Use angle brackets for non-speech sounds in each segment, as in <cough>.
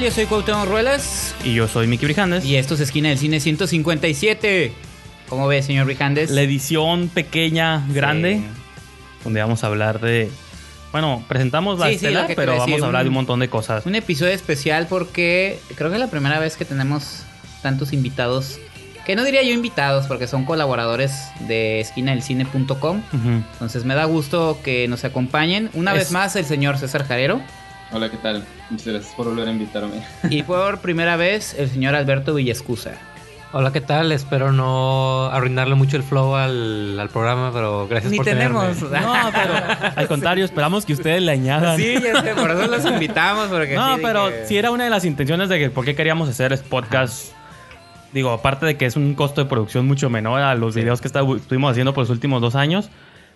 Yo soy Cuauhtémoc Ruelas. Y yo soy Miki Brijandes. Y esto es Esquina del Cine 157. ¿Cómo ve, señor Brijandes? La edición pequeña, grande, Sí. donde vamos a hablar de... Bueno, presentamos la Sí, estela, pero vamos decir, a hablar de un montón de cosas. Un episodio especial porque creo que es la primera vez que tenemos tantos invitados. Que no diría yo invitados, porque son colaboradores de esquinadelcine.com. Ujú. Entonces me da gusto que nos acompañen. Una Es- vez más, el señor César Jarero. Hola, ¿qué tal? Muchas gracias por volver a invitarme. <laughs> Y por primera vez, el señor Alberto Villescusa. Hola, ¿qué tal? Espero no arruinarle mucho el flow al, al programa, pero gracias Ni por tenemos. tenerme. <laughs> No, pero al contrario, esperamos que ustedes le añadan. Sí, ya sé, por eso los invitamos. Porque no, sí pero dije- sí era una de las intenciones de que por qué queríamos hacer es podcast. Digo, aparte de que es un costo de producción mucho menor a los videos que está- estuvimos haciendo por los últimos dos años,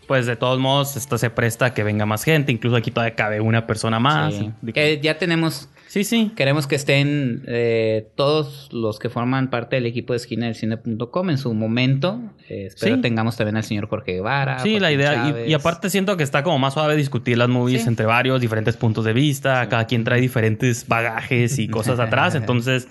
pues de todos modos esto se presta a que venga más gente. Incluso aquí todavía cabe una persona más. Sí. De- Que ya tenemos Sí, sí. Queremos que estén eh, todos los que forman parte del equipo de esquina del cine.com en su momento. Eh, espero Sí. tengamos también al señor Jorge Guevara. Sí, la idea. Y, y aparte siento que está como más suave discutir las movies Sí. entre varios diferentes puntos de vista. Cada quien trae diferentes bagajes y <laughs> cosas atrás. Entonces,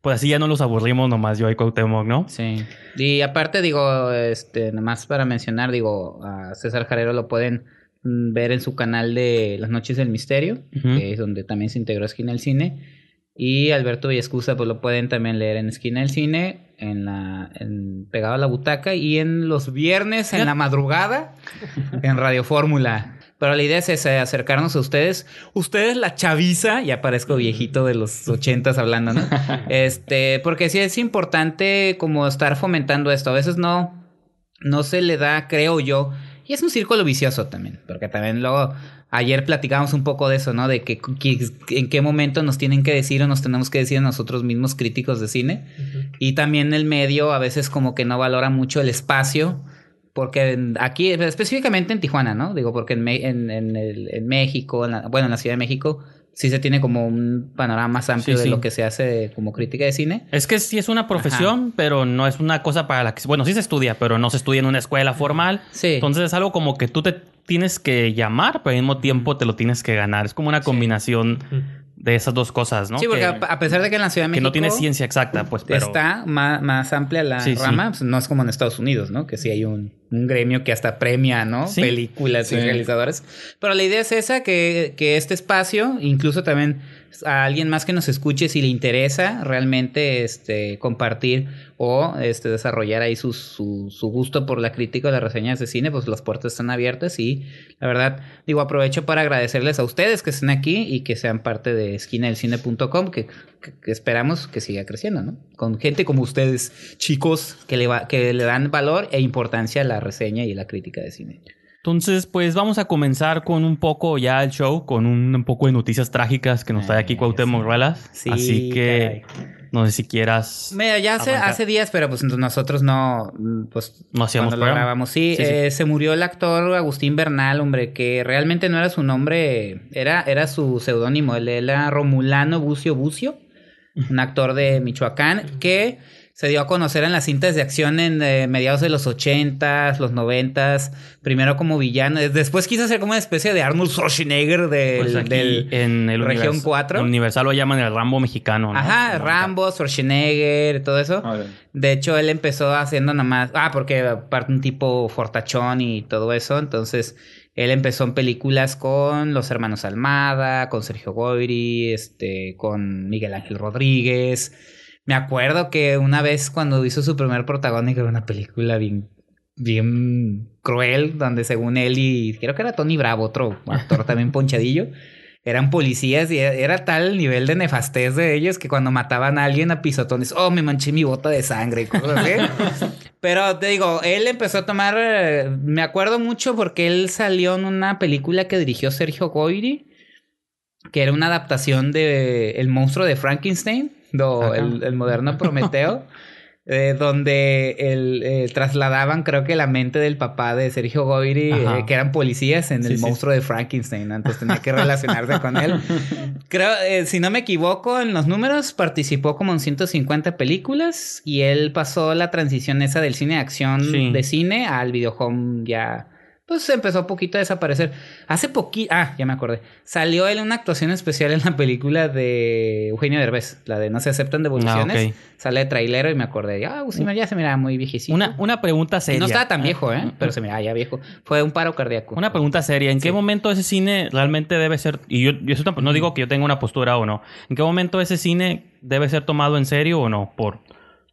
pues así ya no los aburrimos nomás yo y Cuauhtémoc, ¿no? Sí. Y aparte, digo, este, nomás para mencionar, digo, a César Jarero lo pueden mm, ver en su canal de Las Noches del Misterio, que es donde también se integró Esquina del Cine. Y Alberto Villescusa, pues lo pueden también leer en Esquina del Cine, en la, en, pegado a la butaca, y en los viernes, en la madrugada, en Radio Fórmula. Pero la idea es esa, acercarnos a ustedes. Ustedes la chaviza, ya parezco viejito de los ochentas hablando, ¿no? <laughs> Este, porque sí es importante como estar fomentando esto. A veces no, no se le da, creo yo. Y es un círculo vicioso también, porque también luego ayer platicábamos un poco de eso, ¿no? De que, que- en qué momento nos tienen que decir o nos tenemos que decir a nosotros mismos críticos de cine. Y también el medio a veces como que no valora mucho el espacio. Porque en- aquí, específicamente en Tijuana, ¿no? Digo, porque en, en, en el- en México, en la- bueno, en la Ciudad de México, sí se tiene como un panorama más amplio Sí, de sí. lo que se hace como crítica de cine. Es que sí es una profesión, pero no es una cosa para la que... Bueno, sí se estudia, pero no se estudia en una escuela formal. Sí. Entonces es algo como que tú te tienes que llamar, pero al mismo tiempo te lo tienes que ganar. Es como una combinación de esas dos cosas, ¿no? sí, porque que, a, pesar de que en la Ciudad de que México no tiene ciencia exacta, pues, pero... está más, más amplia la Sí, sí. rama, pues, no es como en Estados Unidos, ¿no? Que sí hay un, un gremio que hasta premia, ¿no? Sí. Películas y realizadores. Pero la idea es esa, que, que este espacio, incluso también a alguien más que nos escuche si le interesa realmente este, compartir o este, desarrollar ahí su, su, su gusto por la crítica o las reseñas de cine, pues las puertas están abiertas y la verdad, digo, aprovecho para agradecerles a ustedes que estén aquí y que sean parte de esquinadelcine.com, que, que, que esperamos que siga creciendo, ¿no? Con gente como ustedes, chicos, que le, va, que le dan valor e importancia a la reseña y la crítica de cine. Entonces, pues vamos a comenzar con un poco ya el show, con un, un poco de noticias trágicas que nos trae aquí Eh, Cuauhtémoc. Ruelas. Sí, Así que caray. no sé si quieras... Mira, ya hace, días, pero pues nosotros no, pues No hacíamos cuando lo grabamos. Sí, Sí, sí. eh, se murió el actor Agustín Bernal, hombre, que realmente no era su nombre, era, era su seudónimo, él era Romulano Bucio Bucio, un actor de Michoacán que se dio a conocer en las cintas de acción en eh, mediados de los 80s, los 90s, primero como villano, después quiso ser como una especie de Arnold Schwarzenegger del, Pues aquí del en el Región univers- 4. en Universal lo llaman el Rambo mexicano, ¿no? Ajá, Como Rambo, Schwarzenegger, todo eso. Ahora, De hecho, él empezó haciendo nada más. Ah, porque aparte un tipo fortachón y todo eso. Entonces, él empezó en películas con los hermanos Almada, con Sergio Goyri, este, con Miguel Ángel Rodríguez. Me acuerdo que una vez cuando hizo su primer protagónico era una película bien, bien cruel, donde según él y creo que era Tony Bravo, otro actor también <laughs> ponchadillo, eran policías y era tal el nivel de nefastez de ellos que cuando mataban a alguien a pisotones, oh, me manché mi bota de sangre y cosas así. <laughs> Pero te digo, él empezó a tomar, eh, me acuerdo mucho porque él salió en una película que dirigió Sergio Goyri, que era una adaptación de El monstruo de Frankenstein, do- el, el moderno Prometeo. <laughs> eh, donde el, eh, trasladaban, creo que la mente del papá de Sergio Goyri, eh, que eran policías en Sí, el sí. monstruo de Frankenstein, ¿no? entonces tenía que relacionarse con él. <laughs> Creo, si no me equivoco, en los números participó como en 150 películas y él pasó la transición esa del cine de acción Sí. de cine al videohome ya pues empezó poquito a desaparecer. Hace poquito, ah, ya me acordé. Salió él en una actuación especial en la película de Eugenio Derbez, la de No se aceptan devoluciones. Ah. Sale de trailero y me acordé, ah, Agustín ya se miraba muy viejecito. Una, una pregunta seria. no estaba tan viejo, ¿eh? Pero se miraba ya viejo. Fue un paro cardíaco. Una pregunta seria. ¿En qué momento ese cine realmente debe ser... Y yo, yo eso tampoco- no digo que yo tenga una postura o no. ¿En qué momento ese cine debe ser tomado en serio o no? Por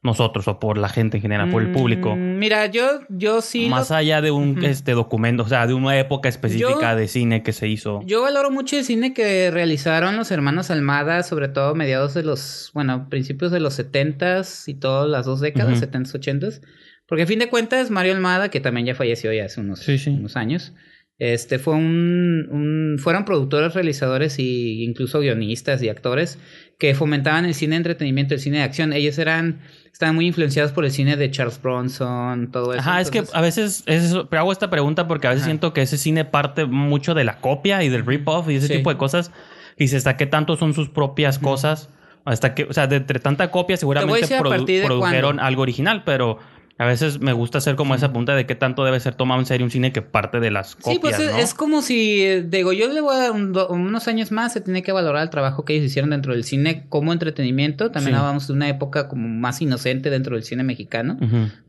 nosotros o por la gente en general, por el público. Mm, Mira, yo, yo sí. Más lo- allá de un este documento, o sea, de una época específica Yo- de cine que se hizo. Yo valoro mucho el cine que realizaron los hermanos Almada, sobre todo mediados de los, bueno, principios de los 70s y todas las dos décadas. 70s, 80s. Porque a fin de cuentas, Mario Almada, que también ya falleció ya hace unos, Sí, sí. unos años, este fue un, un- fueron productores, realizadores y incluso guionistas y actores que fomentaban el cine de entretenimiento, el cine de acción. Ellos eran, estaban muy influenciados por el cine de Charles Bronson, todo eso. Ajá, es que a veces es eso, pero hago esta pregunta porque a veces Ajá. siento que ese cine parte mucho de la copia y del rip-off y ese Sí. tipo de cosas. Y dices, ¿hasta qué tanto son sus propias cosas? Hasta que, o sea, de entre tanta copia seguramente produ- produjeron algo original, pero a veces me gusta hacer como esa punta de qué tanto debe ser tomado en serio un cine que parte de las copias, Sí, pues es, ¿no? es como si, digo, yo le voy a dar un unos años más, se tiene que valorar el trabajo que ellos hicieron dentro del cine como entretenimiento. También Sí. hablábamos de una época como más inocente dentro del cine mexicano,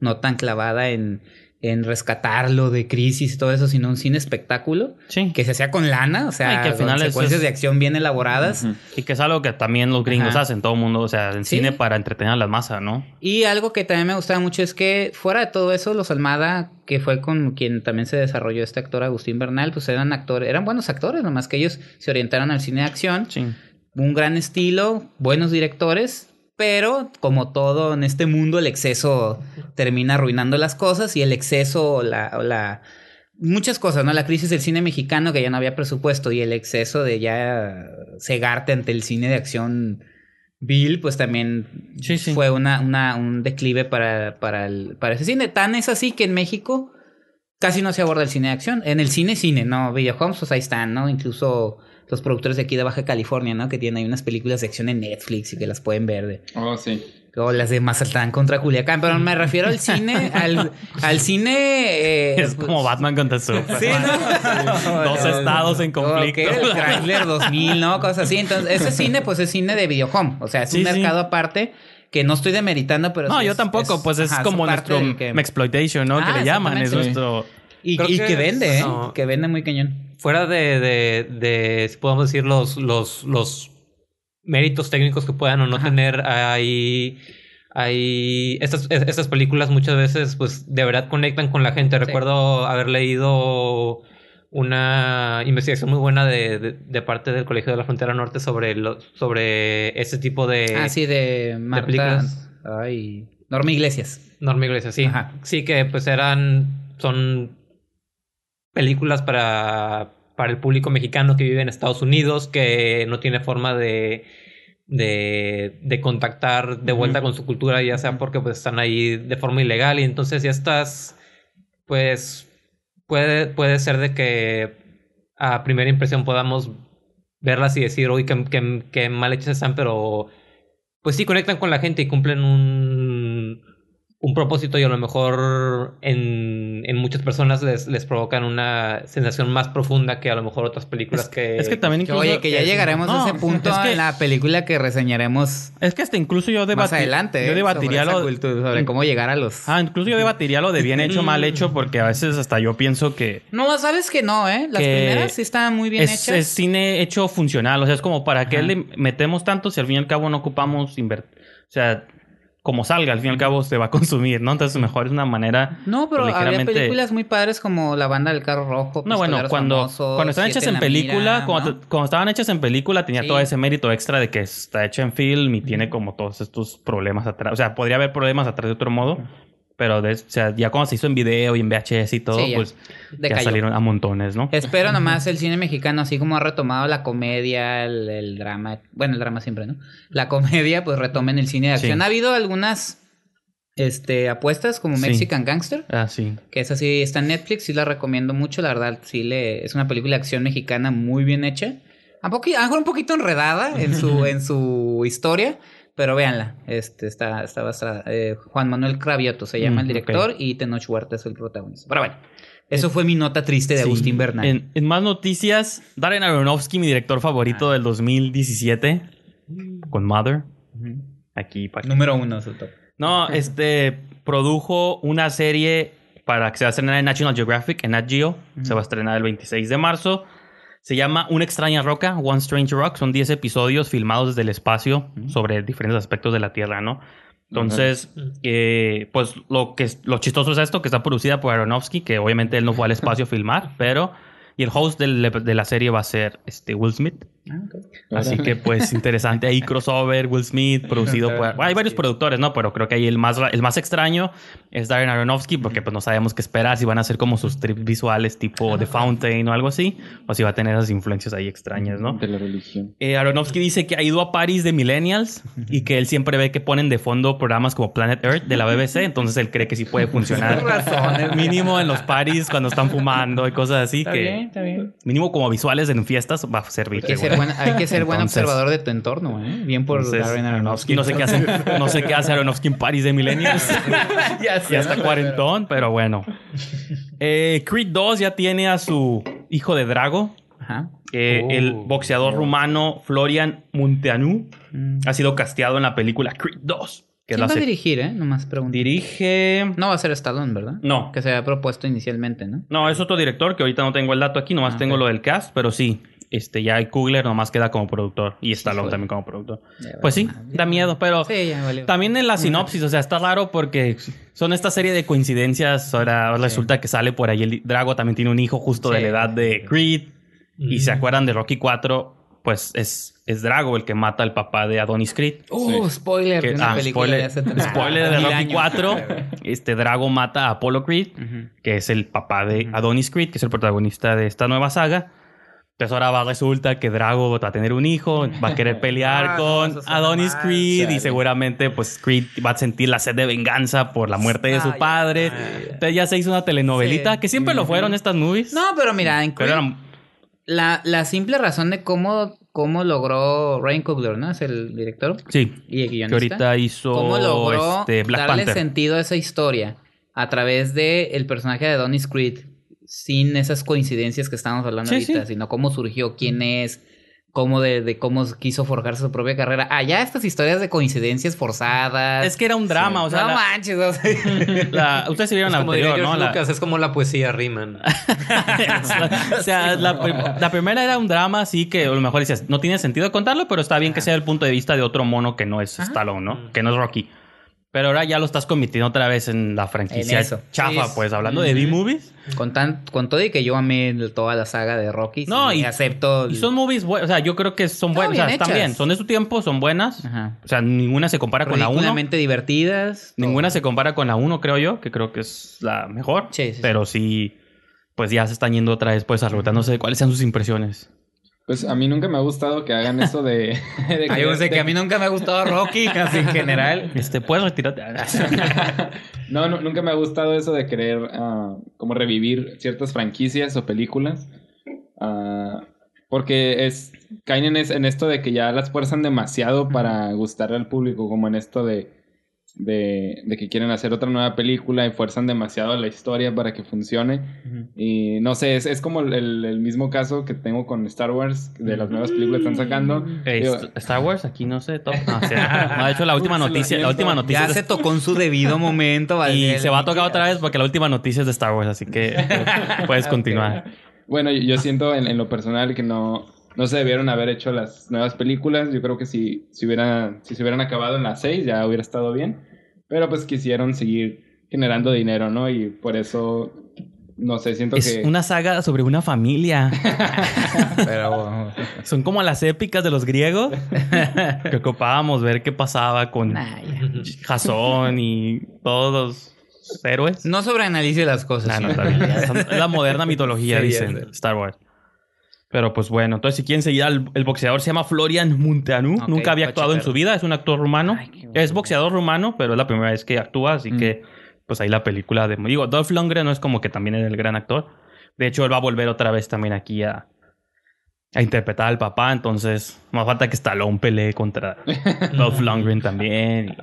no tan clavada en, en rescatarlo de crisis y todo eso, sino un cine espectáculo Sí. que se hacía con lana, o sea, que al final secuencias es- de acción bien elaboradas. Y que es algo que también los gringos Ajá. hacen, todo el mundo, o sea, en Sí. cine para entretener a la masa, ¿no? Y algo que también me gustaba mucho es que fuera de todo eso, los Almada, que fue con quien también se desarrolló este actor Agustín Bernal, pues eran actores, eran buenos actores, nomás que ellos se orientaron al cine de acción. Sí. un gran estilo, buenos directores, pero como todo en este mundo, el exceso termina arruinando las cosas y el exceso, la, la- muchas cosas, ¿no? La crisis del cine mexicano, que ya no había presupuesto, y el exceso de ya cegarte ante el cine de acción vil, pues también Sí, sí. fue una, una, un declive para, para, el, para ese cine. Tan es así que en México casi no se aborda el cine de acción. En el cine, cine, ¿no? Videohomes, pues ahí están, ¿no? Incluso los productores de aquí de Baja California, ¿no? Que tienen ahí unas películas de acción en Netflix y que las pueden ver. De, Oh, sí. o las de Mazatlán contra Culiacán. Pero me refiero al cine, al, al cine... eh, Es como Batman contra Superman. Sí, ¿no? <laughs> Dos estados en conflicto. Ok, el Chrysler 2000, ¿no? Cosas así. Entonces, ese cine, pues es cine de videohome. O sea, es Sí, un sí. mercado aparte que no estoy demeritando, pero No, sí yo tampoco, es- pues es ajá, como nuestro que- exploitation, ¿no? Ah, que le llaman, es nuestro... Y, que que vende, ¿eh? no. Que vende muy cañón. Fuera de, de, de, si podemos decir, los, los, los méritos técnicos que puedan o no Ajá. tener, hay, hay estas, es- estas películas muchas veces, pues, de verdad conectan con la gente. Recuerdo haber leído una investigación muy buena de, de, de parte del Colegio de la Frontera Norte sobre, lo, sobre ese tipo de... ah, sí, de Marta. películas. Ay. Norma Iglesias. Norma Iglesias, sí. Ajá. Sí, que pues eran, son películas para, para el público mexicano que vive en Estados Unidos, que no tiene forma de, de, de contactar de vuelta con su cultura, ya sea porque pues están ahí de forma ilegal. Y entonces ya estás, pues puede, puede ser de que a primera impresión podamos verlas y decir, uy, qué, qué, qué mal hechas están, pero pues sí conectan con la gente y cumplen un, un propósito y a lo mejor en, en muchas personas les, les provocan una sensación más profunda que a lo mejor otras películas que... Es que también Que, incluso... oye, que ya es- llegaremos no, a ese punto es que- en la película que reseñaremos Es que hasta incluso yo más debati- adelante. Yo ¿eh? debatiría sobre, esa lo... cultura, sobre cómo llegar a los. Ah, incluso yo debatiría lo de bien hecho, mal hecho, <laughs> porque a veces hasta yo pienso que... No, sabes que no, ¿eh? Las que primeras sí estaban muy bien es, hechas. es cine hecho funcional. O sea, es como para qué Ajá. le metemos tanto si al fin y al cabo no ocupamos invertir. O sea, como salga, al fin y al cabo se va a <laughs> consumir, ¿no? Entonces, mejor es una manera. No, pero pues, había ligeramente- películas muy padres como La banda del carro rojo. No, bueno, cuando, Famosos, cuando están Siete hechas en la película, Mira, cuando, ¿no? cuando estaban hechas en película, tenía Sí. todo ese mérito extra de que está hecha en film y tiene como todos estos problemas atrás. O sea, podría haber problemas atrás de otro modo, pero de- o sea, ya cuando se hizo en video y en VHS y todo, Sí, ya. pues ya salieron a montones, ¿no? Espero nomás el cine mexicano, así como ha retomado la comedia, el, el drama, bueno, el drama siempre, ¿no? La comedia, pues retomen el cine de acción. Sí. Ha habido algunas este, apuestas como Sí. Mexican Gangster, Ah, sí. que esa sí está en Netflix, sí la recomiendo mucho, la verdad, sí le, es una película de acción mexicana muy bien hecha. A, a lo mejor un poquito enredada en su, <laughs> en su historia, pero véanla, este, está, está basada, eh, Juan Manuel Cravioto se llama Mm, el ok. director y Tenoch Huerta es el protagonista. Pero bueno, Eso fue mi nota triste de Sí. Agustín Bernal. En, en más noticias, Darren Aronofsky, mi director favorito Ah. del 2017, con Mother. Aquí para Número uno, su top. No, <laughs> este produjo una serie para que se va a estrenar en National Geographic, en Nat Geo. Se va a estrenar el 26 de marzo. Se llama Una extraña roca, One Strange Rock. Son 10 episodios filmados desde el espacio sobre diferentes aspectos de la Tierra, ¿no? Entonces, eh, pues lo que es- lo chistoso es esto, que está producida por Aronofsky, que obviamente él no fue al espacio a filmar, pero... Y el host del- de la serie va a ser este, Will Smith. Ah, ok. Así que, pues, <laughs> interesante. Ahí crossover, Will Smith, producido por... Bueno, hay varios productores, ¿no? Pero creo que ahí el más, el más extraño es Darren Aronofsky, porque pues no sabemos qué esperar, si van a ser como sus trips visuales tipo The Fountain o algo así, o si va a tener esas influencias ahí extrañas, ¿no? De la religión. Eh, Aronofsky dice que ha ido a París de Millennials y que él siempre ve que ponen de fondo programas como Planet Earth de la BBC, entonces él cree que sí puede funcionar. <laughs> razones. Mínimo en los París cuando están fumando y cosas así, que bien, está bien. mínimo como visuales en fiestas va a servir. Hay que ser buen, hay que ser buen Entonces- observador de tu entorno, ¿eh? Bien por Entonces, Darren Aronofsky. No sé qué hace, no sé qué hace Aronofsky en París de Millennials. <laughs> ya sé, ya está cuarentón, pero bueno. Eh, Creed 2 ya tiene a su hijo de Drago. Ajá. eh, Oh. el boxeador rumano Florian Munteanu Mm. ha sido casteado en la película Creed 2. Que es ¿Quién la va a dirigir, eh? Nomás pregunto. dirige... No va a ser Stallone, ¿verdad? No. Que se había propuesto inicialmente, ¿no? No, es otro director que ahorita no tengo el dato aquí, nomás Ah, tengo lo del cast, pero sí. Este, ya el Kugler nomás queda como productor y Stallone también como productor. Ya Pues sí, vale, da miedo, pero Sí, ya valió. también en la sinopsis, o sea, está raro porque son esta serie de coincidencias. Ahora resulta que sale por ahí el Drago también tiene un hijo justo de la edad de Creed. Y Mm. se acuerdan de Rocky 4, pues es, es Drago el que mata al papá de Adonis Creed. Uh, spoiler Que- de una ah, película spoiler, de hace spoiler de Rocky años. 4. <laughs> Este Drago mata a Apollo Creed, Ujú. que es el papá de Adonis Creed, que es el protagonista de esta nueva saga. Entonces ahora va, resulta que Drago va a tener un hijo, va a querer <laughs> pelear Ah, no, con suena Adonis mal, Creed y chale. seguramente pues Creed va a sentir la sed de venganza por la muerte de su Ay, padre. ay, Entonces ya se hizo una telenovelita, Sí. que siempre lo fueron estas movies. No, pero mira, en pero Creed, eran- la, la simple razón de cómo, cómo logró Ryan Coogler, ¿no? Es el director sí, y el guionista. que ahorita hizo cómo logró este, Black darle Panther. sentido a esa historia a través de el personaje de Adonis Creed sin esas coincidencias que estamos hablando Sí, ahorita, sí. sino cómo surgió, quién es, cómo de, de cómo quiso forjar su propia carrera. Allá estas historias de coincidencias forzadas. Es que era un drama, o sea, no la- manches, o sea, <laughs> la- ustedes se vieron la como anterior, ¿no? La- Lucas, es como la poesía riman. <laughs> <laughs> o sea, la, prim- la primera era un drama, así que a lo mejor decías, no tiene sentido contarlo, pero está bien que sea el punto de vista de otro mono que no es Stallone, ¿no? Que no es Rocky. Pero ahora ya lo estás convirtiendo otra vez en la franquicia En eso. chafa, Sí, pues, hablando de B-movies. con, tan, con todo y que yo amé toda la saga de Rocky. No, sí, y- acepto. Y son movies buenas, o sea, yo creo que son No, buenas, o sea, están bien, son de su tiempo, son buenas. Ajá. O sea, ninguna se compara con la 1. ridículamente divertidas. Ninguna se compara con la 1, creo yo, que creo que es la mejor. Sí. Pero sí, pues ya se están yendo otra vez, pues, a No sé cuáles sean sus impresiones. Pues a mí nunca me ha gustado que hagan eso de... <laughs> de Ay, yo sé de- que a mí nunca me ha gustado Rocky, así en general. <laughs> Este, ¿puedes retirarte? <laughs> no, no, nunca me ha gustado eso de querer ah, como revivir ciertas franquicias o películas. Ah, porque es caen en, es- en esto de que ya las fuerzan demasiado para gustarle al público, como en esto de, de, de que quieren hacer otra nueva película y fuerzan demasiado la historia para que funcione. Y no sé, es, es como el, mismo caso que tengo con Star Wars, de las nuevas películas que están sacando. Eh, Digo, Star Wars, aquí no sé. top. <laughs> No. No, de hecho, la última se noticia, la última noticia Ya es se tocó en su debido momento. y se va a tocar otra vez porque la última noticia es de Star Wars, así que pues, <laughs> puedes continuar. Bueno, yo, siento en, en lo personal que no, no se debieron haber hecho las nuevas películas. Yo creo que si, si, hubiera, si se hubieran acabado en las seis ya hubiera estado bien. Pero pues quisieron seguir generando dinero, ¿no? Y por eso, no sé, siento Es que... una saga sobre una familia. <laughs> Pero. <laughs> Son como las épicas de los griegos <laughs> que ocupábamos ver qué pasaba con ya. Jasón y todos los héroes. No sobreanalice las cosas. Nah, no, señor. está bien. Son- Es la moderna mitología, Sí, dicen. Star Wars. Pero pues bueno, entonces si quieren seguir al el boxeador se llama Florian Munteanu. Nunca había actuado en su vida, es un actor rumano. Ay, es boxeador rumano, pero es la primera vez que actúa, así Mm. que pues ahí la película de... Digo, Dolph Lundgren no es como que también era el gran actor. De hecho, él va a volver otra vez también aquí a, a interpretar al papá, entonces más falta que Stallone pelee contra <laughs> Dolph Lundgren también.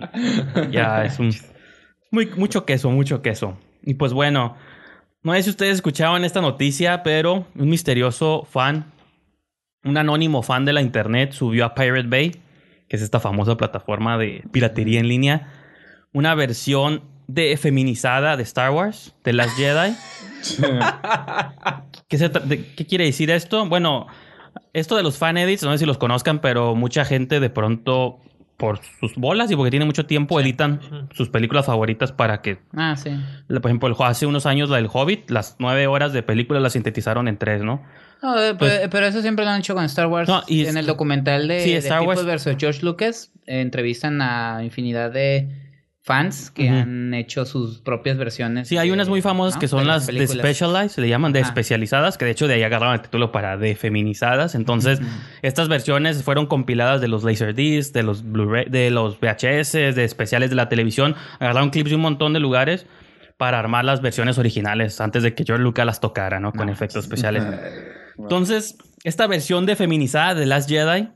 y ya es un... Muy, mucho queso, mucho queso. Y pues bueno, No sé si ustedes escuchaban esta noticia, pero un misterioso fan, un anónimo fan de la internet, subió a Pirate Bay, que es esta famosa plataforma de piratería en línea, una versión de feminizada de Star Wars, de Last Jedi. <laughs> ¿Qué, se tra- de- qué quiere decir esto? Bueno, esto de los fan edits, no sé si los conozcan, pero mucha gente de pronto, por sus bolas y porque tiene mucho tiempo, editan sus películas favoritas para que Ah, sí. la- Por ejemplo, el- hace unos años la del Hobbit, las nueve horas de película las sintetizaron en tres, ¿no? No, eh, Pues- pero, pero eso siempre lo han hecho con Star Wars. No, y en es- el documental de, Sí, de Star People Wars- vs. George Lucas, eh, entrevistan a infinidad de fans que han hecho sus propias versiones. Sí, hay de- unas muy famosas ¿no? que son de las de. Specialized, se le llaman de especializadas, que de hecho de ahí agarraron el título para de feminizadas. Entonces, estas versiones fueron compiladas de los Laserdiscs, de los Blu-ray, de los VHS, de especiales de la televisión. Agarraron clips de un montón de lugares para armar las versiones originales antes de que George Lucas las tocara, ¿no? Con No, efectos especiales. <laughs> Entonces, esta versión de feminizada de Last Jedi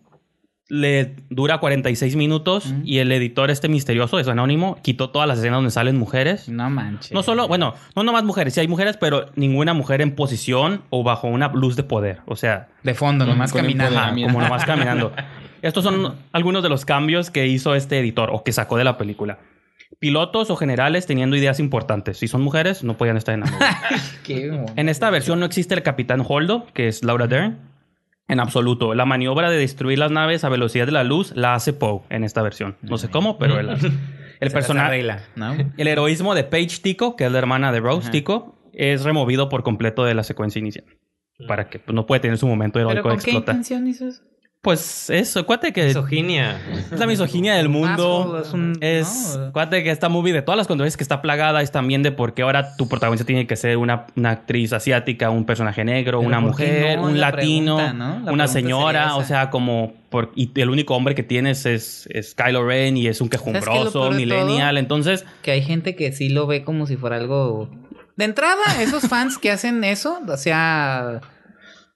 le dura 46 minutos y el editor este misterioso, es anónimo, quitó todas las escenas donde salen mujeres. No manches. No solo, bueno, no nomás mujeres, sí hay mujeres, pero ninguna mujer en posición o bajo una luz de poder. O sea, De fondo, nomás caminando. ajá, como nomás caminando. <laughs> Estos son algunos de los cambios que hizo este editor o que sacó de la película. Pilotos o generales teniendo ideas importantes. Si son mujeres, no podían estar en la. <laughs> En esta versión no existe el capitán Holdo, que es Laura Dern. En absoluto. La maniobra de destruir las naves a velocidad de la luz la hace Poe en esta versión. No sé cómo, pero <laughs> él hace. El personaje. El heroísmo de Paige Tico, que es la hermana de Rose Ajá. Tico, es removido por completo de la secuencia inicial. Para que pues, no puede tener su momento ¿Pero heroico con de qué explotar. intención hizo eso? Pues eso, cuate que Misoginia. es la misoginia del mundo. Es un- Es, no. cuate que esta movie de todas las controversias que está plagada es también de por qué ahora tu protagonista tiene que ser una, una actriz asiática, un personaje negro, Pero una ¿por qué mujer, no? un la latino, pregunta, ¿no? La una señora, o sea, como por, y el único hombre que tienes es, es Kylo Ren y es un quejumbroso, millennial, todo? entonces Que hay gente que sí lo ve como si fuera algo... De entrada, esos fans que hacen eso, o sea...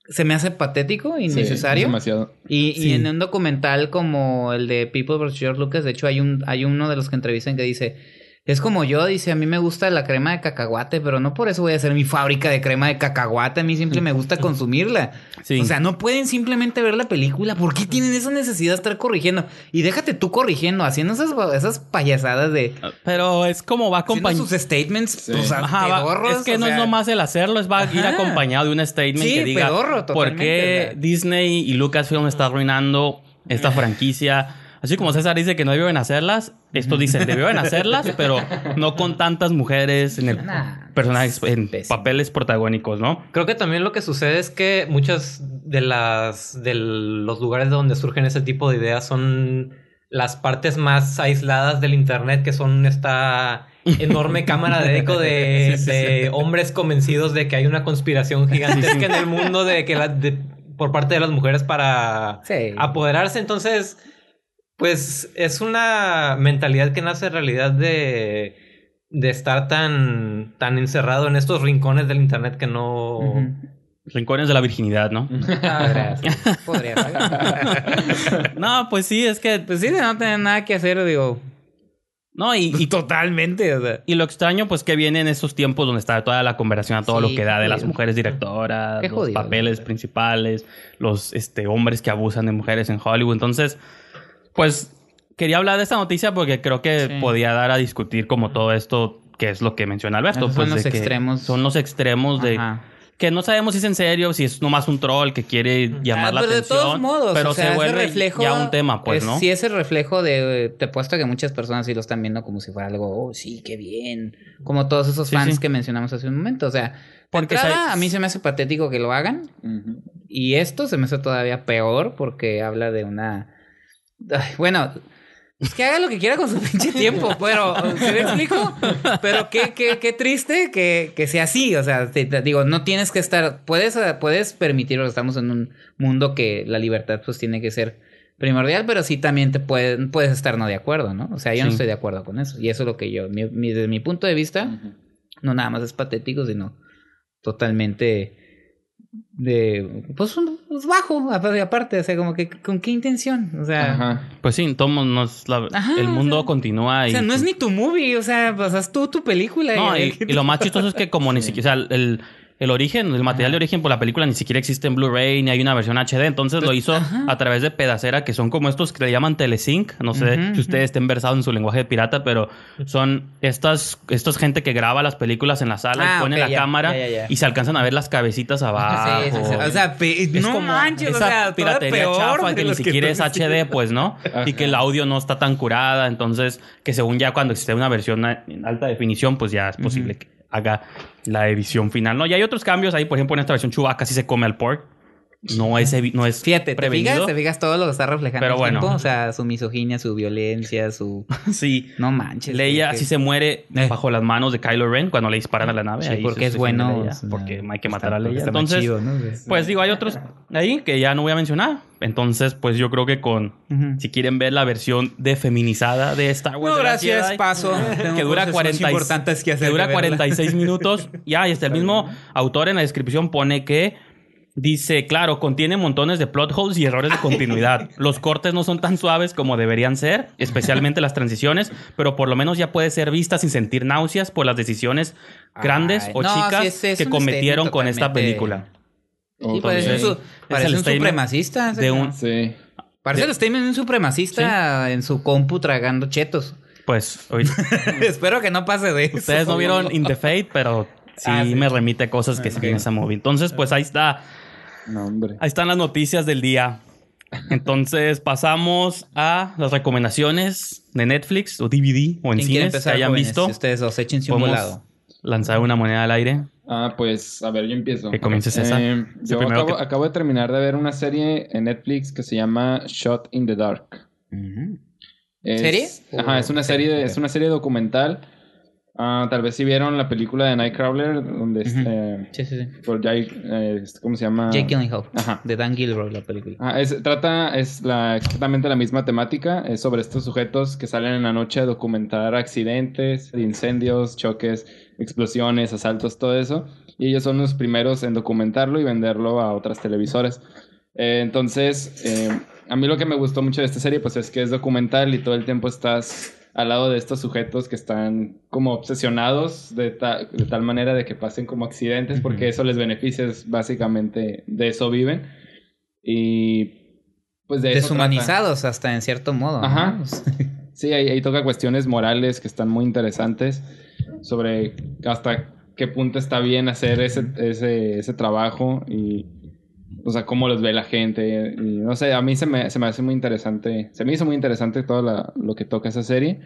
Se me hace patético, Sí, innecesario. es demasiado. Y, y Sí. en un documental como el de People vs. George Lucas, de hecho hay un hay uno de los que entrevistan que dice, es como yo, dice, a mí me gusta la crema de cacahuate, pero no por eso voy a hacer mi fábrica de crema de cacahuate, a mí siempre me gusta <laughs> consumirla. Sí. O sea, no pueden simplemente ver la película, ¿por qué tienen esa necesidad de estar corrigiendo? Y déjate tú corrigiendo, haciendo esas, esas payasadas de... pero es como va acompañado. sus statements, Sí. Ajá, va- es que no es nomás el hacerlo, es va a ir acompañado de un statement Sí, que diga pedorro, por totalmente, qué. Disney y Lucasfilm está arruinando esta franquicia. Así como César dice que no debieron hacerlas, estos dicen debieron hacerlas, pero no con tantas mujeres en el Nah, personajes en pésimo. papeles protagónicos, ¿no? Creo que también lo que sucede es que muchas de las de los lugares donde surgen ese tipo de ideas son las partes más aisladas del internet, que son esta enorme <laughs> cámara de eco de, Sí, sí, de hombres convencidos de que hay una conspiración gigantesca en el mundo de que la, de- por parte de las mujeres para Sí. apoderarse. Entonces, pues es una mentalidad que nace en realidad de, de estar tan, tan encerrado en estos rincones del internet que no... Rincones de la virginidad, ¿no? <laughs> Podría ser, podría <laughs> ser. no, pues sí, es que Pues sí, de no tener nada que hacer, digo. no y, y <laughs> totalmente, o sea. Y lo extraño, pues, que viene en estos tiempos donde está toda la conversación a todo Sí, lo que da de las jodido. mujeres directoras, Qué los jodido, papeles principales, los este, hombres que abusan de mujeres en Hollywood. Entonces, pues, quería hablar de esta noticia porque creo que Sí. podía dar a discutir como todo esto, que es lo que menciona Alberto. Esos pues, son los de que extremos. Son los extremos de... Ajá. Que no sabemos si es en serio, si es nomás un troll que quiere llamar Ah, la pero atención. de todos modos, pero o sea, se vuelve reflejo ya un tema, pues, es- ¿no? Sí, es el reflejo de. Te apuesto que muchas personas sí lo están viendo como si fuera algo, oh, sí, qué bien. Como todos esos fans sí. que mencionamos hace un momento. O sea, Porque sa- a mí se me hace patético que lo hagan. Y esto se me hace todavía peor porque habla de una. Ay, bueno, es que haga lo que quiera con su <laughs> pinche tiempo, pero. ¿Sí me explico? Pero qué, qué, qué triste que, que sea así. O sea, te, te digo, no tienes que estar. Puedes, puedes permitirlo. Estamos en un mundo que la libertad, pues, tiene que ser primordial, pero sí también te puede, puedes estar no de acuerdo, ¿no? O sea, yo no estoy de acuerdo con eso. Y eso es lo que yo. mi- mi- desde mi punto de vista, no nada más es patético, sino totalmente de pues, un- pues, bajo apa- aparte, o sea, como que con qué intención, o sea, Ajá. Pues sí, tomo nos la- Ajá, el mundo o sea, continúa o y sea, no es pues, ni tu movie, o sea, pues haz tú tu película. No, y, y <laughs> lo más chistoso es que como ni siquiera, o sea, el, el origen, el material de origen por la película ni siquiera existe en Blu-ray ni hay una versión HD, entonces lo hizo Pues, ajá. a través de pedacera, que son como estos que le llaman telesync, no sé si ustedes estén versados en su lenguaje de pirata, pero son estas, estos gente que graba las películas en la sala Ah, y pone ok, la ya, cámara ya, ya, ya. y se alcanzan a ver las cabecitas abajo. Sí, sí, sí. O sea, Es no como manches, o esa sea, todavía piratería peor chafa que ni siquiera es HD, pues, ¿no? Y que el audio no está tan curada, entonces que según ya cuando existe una versión en alta definición, pues ya es posible que haga la edición final, ¿no? Y hay otros cambios ahí, por ejemplo, en esta versión Chewbacca sí se come al pork. No es, no es Fíjate, te prevenido. fijas, te fijas todo lo que está reflejando Pero el bueno. tiempo, o sea, su misoginia, su violencia, su <laughs> Sí. no manches. Leia que- sí se muere Eh. bajo las manos de Kylo Ren cuando le disparan a la nave. Sí, Ahí porque es bueno. Leia, porque hay que matar a Leia. Entonces, chido, ¿no? Es- pues digo, hay otros ahí que ya no voy a mencionar. Entonces, pues yo creo que con. Si quieren ver la versión de feminizada de Star Wars. No, gracias, Jedi, paso. <laughs> Que dura, cosas 40 y- importantes que hacer. que dura que verla. 46 minutos. <laughs> Ya, y hasta el mismo autor en la descripción pone que dice, claro, contiene montones de plot holes y errores de continuidad. <laughs> Los cortes no son tan suaves como deberían ser, especialmente las transiciones, pero por lo menos ya puede ser vista sin sentir náuseas por las decisiones grandes Ay, o no, chicas sí, es- es que cometieron con esta película. Sí, parece, Entonces, un, su- parece el un statement supremacista. de un- Sí. Parece de- el statement de un supremacista en su compu tragando chetos. Pues, hoy- <laughs> Espero que no pase de eso. Ustedes no vieron In the Fate, pero sí, Ah, sí. me remite cosas que se Ok. en esa movie. Entonces, pues ahí está. No, hombre. Ahí están las noticias del día. Entonces, pasamos a las recomendaciones de Netflix o DVD o en ¿Quién quiere cines que hayan jóvenes? visto. Si ustedes os échense un volado. lanzar una moneda al aire. Ah, pues, a ver, yo empiezo. Que comience César. Eh, yo acabo, que- acabo de terminar de ver una serie en Netflix que se llama Shot in the Dark. Ujú. Es- ¿Serie? Ajá, es una serie, de- es una serie documental. Ah, tal vez si vieron la película de Nightcrawler, donde es, Ujú. eh, Sí, sí, sí. por Jake, eh, este, ¿cómo se llama? Jake Gyllenhaal. Ajá. De Dan Gilroy, la película. Ajá, es- trata, es la, exactamente la misma temática, es sobre estos sujetos que salen en la noche a documentar accidentes, incendios, choques, explosiones, asaltos, todo eso. Y ellos son los primeros en documentarlo y venderlo a otras televisoras. Eh, entonces, eh, a mí lo que me gustó mucho de esta serie, pues es que es documental y todo el tiempo estás al lado de estos sujetos que están como obsesionados de, ta- de tal manera de que pasen como accidentes porque eso les beneficia, es básicamente de eso viven. Y pues de trata. Deshumanizados hasta en cierto modo. ¿no? Ajá. <laughs> Sí, ahí, ahí toca cuestiones morales que están muy interesantes sobre hasta qué punto está bien hacer ese, ese, ese trabajo y, o sea, cómo los ve la gente. Y, no sé, a mí se me, se me hace muy interesante, se me hizo muy interesante todo la- lo que toca esa serie.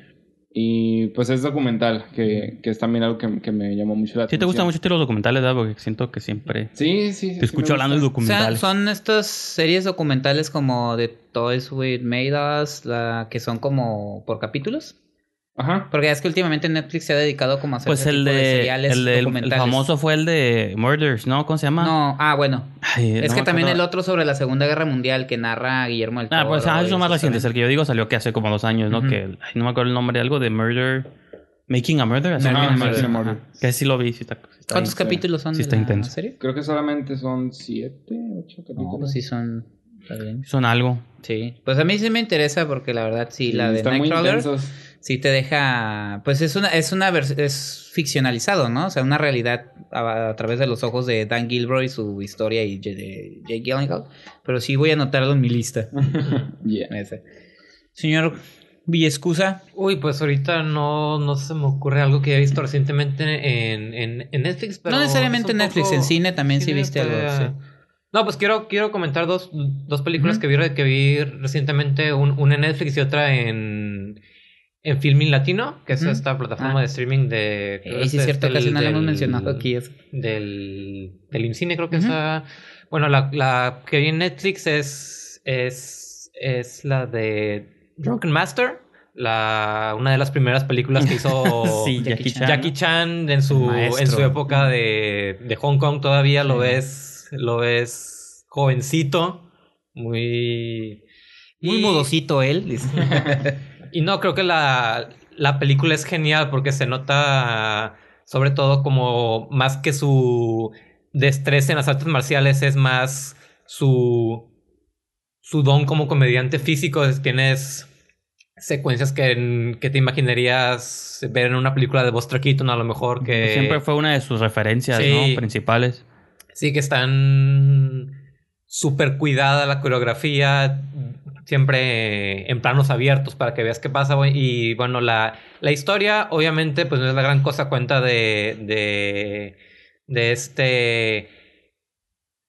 Y pues es documental, que, que es también algo que, que me llamó mucho la Si atención. te gustan mucho los documentales, ¿verdad? Porque siento que siempre Sí, sí. sí te escucho hablando de gusta. O sea, documentales. son estas series documentales como de Toys with Made Us, la, que son como por capítulos. Ajá. Porque es que últimamente Netflix se ha dedicado como a hacer Pues ese el tipo de, de, seriales el, de- el documentales. famoso fue el de Murders, ¿no? ¿Cómo se llama? No, ah, bueno. Ay, es no que también el otro sobre la Segunda Guerra Mundial que narra Guillermo del Toro. Ah, pues ah, es lo más reciente. Es el que yo digo salió que hace como dos años, ¿no? Ujú. Que ay, no me acuerdo el nombre, algo de Murder. Making a Murder. Making a llama. Murder, Making a ajá. Que sí lo vi. Sí está, sí está ¿Cuántos capítulos son Sí de está la intenso. serie? Creo que solamente son siete, ocho capítulos. No, pues sí son... Está bien. Son algo. Sí. Pues a mí sí me interesa porque la verdad sí, la de Están muy Nightcrawler intensos. Sí te deja... Pues es una... Es una es ficcionalizado, ¿no? O sea, una realidad a, a través de los ojos de Dan Gilroy, su historia y de Jake Gyllenhaal. Pero sí voy a anotarlo en mi lista. <laughs> Yeah. Ese. Señor Villescusa. Uy, pues ahorita no, no se me ocurre algo que he visto recientemente en, en, en Netflix, pero... no necesariamente en Netflix, en cine también sí cine viste algo. sí. No, pues quiero, quiero comentar dos, dos películas que, vi, que vi recientemente, un- una en Netflix y otra en, en Filmin Latino, que es esta plataforma Ah. de streaming de... Eh, sí, es cierto, del- casi no lo hemos del- mencionado aquí. es- Del, del IMCINE, creo que Ujú. está... Bueno, la, la que vi en Netflix es, es, es la de Drunken Master, la, una de las primeras películas que hizo... <laughs> sí, Jackie Chan. Jackie Chan en su, Maestro. en su época de, de Hong Kong todavía lo ves, lo ves jovencito, muy... Muy y- modosito él. <laughs> Y no, creo que la, la película es genial porque se nota sobre todo como más que su destreza en las artes marciales es más su, su don como comediante físico. Es- Tienes secuencias que, que te imaginarías ver en una película de Buster Keaton a lo mejor que... Siempre fue una de sus referencias, Sí. ¿no? Principales. Sí, que están súper cuidada la coreografía, siempre en planos abiertos para que veas qué pasa. Y bueno, la, la historia, obviamente, pues no es la gran cosa, cuenta de, de, este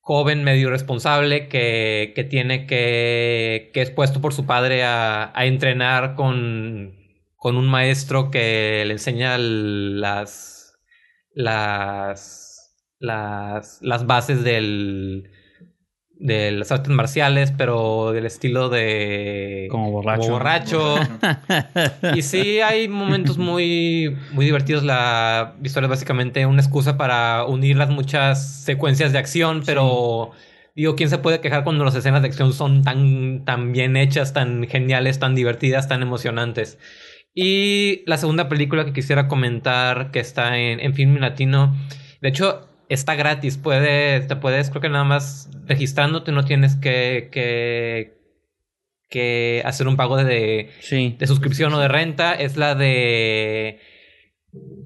joven medio responsable que, que tiene que, que es puesto por su padre a, a entrenar con, con un maestro que le enseña las, las, las, las bases del, de las artes marciales, pero del estilo de... Como borracho. borracho. <laughs> y sí, hay momentos muy, muy divertidos. La historia es básicamente una excusa para unir las muchas secuencias de acción, pero digo, ¿quién se puede quejar cuando las escenas de acción son tan, tan bien hechas, tan geniales, tan divertidas, tan emocionantes? Y la segunda película que quisiera comentar, que está en, en Film Latino, de hecho, está gratis. Puedes, te puedes, creo que nada más registrándote, no tienes que, que, que hacer un pago de, Sí. de suscripción o de renta. Es la de.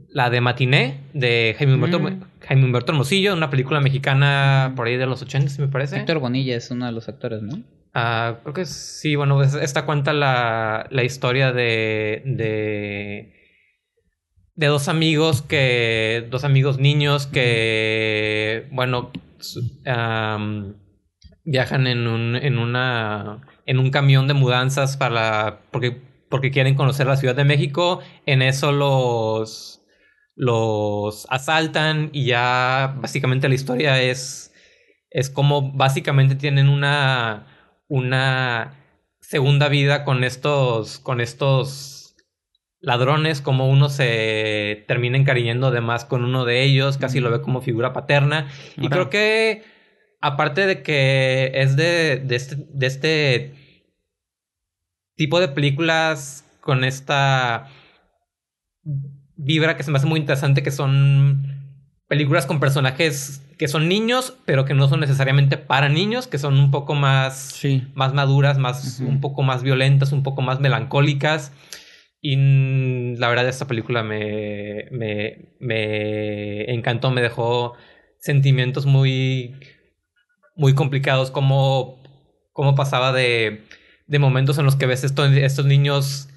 La de Matiné, de Jaime Humberto, Mm. Jaime Humberto Hermosillo, una película mexicana por ahí de los 80, me parece. Héctor Bonilla es uno de los actores, ¿no? Ah, creo que sí, bueno, esta cuenta la, la historia de, de, de dos amigos que, dos amigos niños que, bueno, viajan en un, en una, en un camión de mudanzas para, porque, porque quieren conocer la Ciudad de México. En eso los, los asaltan y ya básicamente la historia es, es como básicamente tienen una, una segunda vida con estos, con estos ladrones, como uno se termina encariñando además con uno de ellos, casi lo ve como figura paterna. Y creo que, aparte de que es de, de, este, de este tipo de películas con esta vibra que se me hace muy interesante, que son películas con personajes que son niños, pero que no son necesariamente para niños, que son un poco más Sí. más maduras, más, un poco más violentas, un poco más melancólicas. Y la verdad, esta película me, me, me encantó, me dejó sentimientos muy, muy complicados, como, como pasaba de, de momentos en los que ves esto- estos niños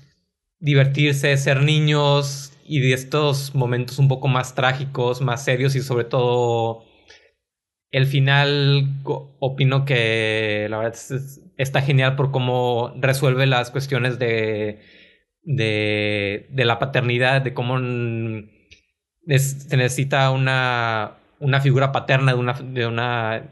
divertirse, ser niños, y de estos momentos un poco más trágicos, más serios y sobre todo el final opino que la verdad es- es- está genial por cómo resuelve las cuestiones de, de, de la paternidad, de cómo es- se necesita una, una figura paterna de una, de una,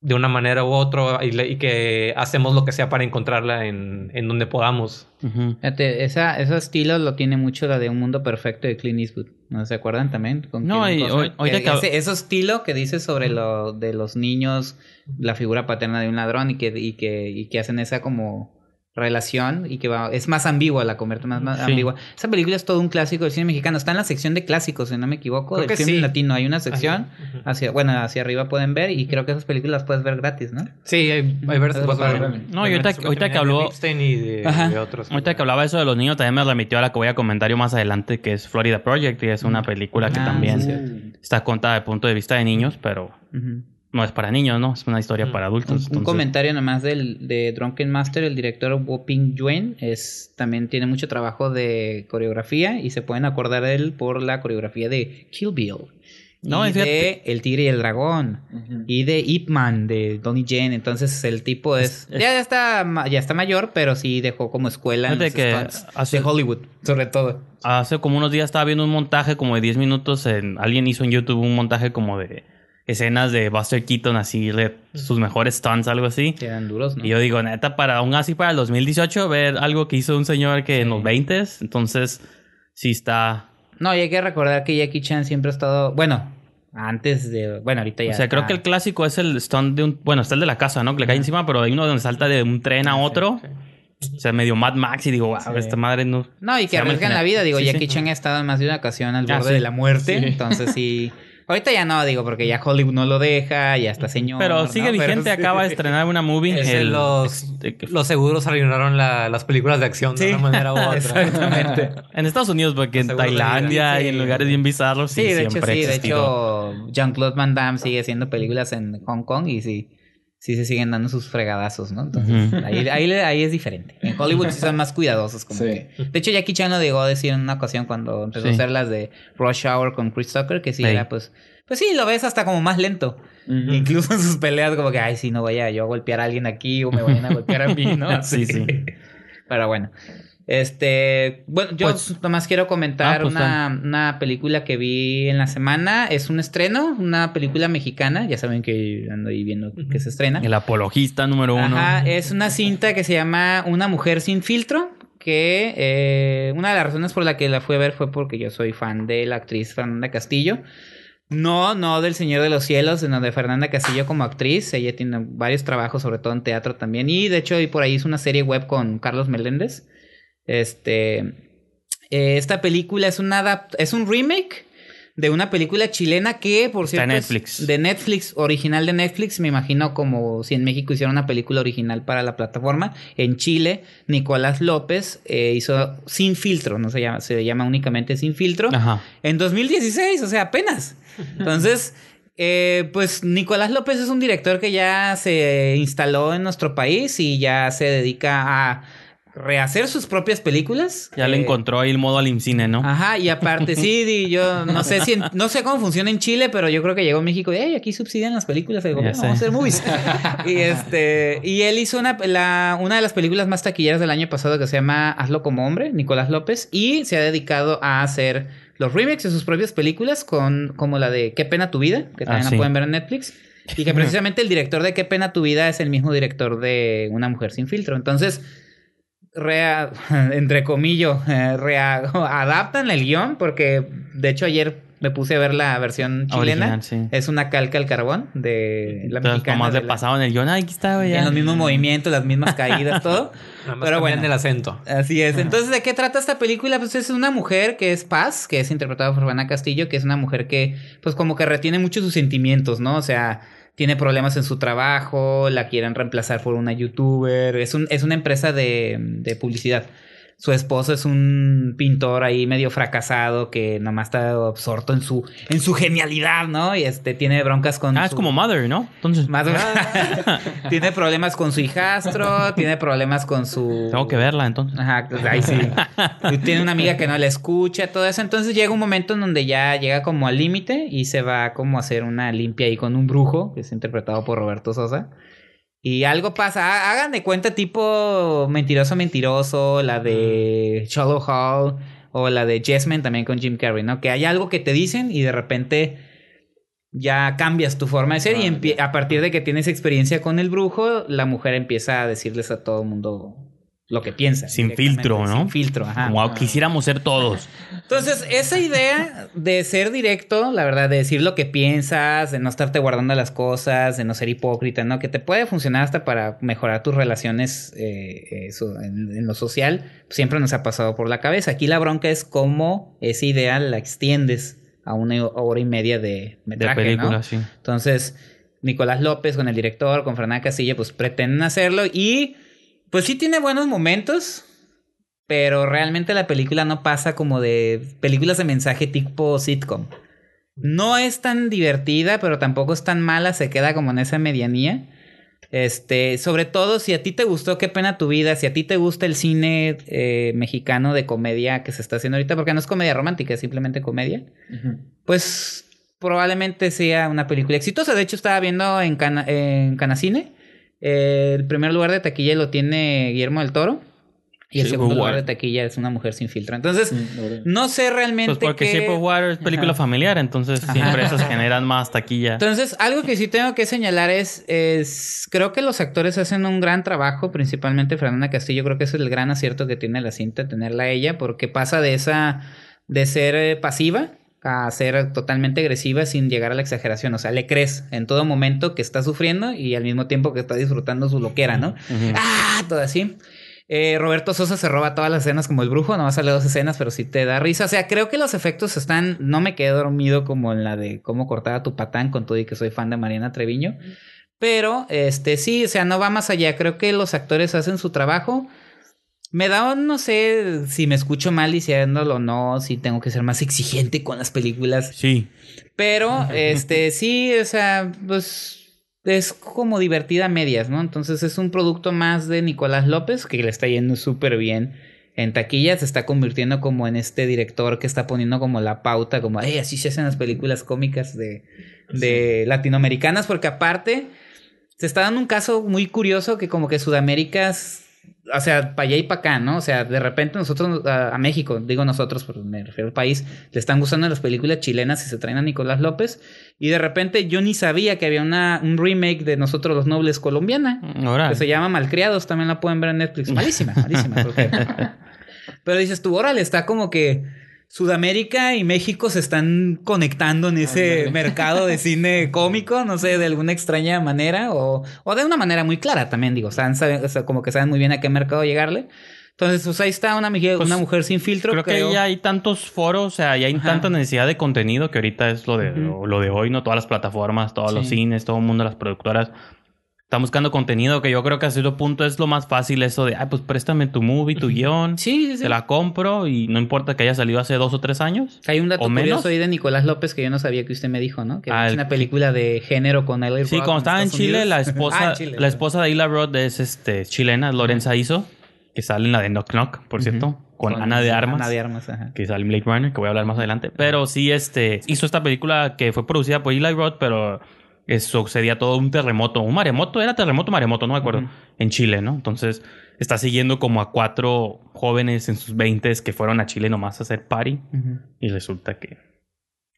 de una manera u otra y, que hacemos lo que sea para encontrarla en, en donde podamos. Ujú. Fíjate, esa, ese estilo lo tiene mucho la de Un Mundo Perfecto de Clint Eastwood. ¿No se acuerdan también? Con No, y hoy- Que ese, ese estilo que dice sobre lo de los niños, la figura paterna de un ladrón y que, y que, y que hacen esa como relación y que va, es más ambigua, la convierte más, más Sí. ambigua. Esa película es todo un clásico del cine mexicano. Está en la sección de clásicos, si no me equivoco, Creo del sí. latino. Hay una sección, hacia, bueno, hacia arriba pueden ver y creo que esas películas las puedes ver gratis, ¿no? Sí, hay, hay padre. No, y ahorita- ahorita que habló- y de, otros. Ahorita que hablaba eso de los niños, también me remitió a la que voy a comentar yo más adelante, que es Florida Project, y es una película que Ah, también sí, está contada de punto de vista de niños, pero. No es para niños, ¿no? Es una historia Mm. para adultos. un entonces- comentario nomás del, de Drunken Master, el director Wo Ping Yuen, es, también tiene mucho trabajo de coreografía y se pueden acordar de él por la coreografía de Kill Bill. No, y de El Tigre y el Dragón. Y de Ip Man, de Donnie Yen. Entonces el tipo es... Es- es- ya, está, ya está mayor, pero sí dejó como escuela en Fíjate los que stunts hace- de Hollywood, sobre todo. Hace como unos días estaba viendo un montaje como de 10 minutos. En, alguien hizo en YouTube un montaje como de escenas de Buster Keaton, así, de sus mejores stunts, algo así. Que eran duros, ¿no? Y yo digo, neta, para aún así para el 2018, ver algo que hizo un señor que en los 20 entonces sí está. No, y hay que recordar que Jackie Chan siempre ha estado... Bueno, antes de... Bueno, ahorita ya O sea, creo está- que el clásico es el stunt de un. Bueno, está el de la casa, ¿no? Que le cae encima, pero hay uno donde salta de un tren a otro. O sea, medio Mad Max y digo, wow, Sí. esta madre no. No, y que arriesgan la vida. Digo, Sí, Jackie sí. Chan ha estado en más de una ocasión al Ah, borde sí. de la muerte. Sí. Entonces sí, <laughs> Ahorita ya no, digo, porque ya Hollywood no lo deja, ya está señor. Pero ¿no? sigue vigente, sí. acaba de estrenar una movie. Es el- los, este, los seguros arruinaron la- las películas de acción de una manera u otra. <laughs> Exactamente. En Estados Unidos, porque en Tailandia y en lugares bien bizarros, sí, Sí, de hecho, sí. ha De existido. hecho, Jean-Claude Van Damme sigue haciendo películas en Hong Kong y sí, sí se siguen dando sus fregadazos, ¿no? Entonces, Ujú. ahí, ahí, ahí es diferente. En Hollywood sí son más cuidadosos. Como Sí. que- De hecho, Jackie Chan lo llegó a decir en una ocasión cuando empezó Sí. a hacer las de Rush Hour con Chris Tucker, que sí Sí. era pues... Pues sí, lo ves hasta como más lento. Incluso en sus peleas como que, ay, sí, no vaya yo a golpear a alguien aquí o me vayan a golpear a mí, ¿no? <laughs> Sí, sí. Pero bueno. Este, bueno, yo Pues- nomás quiero comentar Ah, pues, una, una película que vi en la semana. Es un estreno, una película mexicana. Ya saben que ando ahí viendo que se estrena. El apologista número uno. Ajá, es una cinta que se llama Una mujer sin filtro. Que eh, una de las razones por la que la fui a ver fue porque yo soy fan de la actriz Fernanda Castillo. No, no del Señor de los Cielos, sino de Fernanda Castillo como actriz. Ella tiene varios trabajos, sobre todo en teatro también. Y de hecho, por ahí hizo una serie web con Carlos Meléndez. Este. eh, esta película es una es un remake de una película chilena que, por Está cierto, es Netflix. de Netflix, original de Netflix. Me imagino como si en México hiciera una película original para la plataforma. En Chile, Nicolás López eh, hizo Sin Filtro, no se llama, se llama únicamente Sin Filtro. Ajá. En 2016, o sea, apenas. Entonces, <laughs> eh, pues Nicolás López es un director que ya se instaló en nuestro país y ya se dedica a rehacer sus propias películas. Ya le Eh, encontró ahí el modo al IMCINE, ¿no? Ajá, y aparte, sí, di- yo no sé si en- no sé cómo funciona en Chile, pero yo creo que llegó a México y "Ey, aquí subsidian las películas, el gobierno, vamos a hacer movies. <laughs> y este, y él hizo una, la- una de las películas más taquilleras del año pasado que se llama Hazlo como hombre, Nicolás López, y se ha dedicado a hacer los remakes de sus propias películas, con, como la de Qué pena tu vida, que también Ah, la pueden ver en Netflix. Y que <laughs> precisamente el director de Qué pena tu vida es el mismo director de Una mujer sin filtro. Entonces, rea- <laughs> entre comillas, <laughs> rea- adaptan el guion, porque de hecho ayer me puse a ver la versión chilena. Original, sí. Es una calca al carbón de la Entonces, mexicana. nomás de le la- pasaban el guion. Aquí está, güey. en ya". los mismos movimientos, las mismas caídas, <laughs> todo. Nada Pero bueno. el acento. Así es. Entonces, ¿de qué trata esta película? Pues es una mujer que es Paz, que es interpretada por Juana Castillo, que es una mujer que, pues como que retiene mucho sus sentimientos, ¿no? O sea, tiene problemas en su trabajo, la quieren reemplazar por una youtuber, es, un, es una empresa de, de publicidad. Su esposo es un pintor ahí medio fracasado que nomás está absorto en su, en su genialidad, ¿no? Y este tiene broncas con Ah, es su- como Mother, ¿no? Entonces, más <laughs> menos. tiene problemas con su hijastro, tiene problemas con su tengo que verla, entonces. Ajá, pues ahí sí. <laughs> Tiene una amiga que no la escucha, todo eso. Entonces llega un momento en donde ya llega como al límite y se va como a hacer una limpia ahí con un brujo, que es interpretado por Roberto Sosa. Y algo pasa, hagan de cuenta tipo Mentiroso Mentiroso, la de Shallow Hall o la de Jessamine también con Jim Carrey, ¿no? Que hay algo que te dicen y de repente ya cambias tu forma de ser y Ah, a partir de que tienes experiencia con el brujo, la mujer empieza a decirles a todo el mundo lo que piensa. Sin filtro, ¿no? Sin filtro, ajá. Como quisiéramos ser todos. <laughs> Entonces, esa idea de ser directo, la verdad, de decir lo que piensas, de no estarte guardando las cosas, de no ser hipócrita, ¿no? Que te puede funcionar hasta para mejorar tus relaciones eh, eso, en, en lo social, siempre nos ha pasado por la cabeza. Aquí la bronca es cómo esa idea la extiendes a una hora y media de De metraje, película, ¿no? sí. Entonces, Nicolás López con el director, con Fernanda Casilla, pues pretenden hacerlo y pues sí tiene buenos momentos, pero realmente la película no pasa como de películas de mensaje tipo sitcom. No es tan divertida, pero tampoco es tan mala, se queda como en esa medianía. Este, sobre todo si a ti te gustó Qué pena tu vida, si a ti te gusta el cine eh, mexicano de comedia que se está haciendo ahorita, porque no es comedia romántica, es simplemente comedia pues probablemente sea una película exitosa. De hecho, estaba viendo en, Cana- en Canacine. Eh, el primer lugar de taquilla lo tiene Guillermo del Toro. Y el Sí, segundo lugar de taquilla es una mujer sin filtro. Entonces, Mm, no sé realmente. Pues porque qué- Shape of Water es película Ajá. familiar, entonces Ajá. siempre esas <laughs> generan más taquilla. Entonces, algo que sí tengo que señalar es, es, creo que los actores hacen un gran trabajo, principalmente Fernanda Castillo, creo que ese es el gran acierto que tiene la cinta, tenerla a ella, porque pasa de esa, de ser eh, pasiva a ser totalmente agresiva sin llegar a la exageración, o sea, le crees en todo momento que está sufriendo y al mismo tiempo que está disfrutando su loquera, ¿no? Ah, todo así. Eh, Roberto Sosa se roba todas las escenas como el brujo, no va a salir dos escenas, pero sí te da risa. O sea, creo que los efectos están. No me quedé dormido como en la de cómo cortar a tu patán con todo y que soy fan de Mariana Treviño. Pero, este, sí, o sea, no va más allá. Creo que los actores hacen su trabajo. Me da, no sé si me escucho mal diciéndolo o no, si tengo que ser más exigente con las películas. Sí. Pero, <laughs> este, sí, o sea, pues es como divertida a medias, ¿no? Entonces es un producto más de Nicolás López que le está yendo súper bien en taquilla. Se está convirtiendo como en este director que está poniendo como la pauta, como, hey, así se hacen las películas cómicas de, de latinoamericanas, porque aparte se está dando un caso muy curioso que como que Sudamérica o sea, para allá y para acá, ¿no? O sea, de repente nosotros, a, a, México, digo nosotros, pero me refiero al país, le están gustando las películas chilenas y se traen a Nicolás López. Y de repente yo ni sabía que había una, un remake de Nosotros los Nobles colombiana, Ahora. que se llama Malcriados, también la pueden ver en Netflix. Malísima, malísima. porque- <laughs> Pero dices tú, órale, está como que Sudamérica y México se están conectando en ese <laughs> mercado de cine cómico, no sé, de alguna extraña manera o, o de una manera muy clara también, digo, saben, saben- o sea, como que saben muy bien a qué mercado llegarle. Entonces, pues ahí está una, mujer- Pues, una mujer sin filtro. Creo, que ya hay tantos foros, o sea, ya hay Ajá. tanta necesidad de contenido que ahorita es lo de, lo, lo de hoy, ¿no? Todas las plataformas, todos los cines, todo el mundo, las productoras. Están buscando contenido que yo creo que a cierto punto es lo más fácil eso de, ah, pues préstame tu movie, tu guion, Sí, sí, sí. te la compro y no importa que haya salido hace dos o tres años. Hay un dato ¿O menos? curioso ahí de Nicolás López que yo no sabía que usted me dijo, ¿no? Que Ah, es una película de género con L.A. Sí, Rock cuando estaba en Estados Chile, Unidos. la <laughs> Ah, esposa, Chile, la esposa de Hila Roth es este, chilena, Lorenza Iso, que sale en la de Knock Knock, por cierto, con, Con Ana de Armas. Ana de Armas, ajá. que sale en Blade Runner, que voy a hablar más adelante. Pero sí, este, hizo esta película que fue producida por Eli Roth, pero eso sucedía todo un terremoto, un maremoto, era terremoto, maremoto, no me acuerdo, en Chile, ¿no? Entonces está siguiendo como a cuatro jóvenes en sus veintes que fueron a Chile nomás a hacer party y resulta que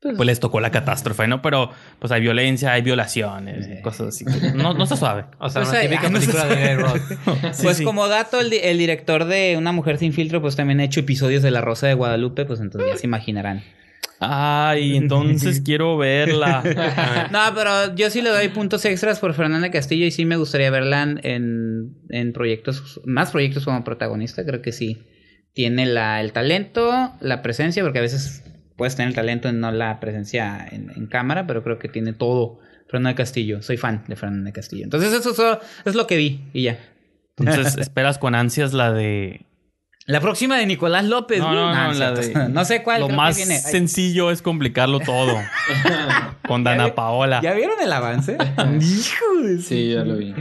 Pues, pues les tocó la catástrofe, ¿no? Pero pues hay violencia, hay violaciones, y cosas así. No, no está suave. O sea, Pues una típica ah, <laughs> no película de. <laughs> Sí, pues sí. como dato, el, el director de Una Mujer Sin Filtro, pues también ha hecho episodios de La Rosa de Guadalupe, pues entonces ya se imaginarán. Ay, <laughs> entonces quiero verla. <laughs> No, pero yo sí le doy puntos extras por Fernanda Castillo y sí me gustaría verla en, en proyectos, más proyectos como protagonista, creo que sí. Tiene la, el talento, la presencia, porque a veces puedes tener el talento y no la presencia en, en cámara, pero creo que tiene todo Fernanda Castillo. Soy fan de Fernanda Castillo. Entonces eso solo es lo que vi y ya. Entonces <laughs> esperas con ansias la de La próxima de Nicolás López. No, no, Nah, no, es la cierto. de- <laughs> No sé cuál. Lo que más viene. Sencillo es complicarlo todo. <laughs> Con ¿Ya Dana vi- Paola. ¿Ya vieron el avance? <laughs> Hijo de Sí, ya lo vi.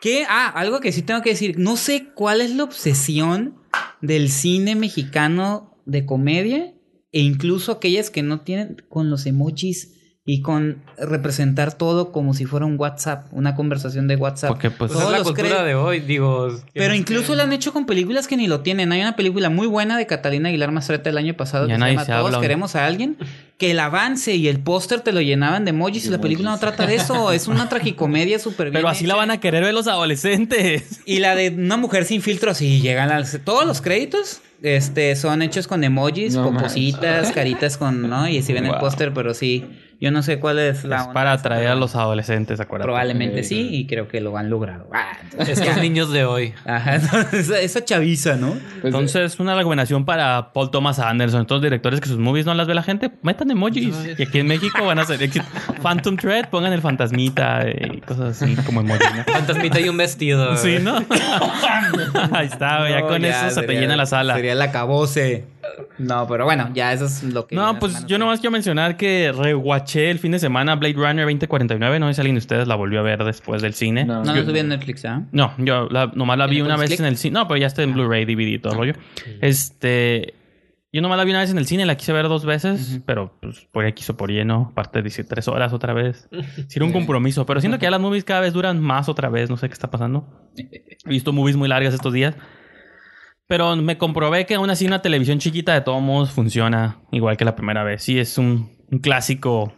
¿Qué? Ah, algo que sí tengo que decir. No sé cuál es la obsesión del cine mexicano de comedia e incluso aquellas que no tienen con los emojis y con representar todo como si fuera un WhatsApp, una conversación de WhatsApp. Porque pues Pues es Todos la los cultura de hoy, digo. ¿qué Pero incluso que- lo han hecho con películas que ni lo tienen. Hay una película muy buena de Catalina Aguilar Mastreta el año pasado Ya que se llama se Todos habla. queremos a alguien. Que el avance y el póster te lo llenaban de emojis y la película no trata de eso. Es una tragicomedia súper bien. Pero así la van a querer ver los adolescentes. Y la de una mujer sin filtro, sí, llegan al... Todos los créditos este, son hechos con emojis, No cositas, caritas con... ¿no? Y si ven el póster, pero sí. Yo no sé cuál es la... es onda para atraer a los adolescentes, acuérdate. Probablemente sí, y creo que lo han logrado. Ah, entonces, Estos niños de hoy. Ajá, entonces, esa, chaviza, ¿no? Pues, Entonces, una recomendación para Paul Thomas Anderson, todos los directores que sus movies no las ve la gente, metan emojis. Y aquí en México van a ser éxito. Phantom Thread, pongan el fantasmita y cosas así como emojis, ¿no? Fantasmita y un vestido. Sí, ¿no? <laughs> Ahí está, ya con ya eso se te llena la sala. Sería la cabose. No, pero bueno, ya eso es lo que... No, pues yo que- nomás quiero mencionar que rewatché el fin de semana Blade Runner 2049. No sé si alguien de ustedes la volvió a ver después del cine. No. No lo subí en Netflix, ¿ah? No, yo la- nomás la vi ¿Tiene una vez en el cine. No, pero ya está en Blu-ray, DVD y todo el rollo. Este. Yo nomás la vi una vez en el cine, la quise ver dos veces, pero pues por X o por Y, ¿no? Aparte de tres horas otra vez. <laughs> Era un compromiso, pero siento que ya las movies cada vez duran más otra vez, no sé qué está pasando. <laughs> He visto movies muy largas estos días. Pero me comprobé que aún así una televisión chiquita de todos modos funciona igual que la primera vez. Sí, es un, un clásico,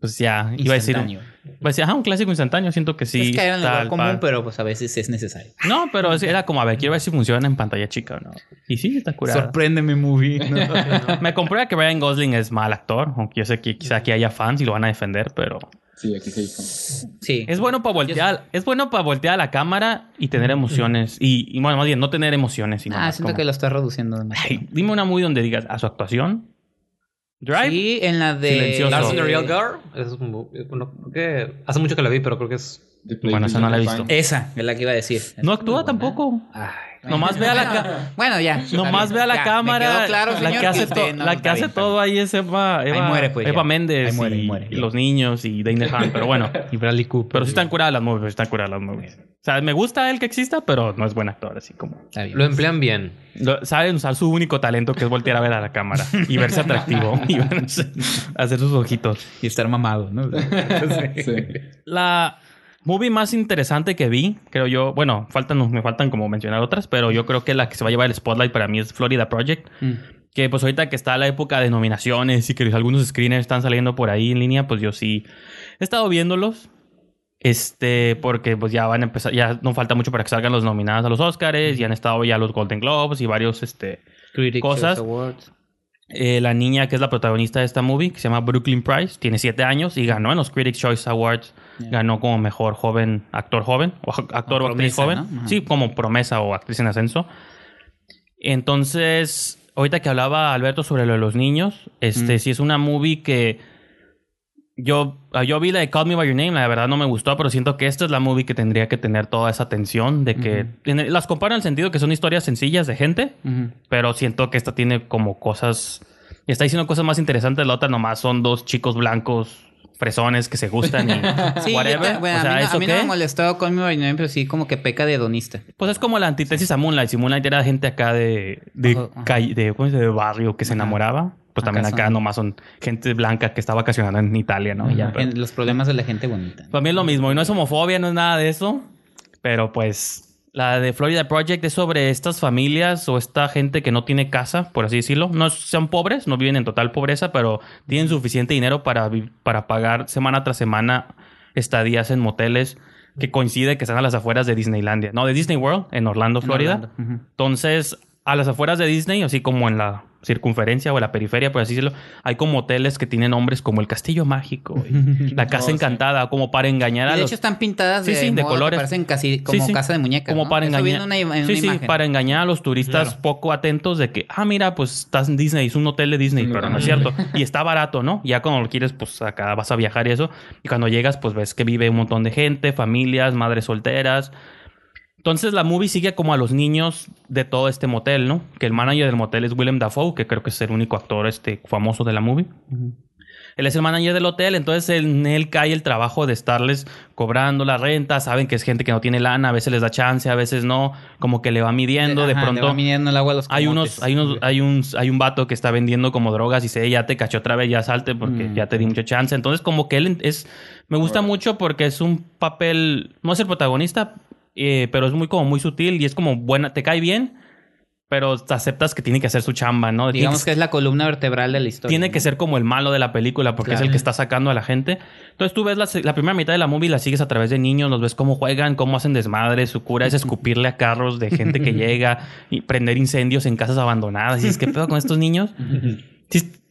pues ya, iba a decir... un-. Iba a decir, ajá, un clásico instantáneo, siento que sí. es en el está lugar común, par. pero pues a veces es necesario. No, pero era como, a ver, quiero ver si funciona en pantalla chica o no. Y sí, está curada. Sorpréndeme, movie. <laughs> Me comprueba que Ryan Gosling es mal actor, aunque yo sé que quizá aquí haya fans y lo van a defender, pero Sí, aquí se hizo. Sí. Es bueno para voltear, es bueno para voltear a la cámara y tener emociones. Y, y, bueno, más bien, no tener emociones. Sino Ah, más siento como- que lo está reduciendo. Ay, dime una movie donde digas a su actuación. Drive. Sí, en la de... Silencioso. Lars in the Real Girl. Es un bu- bueno, creo que hace mucho que la vi, pero creo que es. Bueno, esa no la he visto. Esa es la que iba a decir. No actúa tampoco. Ay. Nomás ve a la ca- <laughs> Bueno, ya. Nomás está ve a bien. la Ya, cámara. Me quedó claro, la señor, que hace, usted to- no, la que hace todo ahí es Eva, Eva, muere, pues, Eva. Méndez Ahí muere, y, muere, y ya. los niños y Dane DeHaan. Pero bueno, <laughs> Y Bradley Cooper. pero sí están curadas las movies, están curadas las movies. O sea, me gusta él que exista, pero no es buen actor, así como. Está bien. Lo emplean bien. Lo- Saben usar su único talento que es voltear a ver a la cámara y verse atractivo <laughs> y verse- hacer sus ojitos. Y estar mamado, ¿no? Sí. La movie más interesante que vi, creo yo, bueno, faltan, me faltan como mencionar otras, pero yo creo que la que se va a llevar el spotlight para mí es Florida Project. Mm. Que pues ahorita que está la época de nominaciones y que algunos screeners están saliendo por ahí en línea, pues yo sí he estado viéndolos. Este, porque pues ya van a empezar, ya no falta mucho para que salgan los nominados a los Oscars, y han estado ya los Golden Globes y varios, este, Critics Cosas. Awards. eh, la niña que es la protagonista de esta movie, que se llama Brooklyn Price, tiene siete años y ganó en los Critics Choice Awards. Yeah. Ganó como mejor joven, actor joven, o ac- actor O o actriz promesa, joven. Sí, como promesa o actriz en ascenso. Entonces, ahorita que hablaba Alberto sobre lo de los niños, este Mm. sí es una movie que yo, ah, yo vi la de Call Me By Your Name, la verdad no me gustó, pero siento que esta es la movie que tendría que tener toda esa atención de que... Las comparo en el sentido que son historias sencillas de gente, pero siento que esta tiene como cosas. Está diciendo cosas más interesantes. La otra nomás son dos chicos blancos fresones que se gustan y <laughs> Sí, whatever. te- bueno, o sea, a mí, no, ¿eso a mí no me molestó con mi Name, pero sí como que peca de hedonista. Pues es como la antítesis a Moonlight. Si Moonlight era gente acá de, de, Ajá, ajá. calle- de, ¿cómo de barrio que se Ajá. enamoraba, pues también Acá son- nomás son gente blanca que está vacacionando en Italia, ¿no? Ya, pero- En los problemas de la gente bonita. Para mí es lo mismo. Y no es homofobia, no es nada de eso. Pero pues la de Florida Project es sobre estas familias o esta gente que no tiene casa, por así decirlo. No sean pobres, no viven en total pobreza, pero tienen suficiente dinero para, para pagar semana tras semana estadías en moteles que coincide que están a las afueras de Disneylandia. No, de Disney World, en Orlando, En Florida. Entonces, a las afueras de Disney, así como en la circunferencia o la periferia, por así decirlo, hay como hoteles que tienen nombres como el Castillo Mágico, y <laughs> la Casa Oh, sí. Encantada, como para engañar Y a de los... hecho están pintadas Sí, de, sí, de colores. parecen casi como Sí, sí. casa de muñecas. Como ¿no? para engañar. una, una sí, sí, para engañar a los turistas Claro. poco atentos de que, ah, mira, pues estás en Disney, es un hotel de Disney, pero no es cierto. Y está barato, ¿no? Ya cuando lo quieres, pues acá vas a viajar y eso. Y cuando llegas, pues ves que vive un montón de gente, familias, madres solteras. Entonces la movie sigue como a los niños de todo este motel, ¿no? Que el manager del motel es Willem Dafoe, que creo que es el único actor este famoso de la movie. Él es el manager del hotel, entonces en él cae el trabajo de estarles cobrando la renta. Saben que es gente que no tiene lana, a veces les da chance, a veces no. Como que le va midiendo, de Ajá, le pronto. va midiendo el agua a los Hay unos, hay unos, hay un, hay un vato que está vendiendo como drogas y dice, ya te caché otra vez, ya salte porque Mm. ya te di mucha chance. Entonces, como que él es, me gusta Órale. mucho porque es un papel, no es el protagonista, eh, pero es muy como muy sutil y es como buena, te cae bien, pero te aceptas que tiene que hacer su chamba, ¿no? Digamos que- que es la columna vertebral de la historia. tiene ¿no? que ser como el malo de la película porque es el que está sacando a la gente. Entonces tú ves la, la primera mitad de la movie, la sigues a través de niños, los ves cómo juegan, cómo hacen desmadre. Su cura es escupirle a carros de gente que <laughs> llega y prender incendios en casas abandonadas. Y es que pedo con estos niños. <laughs>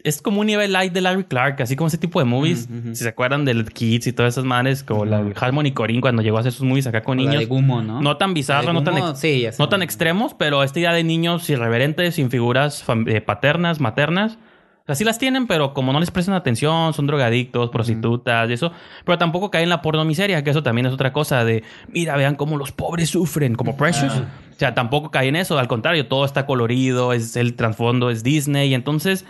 Es como un nivel light de Larry Clark, así como ese tipo de movies. Si se acuerdan del Kids y todas esas madres, como la de Harmony Corinne cuando llegó a hacer sus movies acá con la niños. de Gumo, ¿no? No tan La bizarro, no tan, sí, no tan extremos, pero esta idea de niños irreverentes, sin figuras eh, paternas, maternas. O sea, sí las tienen, pero como no les prestan atención, son drogadictos, prostitutas y eso. Pero tampoco caen en la porno miseria, que eso también es otra cosa de, mira, vean cómo los pobres sufren, como Precious. Ah. O sea, tampoco caen en eso, al contrario, todo está colorido, es el trasfondo, es Disney. Y entonces,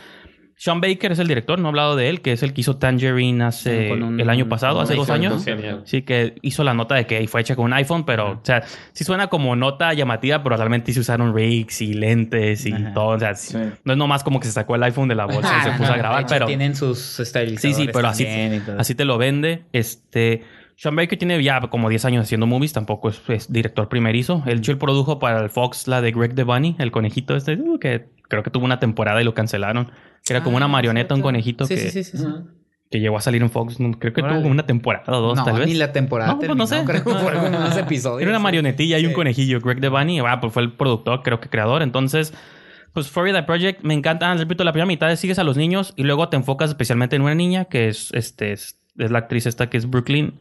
Sean Baker es el director, no he hablado de él, que es el que hizo Tangerine hace un- el año pasado, hace dos años. Sí, que hizo la nota de que fue hecha con un iPhone, pero, o sea, sí suena como nota llamativa, pero realmente se usaron rigs y lentes y Ajá. todo. O sea, sí- Sí. no es nomás como que se sacó el iPhone de la bolsa y se puso a grabar, pero Tienen sus estabilizadores sí, sí, pero así, así te lo vende. Este, Sean Baker tiene ya como 10 años haciendo movies, tampoco es, es director primerizo. Él, él produjo para el Fox la de Greg the Bunny, el conejito este, uh, que creo que tuvo una temporada y lo cancelaron. Que era como una Ah, marioneta, un conejito Sí, que, sí, sí, sí, sí. que llegó a salir en Fox. Creo que Órale. tuvo una temporada o dos, no, tal vez. ni la temporada No, pues terminó, no sé. creo que fue algunos episodios. Era una sí. marionetilla y un conejillo. Greg Devani, ah, pues fue el productor, creo que creador. Entonces, pues Florida Project me encanta. Ah, repito, la primera mitad sigues a los niños y luego te enfocas especialmente en una niña que es, este, es es la actriz esta que es Brooklyn,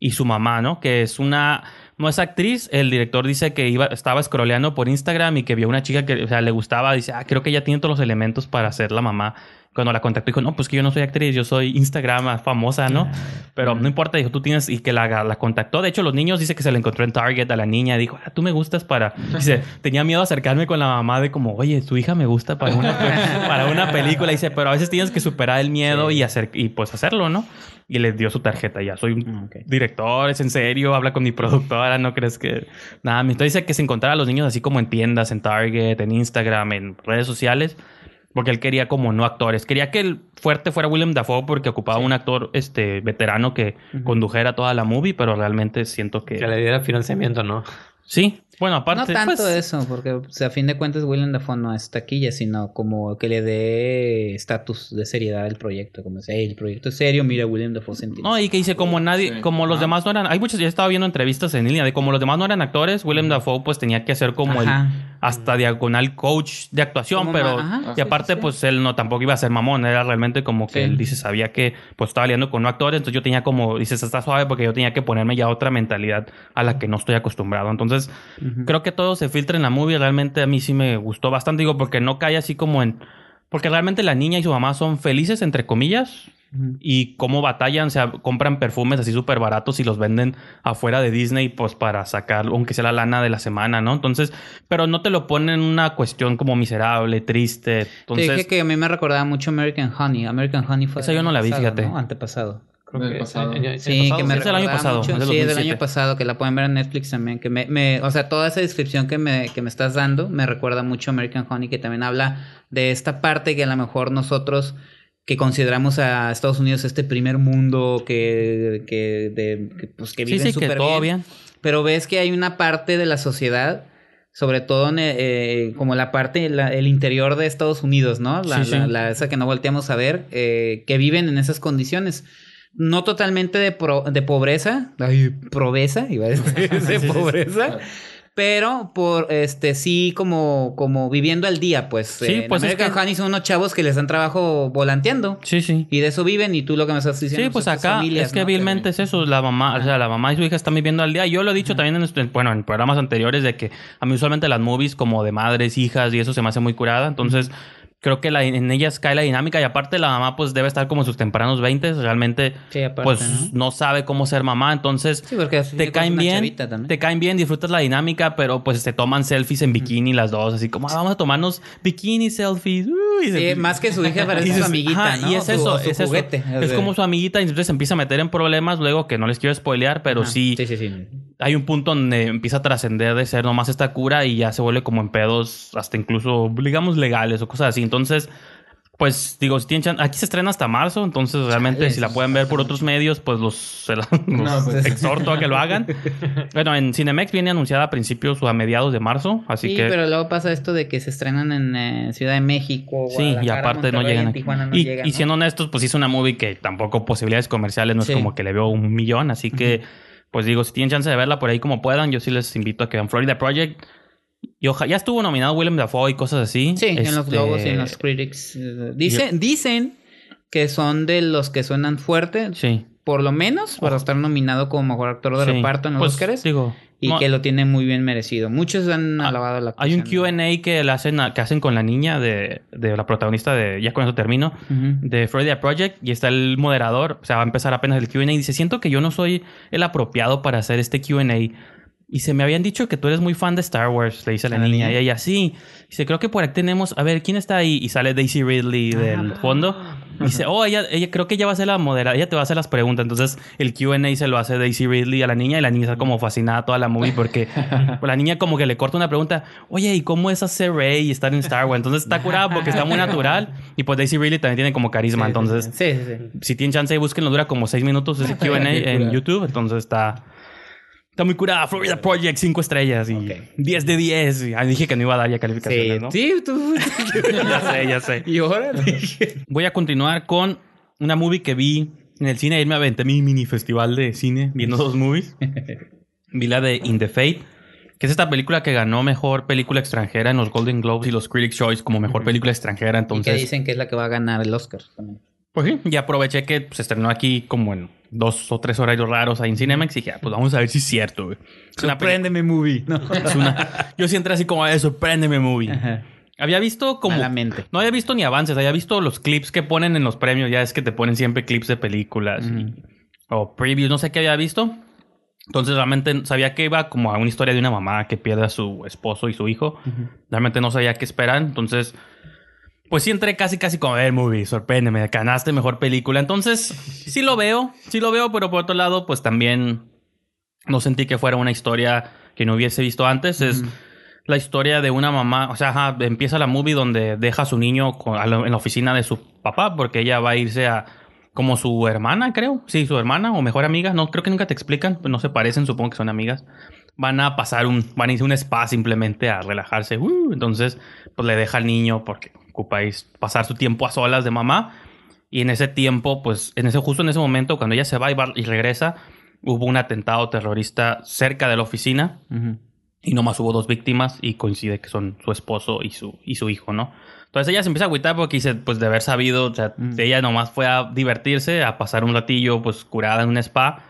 y su mamá, ¿no? Que es una... No es actriz, el director dice que iba, estaba scrolleando por Instagram y que vio una chica que o sea, le gustaba, dice, ah, creo que ella tiene todos los elementos para ser la mamá cuando la contactó, dijo, no, pues que yo no soy actriz, yo soy Instagram famosa, ¿no? Pero no importa, dijo, tú tienes, y que la, la contactó. De hecho, los niños dice que se la encontró en Target a la niña, dijo, ah, tú me gustas para. <laughs> Dice, tenía miedo a acercarme con la mamá de como, oye, tu hija me gusta para una, <laughs> para una película. Dice, pero a veces tienes que superar el miedo y hacer, y pues hacerlo, ¿no? Y le dio su tarjeta. Ya soy un Ok. director, es en serio, habla con mi productora, no crees que. Nada, entonces dice que se encontrara a los niños así como en tiendas, en Target, en Instagram, en redes sociales. Porque él quería como no actores. Quería que el fuerte fuera William Dafoe porque ocupaba un actor este veterano que condujera toda la movie, pero realmente siento que... Que le diera financiamiento, ¿no? Sí. Bueno, No aparte... tanto pues, eso, porque o sea, a fin de cuentas William Dafoe no es taquilla, sino como que le dé estatus de seriedad al proyecto. Como dice, "Hey, el proyecto es serio, mira, William Dafoe se entiende. No, y que dice como nadie, Sí. como los Ah. demás no eran, hay muchos, ya estaba viendo entrevistas en línea de como los demás no eran actores, William Dafoe pues tenía que hacer como el. Hasta diagonal coach de actuación, Como pero ajá, y aparte sí, sí. pues él no tampoco iba a ser mamón, era realmente como que él dice sabía que pues estaba liando con no actores, entonces yo tenía como dices está suave porque yo tenía que ponerme ya otra mentalidad a la que no estoy acostumbrado, entonces creo que todo se filtra en la movie, realmente a mí sí me gustó bastante, digo porque no cae así como en porque realmente la niña y su mamá son felices entre comillas, Y cómo batallan, o sea, compran perfumes así súper baratos y los venden afuera de Disney, pues para sacar, aunque sea la lana de la semana, ¿no? Entonces, pero no te lo ponen en una cuestión como miserable, triste. Te Entonces, dije que a mí me recordaba mucho American Honey. American Honey fue. Esa yo no la vi, pasado, fíjate. ¿no? Antepasado. Creo Del que pasado. el- el Sí, pasado, que me Es del año recordaba pasado, mucho. es del sí, del 2007. año pasado, que la pueden ver en Netflix también. Que me, me- o sea, toda esa descripción que me, que me estás dando me recuerda mucho a American Honey, que también habla de esta parte que a lo mejor nosotros que consideramos a Estados Unidos este primer mundo que, que, de, que, pues, que sí, viven sí, todo bien. bien. Pero ves que hay una parte de la sociedad, sobre todo en, eh, como la parte, la- el interior de Estados Unidos, ¿no? La, Sí, sí. la- la- esa que no volteamos a ver, eh, que viven en esas condiciones. No totalmente de, pro- de pobreza, ay, proveza, iba a decir, <laughs> de Sí, sí, sí. pobreza. Pero por este sí como como viviendo al día, pues. Sí, Eh, en pues es American que- Honey son unos chavos que les dan trabajo volanteando. Sí, sí. Y de eso viven, y tú lo que me estás diciendo. Sí, pues acá familias, es que ¿no? vilmente es eso, la mamá, o sea, la mamá y su hija están viviendo al día. Yo lo he dicho también en, bueno, en programas anteriores de que a mí usualmente las movies como de madres, hijas y eso se me hace muy curada. Entonces, creo que la- en ellas cae la dinámica y aparte la mamá pues debe estar como en sus tempranos 20, realmente Sí, aparte, pues ¿no? no sabe cómo ser mamá, entonces Sí, porque así te caen bien, te caen bien, disfrutas la dinámica, pero pues se toman selfies en bikini las dos, así como "Ah, vamos a tomarnos bikini selfies. Uy, y se- Sí, más que su hija <laughs> parece y su amiguita, ajá, ¿no? Y es Su- eso, su es eso. como su amiguita y entonces se empieza a meter en problemas luego que no les quiero spoilear, pero sí, sí. hay un punto donde empieza a trascender de ser nomás esta cura y ya se vuelve como en pedos hasta incluso, digamos, legales o cosas así. Entonces, pues digo, si tienen chan- aquí se estrena hasta marzo, entonces realmente Chale, si la pueden ver por otros medios, pues los, se la- <laughs> los No, pues. exhorto a que lo hagan. <laughs> bueno, en Cinemex viene anunciada a principios o a mediados de marzo, así sí, que... pero luego pasa esto de que se estrenan en eh, Ciudad de México. Sí, y aparte no llegan en aquí. Tijuana no y, llegan, y ¿no? siendo honestos, pues hizo una movie que tampoco posibilidades comerciales, no Sí. es como que le veo un millón, así que pues digo, si tienen chance de verla por ahí como puedan, yo sí les invito a que vean Florida Project. Y ya estuvo nominado Willem Dafoe y cosas así. Sí, en los Este, Globos y en los Critics. eh, Dicen, dicen que son de los que suenan fuerte, Sí. por lo menos, para estar nominado como mejor actor de sí. reparto en los Pues, Oscars. Digo, Y no- que lo tiene muy bien merecido. Muchos han Ah, alabado la hay un. Q&A que le hacen a- que hacen con la niña de, de la protagonista de ya con eso termino de Florida Project y está el moderador, o sea, va a empezar apenas el Q&A y dice, siento que yo no soy el apropiado para hacer este Q&A. Y se me habían dicho que tú eres muy fan de Star Wars, le dice la ¿A la niña. niña? Y ella, sí. Dice, creo que por aquí tenemos, a ver, ¿quién está ahí? Y sale Daisy Ridley del fondo. Y dice, oh, ella, ella, creo que ella va a ser la moderadora, ella te va a hacer las preguntas. Entonces, el Q&A se lo hace Daisy Ridley a la niña y la niña está como fascinada toda la movie porque <laughs> la niña como que le corta una pregunta, oye, ¿y cómo es hacer Rey y estar en Star Wars? Entonces está curada porque está muy natural y pues Daisy Ridley también tiene como carisma. Entonces, Sí, sí, sí. si tienen chance, búsquenlo, dura como seis minutos ese <laughs> Q&A en. YouTube, entonces está... Está muy curada. Florida Project, cinco estrellas y Ok. 10 de 10. Ah, dije que no iba a dar ya Sí, calificaciones, ¿no? sí, tú. <laughs> ya sé, ya sé. y ahora dije. Voy a continuar con una movie que vi en el cine. Ayer me aventé mi mini festival de cine viendo dos movies. <laughs> vi la de In the Fate, que es esta película que ganó mejor película extranjera en los Golden Globes y los Critics' Choice como mejor película extranjera. Y que Entonces, dicen que es la que va a ganar el Oscar también. Pues sí, y aproveché que se estrenó aquí como en dos o tres horarios raros ahí en Cinemex y dije, ah, pues vamos a ver si es cierto, güey. Es una Sorpréndeme, movie. No. es una- Yo sí entré así como, "Eh, sorpréndeme, movie. Ajá. Había visto como... Malamente. No había visto ni avances, había visto los clips que ponen en los premios. Ya es que te ponen siempre clips de películas y- Ujú. o previews, no sé qué había visto. Entonces realmente sabía que iba como a una historia de una mamá que pierde a su esposo y su hijo. Realmente no sabía qué esperar. Entonces, pues sí entré casi, casi como, a ver, movie, sorpréndeme, ganaste mejor película. Entonces, sí lo veo, sí lo veo, pero por otro lado, pues también no sentí que fuera una historia que no hubiese visto antes. Es la historia de una mamá, o sea, ajá, empieza la movie donde deja a su niño con- a la- en la oficina de su papá porque ella va a irse a como su hermana, creo. Sí, su hermana o mejor amiga. No, creo que nunca te explican, no se parecen, supongo que son amigas. Van a pasar un, van a irse a un spa simplemente a relajarse. Uh, entonces, pues le deja al niño porque ocupa ir- pasar su tiempo a solas de mamá. Y en ese tiempo, pues, en ese, justo en ese momento, cuando ella se va y, va y regresa, hubo un atentado terrorista cerca de la oficina Ujú. y nomás hubo dos víctimas y coincide que son su esposo y su, y su hijo, ¿no? Entonces ella se empieza a agüitar porque dice, pues de haber sabido, o sea, Mm. ella nomás fue a divertirse, a pasar un ratillo, pues curada en un spa.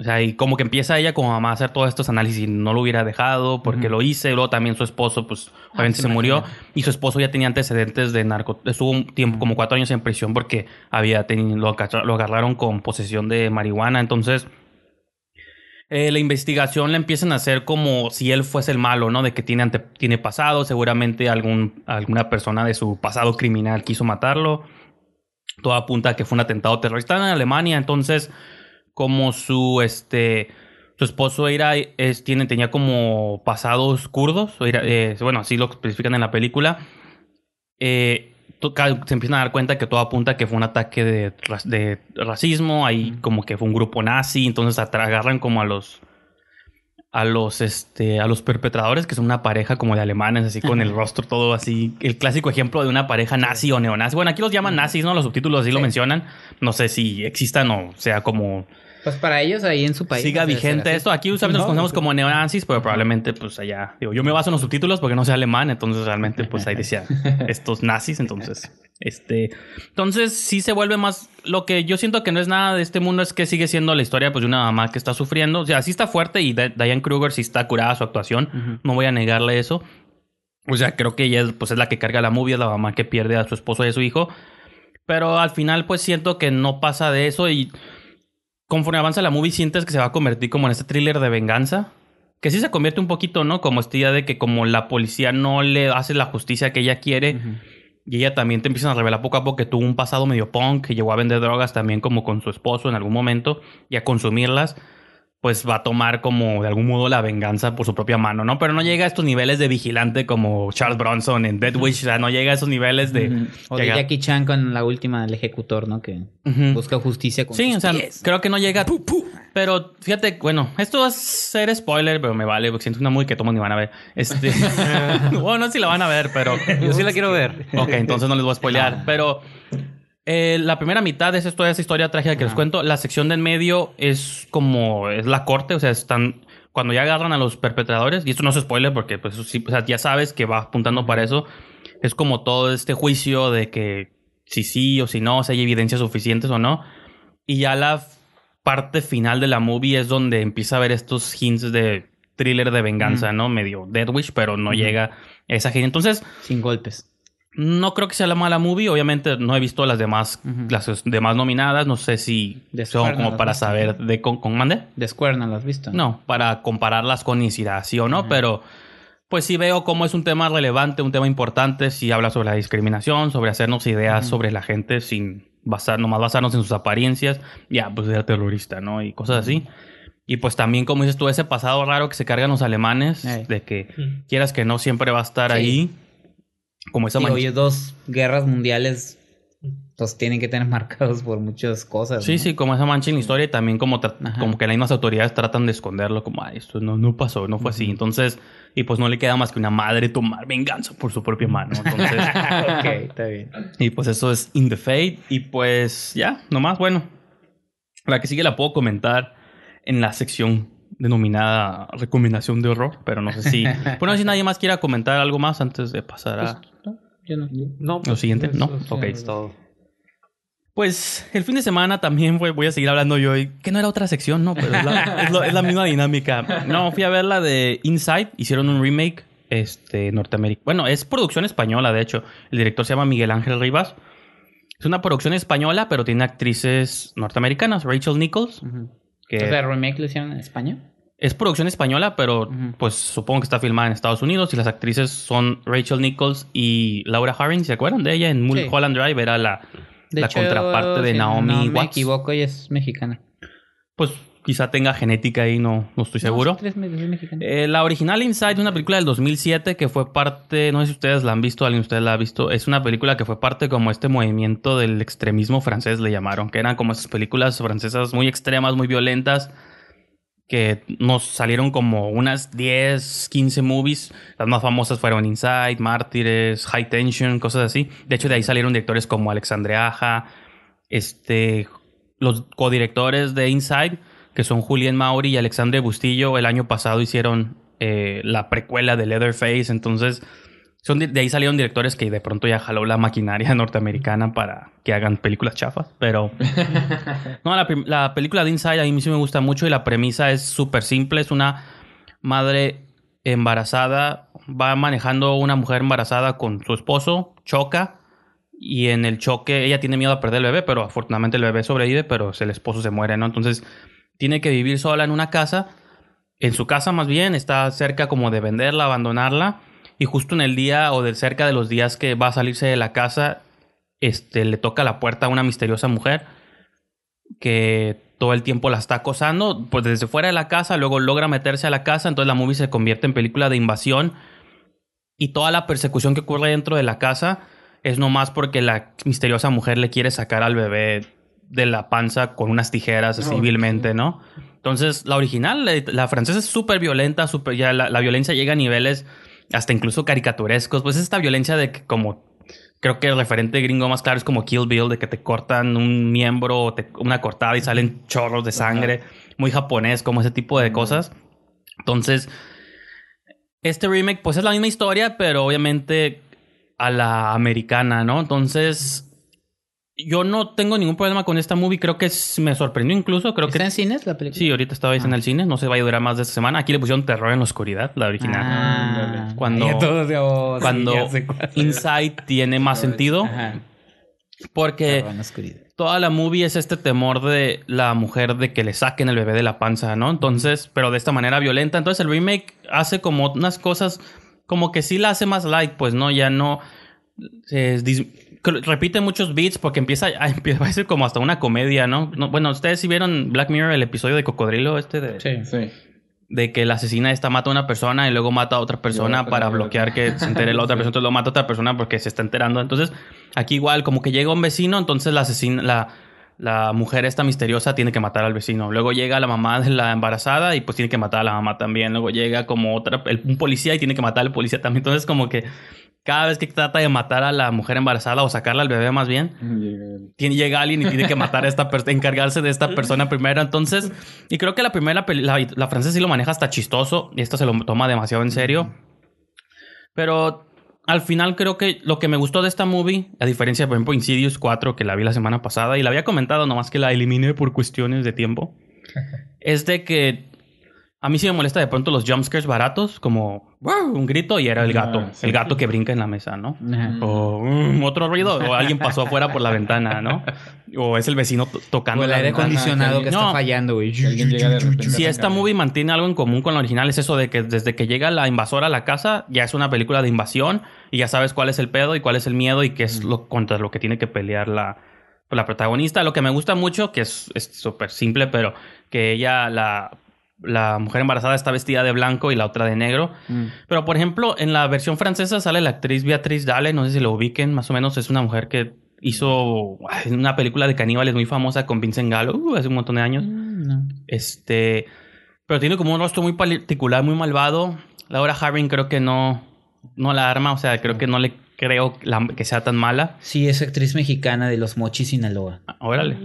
O sea, y como que empieza ella como mamá a hacer todos estos análisis no lo hubiera dejado porque lo hice. Luego también su esposo, pues obviamente sí, se murió. Y su esposo ya tenía antecedentes de narco. Estuvo un tiempo, como cuatro años en prisión porque había tenido, lo agarraron con posesión de marihuana. Entonces, eh, la investigación la empiezan a hacer como si él fuese el malo, ¿no? De que tiene, ante- tiene pasado, seguramente algún, alguna persona de su pasado criminal quiso matarlo. Todo apunta a que fue un atentado terrorista en Alemania, entonces como su este su esposo era es, tiene tenía como pasados kurdos, era- eh, bueno, así lo especifican en la película. Eh, se empiezan a dar cuenta que todo apunta que fue un ataque de, de racismo, ahí como que fue un grupo nazi, entonces agarran como a los a los este a los perpetradores que son una pareja como de alemanes así con el rostro todo así el clásico ejemplo de una pareja nazi o neonazi. Bueno aquí los llaman nazis no los subtítulos así lo mencionan. No sé si existan o sea como Pues para ellos ahí en su país. siga vigente esto aquí usualmente No, los conocemos sí. como neonazis pero probablemente pues allá digo yo me baso en los subtítulos porque no sé alemán entonces realmente pues ahí decía <laughs> estos nazis entonces este entonces sí se vuelve más lo que yo siento que no es nada de este mundo es que sigue siendo la historia pues de una mamá que está sufriendo o sea sí está fuerte y Di- Diane Kruger sí está curada su actuación no voy a negarle eso o sea creo que ella es, pues es la que carga la movie es la mamá que pierde a su esposo y a su hijo pero al final pues siento que no pasa de eso y conforme avanza la movie sientes que se va a convertir como en este thriller de venganza. Que sí se convierte un poquito, ¿no? Como esta idea de que como la policía no le hace la justicia que ella quiere y ella también te empiezan a revelar poco a poco que tuvo un pasado medio punk, que llegó a vender drogas también como con su esposo en algún momento y a consumirlas, pues va a tomar como de algún modo la venganza por su propia mano, ¿no? Pero no llega a estos niveles de vigilante como Charles Bronson en Dead Wish, o sea, no llega a esos niveles de... O de Jackie Chan con la última del ejecutor, ¿no? Que busca justicia con Sí, sus o sea, pies. creo que no llega. Pero fíjate, bueno, esto va a ser spoiler, pero me vale, porque siento una muy que todos ni van a ver. Este. <laughs> bueno, no sé si la van a ver, pero. Yo sí la quiero ver. Ok, entonces no les voy a spoilear. Pero eh, la primera mitad esa historia, esa historia trágica que les cuento, la sección de en medio es como. Es la corte, o sea, están. Cuando ya agarran a los perpetradores, y esto no es spoiler porque pues eso sí, o sea, ya sabes que va apuntando para eso. Es como todo este juicio de que si sí o si no, si hay evidencias suficientes o no. Y ya la parte final de la movie es donde empieza a ver estos hints de thriller de venganza, ¿no? Medio Dead Wish, pero no llega a esa gente. Entonces, Sin golpes. No creo que sea la mala movie. Obviamente no he visto las demás, Ujú. las demás nominadas. No sé si De son Square no como las para saber de con, con mande. De Square no lo has visto. No, para compararlas con y si da sí o no, pero pues sí veo cómo es un tema relevante, un tema importante, si habla sobre la discriminación, sobre hacernos ideas sobre la gente sin basar, nomás basarnos en sus apariencias, ya, pues era terrorista, ¿no? Y cosas así. Y pues también, como dices tú, ese pasado raro que se cargan los alemanes, de que quieras que no siempre va a estar Sí. ahí, como esa mancha- oye, dos guerras mundiales los tienen que tener <laughs> marcados por muchas cosas. Sí, ¿no? sí, como esa mancha en la historia y también como, como que las mismas autoridades tratan de esconderlo, como, ay, esto no, no pasó, no fue así. Entonces, y pues no le queda más que una madre tomar venganza por su propia mano. Entonces, <laughs> ok, está bien. y pues eso es In the Fate. Y pues ya, nomás, bueno. La que sigue la puedo comentar en la sección denominada recomendación de horror, pero no sé si... <laughs> bueno, si nadie más quiera comentar algo más antes de pasar a... Yo no. No, ¿Lo siguiente? No, eso ok. es todo. Pues el fin de semana también fue, voy a seguir hablando yo, y que no era otra sección, ¿no? Pero es la, <laughs> es lo- es la misma dinámica. No, fui a ver la de Inside, hicieron un remake este, norteamericano. Bueno, es producción española, de hecho. El director se llama Miguel Ángel Rivas. Es una producción española, pero tiene actrices norteamericanas. Rachel Nichols, que O sea, remake lo hicieron en España. Es producción española, pero pues supongo que está filmada en Estados Unidos y las actrices son Rachel Nichols y Laura Harring. ¿Se acuerdan de ella? En Mulholland Drive era la, De la hecho, contraparte de si Naomi No me Watts. equivoco, ella es mexicana. Pues quizá tenga genética ahí, no, no estoy seguro. No, sí, es. Eh, la original Inside es una película del 2007 que fue parte, no sé si ustedes la han visto, alguien de ustedes la ha visto, es una película que fue parte como este movimiento del extremismo francés, le llamaron, que eran como esas películas francesas muy extremas, muy violentas, que nos salieron como unas 10, 15 movies. Las más famosas fueron Inside, Mártires, High Tension, cosas así. De hecho, de ahí salieron directores como Alexandre Aja, este, los codirectores de Inside, que son Julián Mauri y Alexandre Bustillo, el año pasado hicieron eh, la precuela de Leatherface. Entonces, son de, de ahí salieron directores que de pronto ya jaló la maquinaria <laughs> norteamericana para que hagan películas chafas. Pero <laughs> no, la, la película de Inside a mí sí me gusta mucho y la premisa es súper simple. Es una madre embarazada, va manejando una mujer embarazada con su esposo, choca y en el choque ella tiene miedo a perder el bebé, pero afortunadamente el bebé sobrevive, pero el esposo se muere, ¿no? Entonces tiene que vivir sola en una casa, en su casa más bien, está cerca como de venderla, abandonarla y justo en el día o de cerca de los días que va a salirse de la casa, este le toca la puerta a una misteriosa mujer que todo el tiempo la está acosando, pues desde fuera de la casa, luego logra meterse a la casa, entonces la movie se convierte en película de invasión y toda la persecución que ocurre dentro de la casa es nomás porque la misteriosa mujer le quiere sacar al bebé de la panza con unas tijeras así Ok. vilmente, ¿no? Entonces, la original, la, la francesa es súper violenta, súper, ya la, la violencia llega a niveles hasta incluso caricaturescos. Pues es esta violencia de que como creo que el referente gringo más claro es como Kill Bill, de que te cortan un miembro, o te- una cortada y salen chorros de sangre. Muy japonés, como ese tipo de cosas. Entonces, este remake, pues es la misma historia, pero obviamente a la americana, ¿no? Entonces, yo no tengo ningún problema con esta movie. Creo que es- me sorprendió incluso. Creo ¿Está que en cines la película? sí, ahorita estaba en Ah. el cine. No se va a durar más de esta semana. Aquí le pusieron Terror en la Oscuridad, la original. Ah, Cuando- oh, sí, Cuando cuál. Inside tiene más sentido. Ajá. Porque en toda la movie es este temor de la mujer de que le saquen el bebé de la panza, ¿no? Entonces, pero de esta manera violenta. Entonces el remake hace como unas cosas, como que sí la hace más light, pues no, ya no. Se dis- repite muchos beats porque empieza <laughs> a, empieza a ser como hasta una comedia, ¿no? No, Bueno, ustedes sí vieron Black Mirror, el episodio de Cocodrilo, este de, Sí. Sí. de que la asesina esta mata a una persona y luego mata a otra persona para bloquear que se entere la otra Sí. persona, entonces lo mata a otra persona porque se está enterando. Entonces, aquí igual, como que llega un vecino, entonces la asesina, la, la mujer esta misteriosa tiene que matar al vecino. Luego llega la mamá de la embarazada y pues tiene que matar a la mamá también. Luego llega como otra, el- un policía y tiene que matar al policía también. Entonces, como que cada vez que trata de matar a la mujer embarazada o sacarla al bebé más bien, tiene, llega alguien y tiene que matar a esta persona, encargarse de esta <laughs> persona primero. Entonces, y creo que la primera, la, la francesa sí lo maneja hasta chistoso y esta se lo toma demasiado en serio. Pero al final creo que lo que me gustó de esta movie, a diferencia, por ejemplo, Insidious 4, que la vi la semana pasada y la había comentado, nomás que la eliminé por cuestiones de tiempo, <laughs> es de que a mí sí me molesta de pronto los jumpscares baratos, como "Wow", un grito y era el gato, Ah, sí. el gato que brinca en la mesa, ¿no? Ajá. O mm, otro ruido, o alguien pasó afuera por la ventana, ¿no? O es el vecino to- tocando O el la aire ventana. acondicionado que no. está fallando, güey. Si esta movie mantiene algo en común con la original es eso de que desde que llega la invasora a la casa ya es una película de invasión y ya sabes cuál es el pedo y cuál es el miedo y qué es lo contra lo que tiene que pelear la, la protagonista. Lo que me gusta mucho, que es es súper simple, pero que ella, la, la mujer embarazada está vestida de blanco y la otra de negro. Mm. Pero, por ejemplo, en la versión francesa sale la actriz Beatriz Dalle, no sé si lo ubiquen, más o menos es una mujer que hizo una película de caníbales muy famosa con Vincent Gallo uh, hace un montón de años. Mm, no. Este, pero tiene como un rostro muy particular, muy malvado. Laura Harring creo que no, no la arma, o sea, creo que no le creo la- que sea tan mala. Sí, es actriz mexicana de Los Mochis, Sinaloa. Ah, Órale,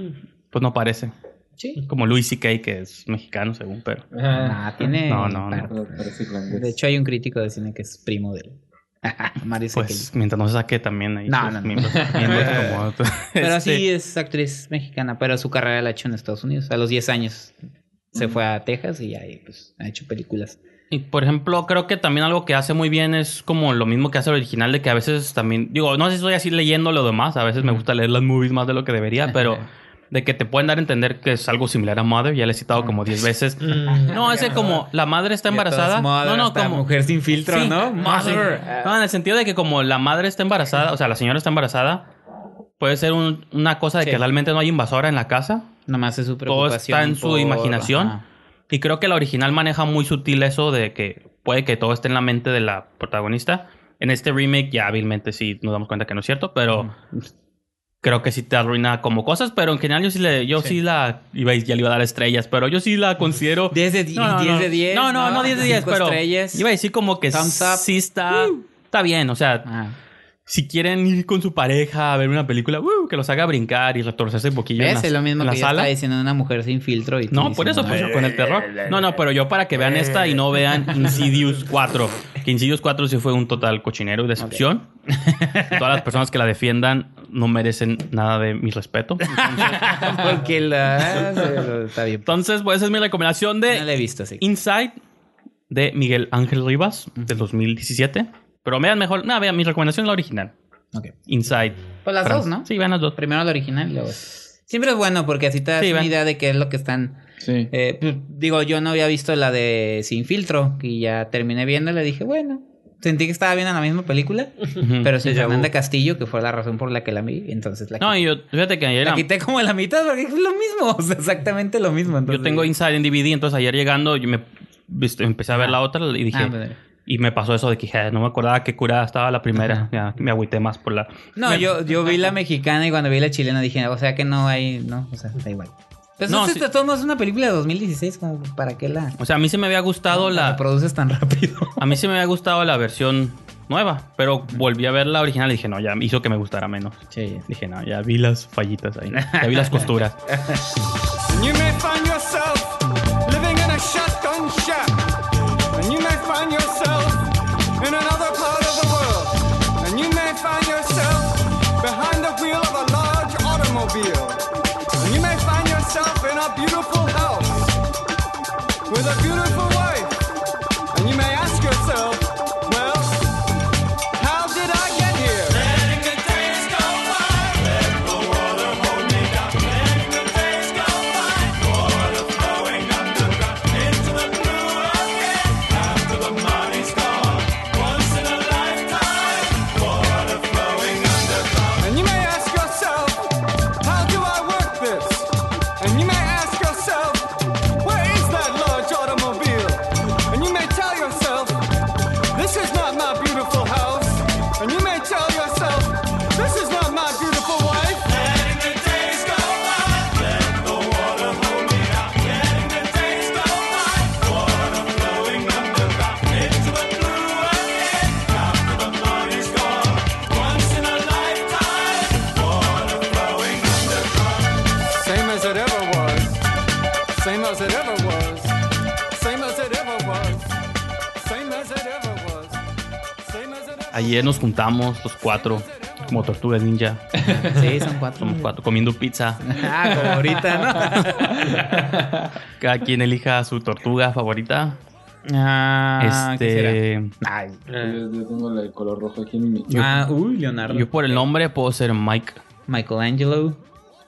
pues no parece. Sí. Como Louis C.K., que es mexicano, según, pero. Ajá. Ah, tiene. No, no, no. De hecho, hay un crítico de cine que es primo de él. <laughs> Mary Pues mientras no se saque también ahí. No, no, no. miembros- miembros <laughs> como- Pero Este, sí es actriz mexicana, pero su carrera la ha hecho en Estados Unidos. A los 10 años se fue a Texas y ahí pues ha hecho películas. Y por ejemplo, creo que también algo que hace muy bien es como lo mismo que hace el original, de que a veces también, digo, no sé si estoy así leyendo lo demás, a veces me gusta leer las movies más de lo que debería, pero <laughs> de que te pueden dar a entender que es algo similar a Mother, ya le he citado como 10 veces. <laughs> Mm. No, ese como la madre está embarazada. No, no, como mujer sin filtro, Sí. ¿no? Mother. No, en el sentido de que como la madre está embarazada, o sea, la señora está embarazada, puede ser un- una cosa de Sí. que realmente no hay invasora en la casa. Nomás es su Todo preocupación. está en su por- imaginación. Ajá. Y creo que la original maneja muy sutil eso de que puede que todo esté en la mente de la protagonista. En este remake ya hábilmente sí nos damos cuenta que no es cierto, pero creo que sí te arruina como cosas, pero en general yo sí le, yo sí, la iba a- ya le iba a dar estrellas, pero yo sí la considero 10 de 10, no, no, 10 no. de 10. No, no, no 10 de 10, Cinco pero estrellas. iba a decir como que sí está está bien, o sea, Ah. Si quieren ir con su pareja a ver una película, ¡uh! que los haga brincar y retorcerse un poquillo Es lo mismo en la que sala. diciendo una mujer sin filtro. Y No, por eso, con el terror. No, no, pero yo para que vean esta y no vean <laughs> Insidious 4. Que Insidious 4 sí fue un total cochinero y decepción. Todas las personas que la defiendan no merecen nada de mi respeto. <laughs> Porque la... Está bien. Entonces, pues esa es mi recomendación No de la he visto, así. Inside de Miguel Ángel Rivas del 2017. Pero vean mejor, nada, vean, mi recomendación es la original. Ok. Inside. Pues las dos, ¿no? Sí, vean las dos. Primero la original y luego... Siempre es bueno porque así te das Sí, una idea de qué es lo que están... Sí. eh, pues, digo, yo no había visto la de Sin Filtro y ya terminé viéndola y dije, bueno... Sentí que estaba viendo la misma película, pero sin. Fernanda Castillo, que fue la razón por la que la vi, entonces la No, quité. y yo, fíjate que ayer La quité como la mitad porque es lo mismo, <laughs> o sea, exactamente lo mismo. yo entonces- tengo Inside en DVD, entonces ayer llegando yo me empecé a ver la otra y dije, Ah, pues, y me pasó eso de que "Ja, no me acordaba qué curada estaba la primera, ya me agüité más por la No, Me- yo, yo vi la mexicana y cuando vi la chilena dije, o sea que no hay, no, o sea, da igual. Pues No, modos es una película de 2016, como para qué la, O sea, a mí sí me había gustado la la produces tan rápido. <laughs> a mí sí me había gustado la versión nueva, pero volví a ver la original y dije, "No, ya hizo que me gustara menos." Sí. Dije, "No, ya vi las fallitas ahí. Ya vi las <laughs> costuras." With a beautiful Ayer nos juntamos los cuatro como tortugas ninja, <laughs> Sí, son cuatro. somos cuatro comiendo pizza. <laughs> Ah, como ahorita, <laughs> Cada quien elija su tortuga favorita. Ah, este, Ay. Yo, yo tengo el color rojo aquí en mi. Ah, uy, Leonardo. yo por el nombre puedo ser Mike. Michelangelo.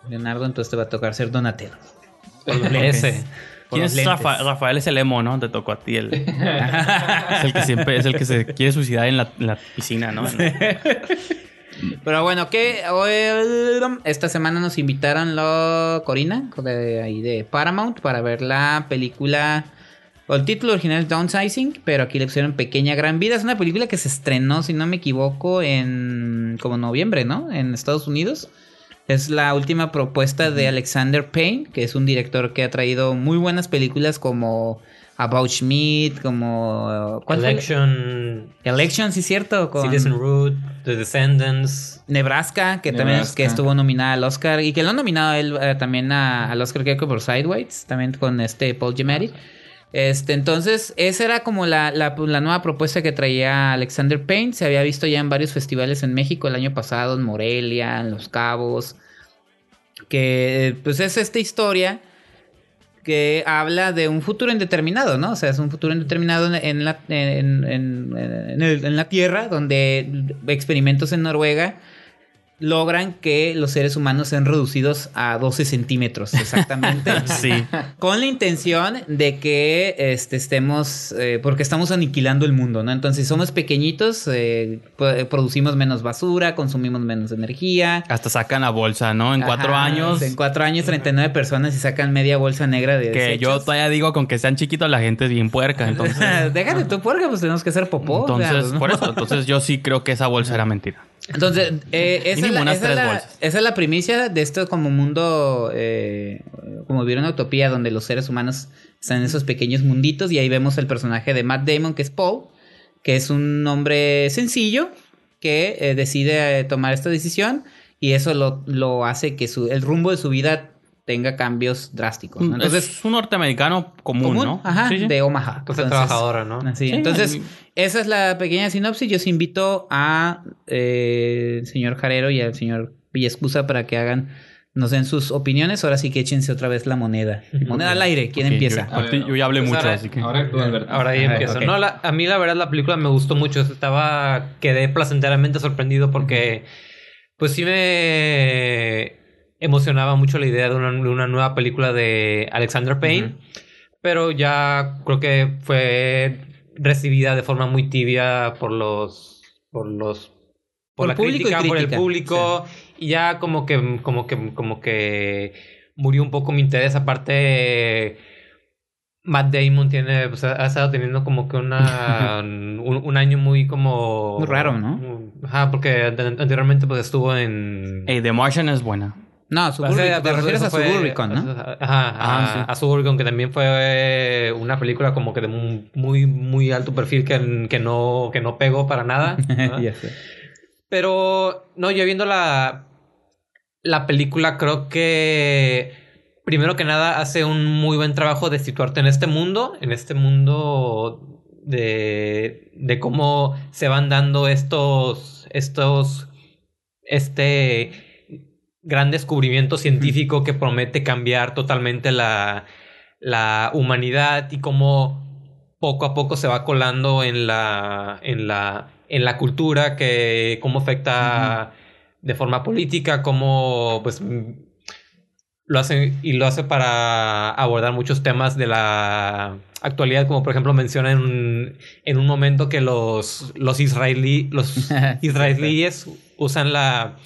Leonardo, entonces te va a tocar ser Donatello. Ese. ¿Quién es. Rafa- Rafael? Es el emo, ¿no? Te tocó a ti. El, <laughs> es el que siempre es el que se quiere suicidar en la, en la piscina, ¿no? Pero bueno, que esta semana nos invitaron lo Corina de ahí de Paramount para ver la película. o El título original es Downsizing, pero aquí le pusieron Pequeña Gran Vida. Es una película que se estrenó, si no me equivoco, en como noviembre, ¿no? En Estados Unidos. Es la última propuesta de Alexander Payne, que es un director que ha traído muy buenas películas como About Schmidt, como ¿cuál fue? Election, Election, sí, cierto. Con... Citizen Root, The Descendants. Nebraska, que también es, que estuvo nominada al Oscar y que lo han nominado él eh, también a- al Oscar creo que por Sideways, también con este Paul Giamatti. Este, entonces, esa era como la, la- la nueva propuesta que traía Alexander Payne. Se había visto ya en varios festivales en México el año pasado, en Morelia, en Los Cabos. Que pues es esta historia que habla de un futuro indeterminado, ¿no? O sea, es un futuro indeterminado en, la, en, en- en la Tierra, donde experimentos en Noruega logran que los seres humanos sean reducidos a 12 centímetros, exactamente. <laughs> Sí. Con la intención de que este, estemos, eh, porque estamos aniquilando el mundo, ¿no? Entonces, si somos pequeñitos, eh, pro- producimos menos basura, consumimos menos energía. Hasta sacan la bolsa, ¿no? En cuatro años. En cuatro años, 39 personas y sacan media bolsa negra de Que yo todavía digo, con que sean chiquitos, la gente es bien puerca. <laughs> Entonces, Déjate tú, porque pues tenemos que hacer popó. entonces por eso. Entonces, yo sí creo que esa bolsa era mentira. Entonces, eh, esa, es la, esa es la- bolsas. esa es la primicia de esto como mundo, eh, como vivir una utopía donde los seres humanos están en esos pequeños munditos y ahí vemos el personaje de Matt Damon que es Paul, que es un hombre sencillo que eh, decide eh, tomar esta decisión y eso lo, lo hace que su, el rumbo de su vida tenga cambios drásticos. ¿no? Entonces, es un norteamericano común, común, ¿no? ajá, Sí, sí. de Omaha. Entonces, trabajadora, ¿no? Sí, entonces, esa es la pequeña sinopsis. Yo os invito a eh, el señor Jarero y al señor Villescusa para que hagan, nos den sus opiniones. Ahora sí que échense otra vez la moneda. <laughs> Moneda al aire. ¿Quién empieza? Yo, yo ya hablé Pues mucho, ahora- así que. Ahora tú, Alberto. Ahora ahí Ajá, empiezo. ok. No, la- a mí la verdad la película me gustó mucho. Estaba, quedé placenteramente sorprendido porque, pues sí me emocionaba mucho la idea de una, de una nueva película de Alexander Payne, pero ya creo que fue recibida de forma muy tibia por los, por los, Por por, la crítica, por el público y ya como que, como que, como que murió un poco mi interés. Aparte Matt Damon tiene, pues, ha estado teniendo como que una <laughs> un, un año muy como Muy raro, ¿no? Ajá, porque an- anteriormente pues estuvo en Hey, The Martian es buena. No, Suburbicon. Te refieres a Suburbicon, ¿no? Ajá, Ah, a, sí. a Suburbicon, que también fue una película como que de muy, muy alto perfil que, que no, que no pegó para nada. <laughs> ¿verdad? Ya sé. Pero, no, yo viendo la, la película, creo que primero que nada hace un muy buen trabajo de situarte en este mundo, en este mundo de, de cómo se van dando estos, estos, este gran descubrimiento científico que promete cambiar totalmente la, la humanidad y cómo poco a poco se va colando en la, en la, en la cultura, que cómo afecta de forma política, cómo pues mm, lo hace y lo hace para abordar muchos temas de la actualidad, como por ejemplo menciona en un, en un momento que los, los, israelí, los <laughs> israelíes usan la,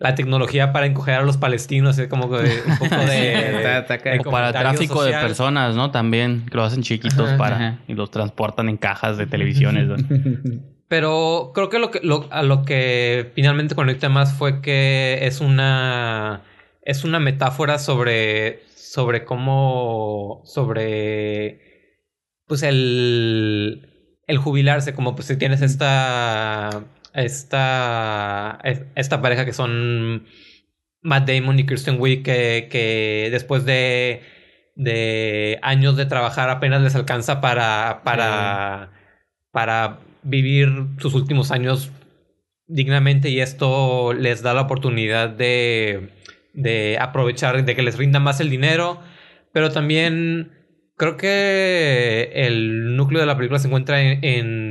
la tecnología para encoger a los palestinos, es como que un poco <laughs> de, O para tráfico de personas, ¿no? También, que lo hacen chiquitos Ajá. para... Ajá. Y los transportan en cajas de televisiones. ¿no? <laughs> Pero creo que lo que lo- a lo que finalmente conecta más fue que es una es una metáfora sobre sobre cómo sobre pues el el jubilarse como pues si tienes esta esta es- esta pareja que son Matt Damon y Kristen Wiig que, que después de de años de trabajar apenas les alcanza para para para vivir sus últimos años dignamente y esto les da la oportunidad de, de aprovechar, de que les rinda más el dinero, pero también creo que el núcleo de la película se encuentra en, en, en,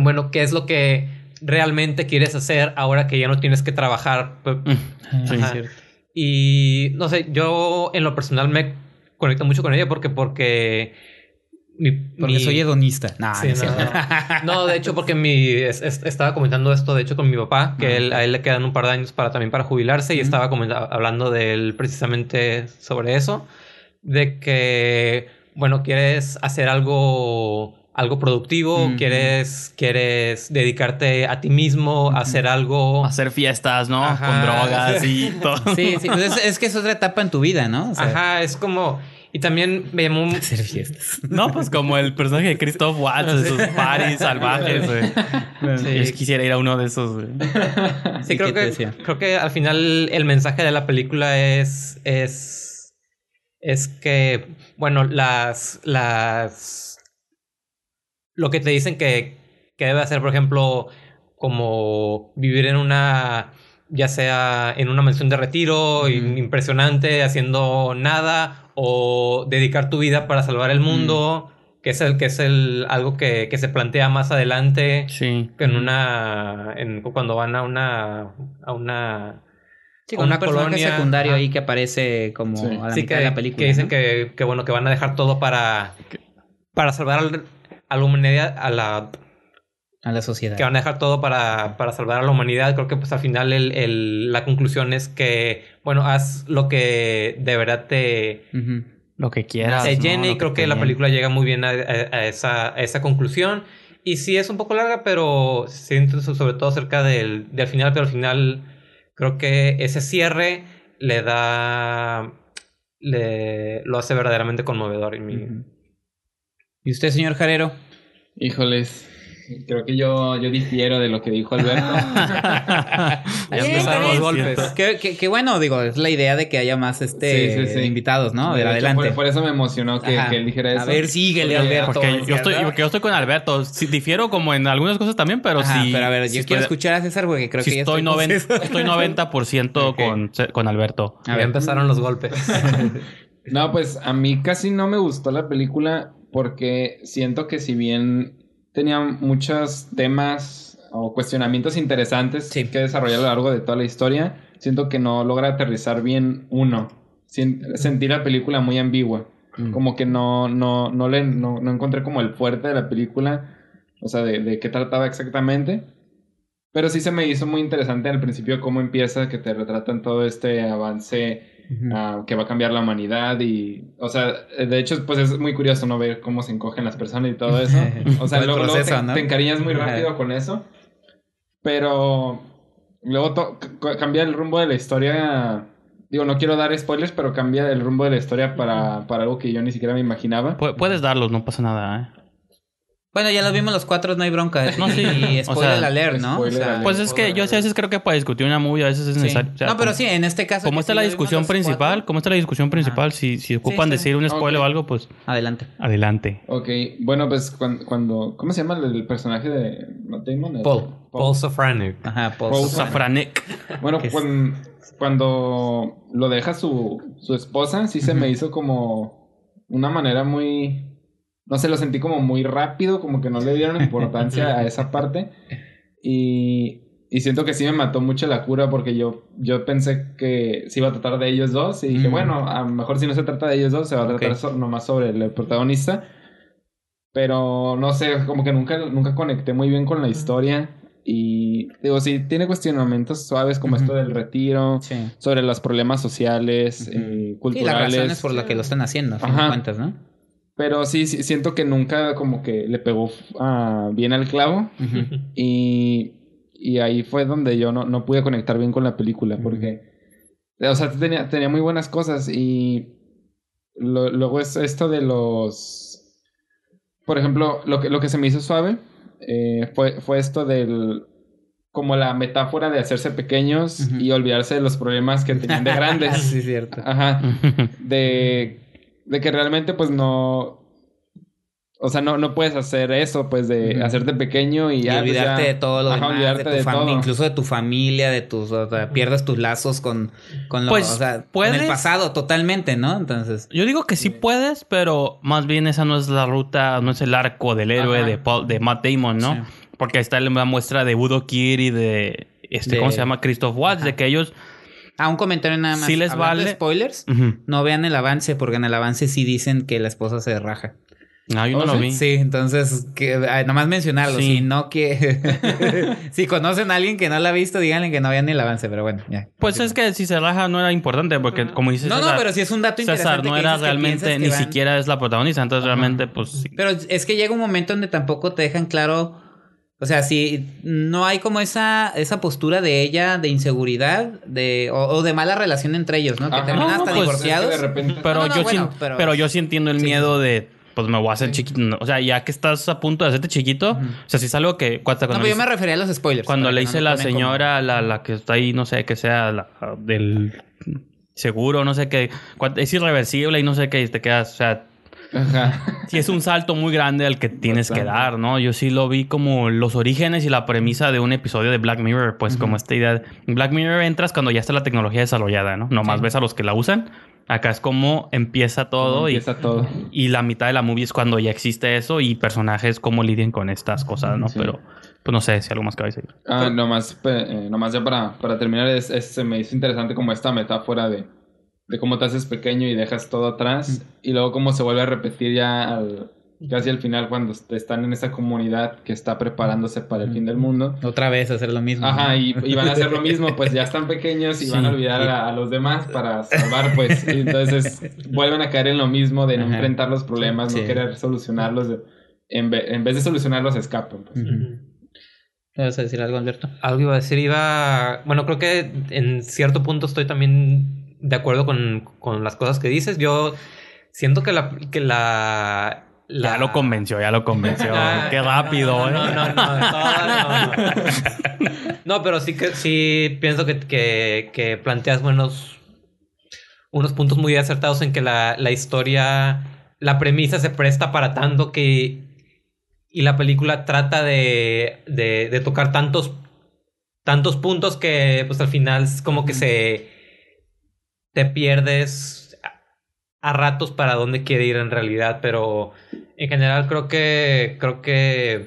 bueno, qué es lo que realmente quieres hacer ahora que ya no tienes que trabajar. Sí, Ajá. cierto. Y no sé, yo en lo personal me conecto mucho con ella porque porque mi, Porque mi- soy hedonista. No, Sí, no es no, de hecho, porque mi es- es- estaba comentando esto, de hecho, con mi papá, que él- a él le quedan un par de años para también para jubilarse, y estaba hablando de él precisamente sobre eso, de que, bueno, quieres hacer algo, algo productivo, quieres, quieres dedicarte a ti mismo, a hacer algo. Hacer fiestas, ¿no? Ajá. Con drogas y todo. <laughs> Sí, sí. pues es, es que es otra etapa en tu vida, ¿no? O sea, Ajá, es como. Y también me llamó. hacer fiestas. No, pues como el personaje de Christoph Watts, esos paris salvajes, güey. Sí. Yo quisiera ir a uno de esos, güey. <laughs> Sí, ¿Y creo que, decía? creo que al final el mensaje de la película es, es, es que, bueno, las, las, lo que te dicen que, que debe hacer, por ejemplo, como vivir en una, ya sea en una mansión de retiro, impresionante, haciendo nada, o dedicar tu vida para salvar el mundo, que es el, que es el, algo que, que se plantea más adelante Sí. en una, en, cuando van a una, a una, Sí, a con una un personaje colonia, secundario ajá. ahí que aparece como Sí. a la Sí, mitad que, de la película. que dicen ¿no? que, que, bueno, que van a dejar todo para, para salvar al- a la humanidad, a la, A la sociedad. que van a dejar todo para, para salvar a la humanidad. Creo que pues al final el, el- la conclusión es que, bueno, haz lo que de verdad te. Lo que quieras. te llene y creo que la llene. película llega muy bien a, a- a esa, a esa conclusión. Y sí es un poco larga, pero siento so- sobre todo cerca del, del final, pero al final creo que ese cierre le da, le, lo hace verdaderamente conmovedor. Y mi-. ¿Y usted, señor Jarero? Híjoles, creo que yo, yo difiero de lo que dijo Alberto. <laughs> <laughs> Ya empezaron los golpes. Qué, qué- qué bueno, digo, es la idea de que haya más este Sí, sí, sí. invitados, ¿no? De hecho, Adelante. Por, por eso me emocionó que, él dijera eso. A ver, síguele, Alberto. Porque yo estoy, yo estoy con Alberto. Sí, difiero como en algunas cosas también, pero Ajá, sí. pero a ver, yo sí quiero estoy- escuchar a César porque creo sí que ya estoy, con 90, César. estoy 90% Ok. con, con Alberto. A Ya ver. empezaron los golpes. <laughs> No, pues a mí casi no me gustó la película porque siento que si bien tenía muchos temas o cuestionamientos interesantes Sí. que desarrollar a lo largo de toda la historia, siento que no logra aterrizar bien uno. Sentí la película muy ambigua. Mm. Como que no, no, no, le, no, no encontré como el fuerte de la película, o sea, de, de qué trataba exactamente. Pero sí se me hizo muy interesante al principio cómo empieza, que te retratan todo este avance Ah, que va a cambiar la humanidad y, o sea, de hecho, pues es muy curioso, ¿no? Ver cómo se encogen las personas y todo <laughs> eso. O sea, luego, te, ¿no? te encariñas muy rápido con eso. Pero luego cambia el rumbo de la historia. Digo, no quiero dar spoilers, pero cambia el rumbo de la historia para, para algo que yo ni siquiera me imaginaba. Pu- Puedes darlos, no pasa nada, ¿eh? Bueno, ya los vimos los cuatro, no hay bronca. No, sí. Y O spoiler sea, alert, ¿no? spoiler O sea, alert. Pues es que yo a veces creo que para discutir una movie a veces es sí. necesario. o sea, no, pero como- sí, en este caso. Que está sí la lo discusión principal, como está la discusión principal, si, si ocupan está decir un spoiler o algo, pues Adelante. adelante. Ok, bueno, pues cuando, cuando ¿cómo se llama el, personaje de Matt Damon? El- Paul. Paul Safranek. Ajá, Paul. Paul Safranek. Bueno, <laughs> Que es- cuan- cuando lo deja su, su esposa, sí se me hizo como una manera muy... No sé, lo sentí como muy rápido, como que no le dieron importancia a esa <laughs> parte. Y, y siento que sí me mató mucho la cura porque yo, yo pensé que se iba a tratar de ellos dos. Y dije, Mm. bueno, a lo mejor si no se trata de ellos dos, se va a tratar Ok. so- nomás sobre el protagonista. Pero no sé, como que nunca, nunca conecté muy bien con la historia. Y digo, sí, tiene cuestionamientos suaves como Ujú. esto del retiro, Sí. sobre los problemas sociales, Ujú. eh, Sí, las culturales. razones por las que lo están haciendo, a fin de cuentas, ¿no? Pero sí, sí, siento que nunca como que le pegó ah, bien al clavo. Y, y ahí fue donde yo no, no pude conectar bien con la película. Porque, o sea, tenía, tenía muy buenas cosas. Y lo- luego es esto de los... Por ejemplo, lo que, lo que se me hizo suave eh, fue, fue esto del... Como la metáfora de hacerse pequeños y olvidarse de los problemas que tenían de grandes. <laughs> sí, cierto. Ajá <laughs> de, de que realmente pues no o sea no, no puedes hacer eso pues de hacerte pequeño y, Y ya, pues, olvidarte ya- de todo lo Ajá, demás, olvidarte de tu de todo. incluso de tu familia, de tus, o sea, pierdes tus lazos con, con lo, Pues, o sea, con ¿puedes? el pasado totalmente, ¿no? Entonces, Yo digo que sí puedes, pero más bien esa no es la ruta, no es el arco del héroe Ajá. de, Paul- de Matt Damon, ¿no? Sí. Porque ahí está la muestra de Budo Kir y de, este, De- ¿cómo se llama? Christoph Waltz, Ajá. de que ellos... ah, un comentario nada más. Sí les Hablando vale. spoilers, no vean el avance, porque en el avance sí dicen que la esposa se raja. No, yo no ¿Oh, lo vi. Sí, entonces, que, ah, nada más mencionarlo. Sí. Si no que. <laughs> si conocen a alguien que no la ha visto, díganle que no vean el avance, pero bueno, ya. Pues es que si se raja no era importante, porque como dices No, no, César, pero sí es un dato interesante. César no que era que realmente, que ni van- siquiera es la protagonista, entonces realmente, pues sí. Pero es que llega un momento donde tampoco te dejan claro. O sea, si no hay como esa, esa postura de ella de inseguridad de, o, o de mala relación entre ellos, ¿no? Que Ajá. terminan No, hasta pues, divorciados. es que de repente Pero, No, no, yo bueno, sí, pero- pero... yo sí entiendo el Sí. miedo de, pues me voy a hacer chiquito. O sea, ya que estás a punto de hacerte chiquito, o sea, si es algo que... Cuando, No, pero yo me refería a los spoilers. cuando le dice la como- señora, la, la que está ahí, no sé, que sea la del... seguro, no sé qué, es irreversible y no sé qué, y te quedas, o sea, Ajá. sí es un salto muy grande al que tienes que dar, ¿no? Yo sí lo vi como los orígenes y la premisa de un episodio de Black Mirror, pues como esta idea. de- Black Mirror entras cuando ya está la tecnología desarrollada, ¿no? Nomás ves a los que la usan. Acá es como empieza todo y, Empieza todo. y la mitad de la movie es cuando ya existe eso y personajes cómo lidian con estas cosas, ¿no? Sí. Pero pues no sé si algo más que vais a decir. Ah, nomás, eh, nomás ya para, para terminar, es, es- se me hizo interesante como esta metáfora de, de cómo te haces pequeño y dejas todo atrás y luego cómo se vuelve a repetir ya al, casi al final cuando est- están en esa comunidad que está preparándose para el fin del mundo. Otra vez hacer lo mismo. Ajá, y, y van a hacer lo mismo, pues ya están pequeños y Sí. van a olvidar a, a los demás para salvar, pues. Y entonces vuelven a caer en lo mismo de no Ajá. enfrentar los problemas, Sí. no querer solucionarlos. de- en, ve- en vez de solucionarlos, escapan. Pues. Ujú. ¿Te ¿Vas a decir algo, Alberto? Algo iba a decir, iba... Bueno, creo que en cierto punto estoy también de acuerdo con, con las cosas que dices. Yo siento que la... Que la, la- Ya lo convenció, ya lo convenció. <laughs> Ah, Qué rápido, no, ¿eh? no, no, no, no, no, no. No, pero sí que sí pienso que, que, que planteas buenos unos puntos muy acertados en que la, la historia, la premisa se presta para tanto que y la película trata de, de, de tocar tantos tantos puntos que pues al final es como que se te pierdes a- ratos para dónde quiere ir en realidad, pero en general creo que creo que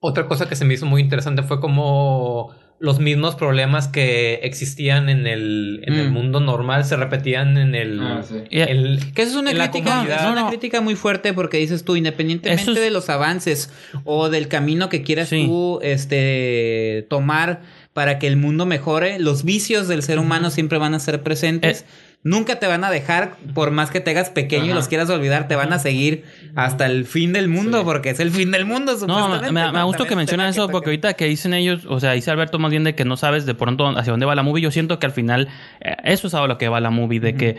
otra cosa que se me hizo muy interesante fue como los mismos problemas que existían en el, en el Mm. mundo normal se repetían en el, Ah, sí. Y- el- Que eso es una crítica, es una No, no. crítica muy fuerte porque dices tú, independientemente es- de los avances o del camino que quieras Sí. tú este tomar para que el mundo mejore, los vicios del ser humano siempre van a ser presentes. Eh. Nunca te van a dejar, por más que te hagas pequeño y los quieras olvidar, te van a seguir hasta el fin del mundo, Sí. porque es el fin del mundo, No, supuestamente. me, me, gusta que tema eso que porque ahorita que dicen ellos, o sea, dice Alberto más bien de que no sabes de pronto hacia dónde va la movie. Yo siento que al final eh, eso es a lo que va la movie, de que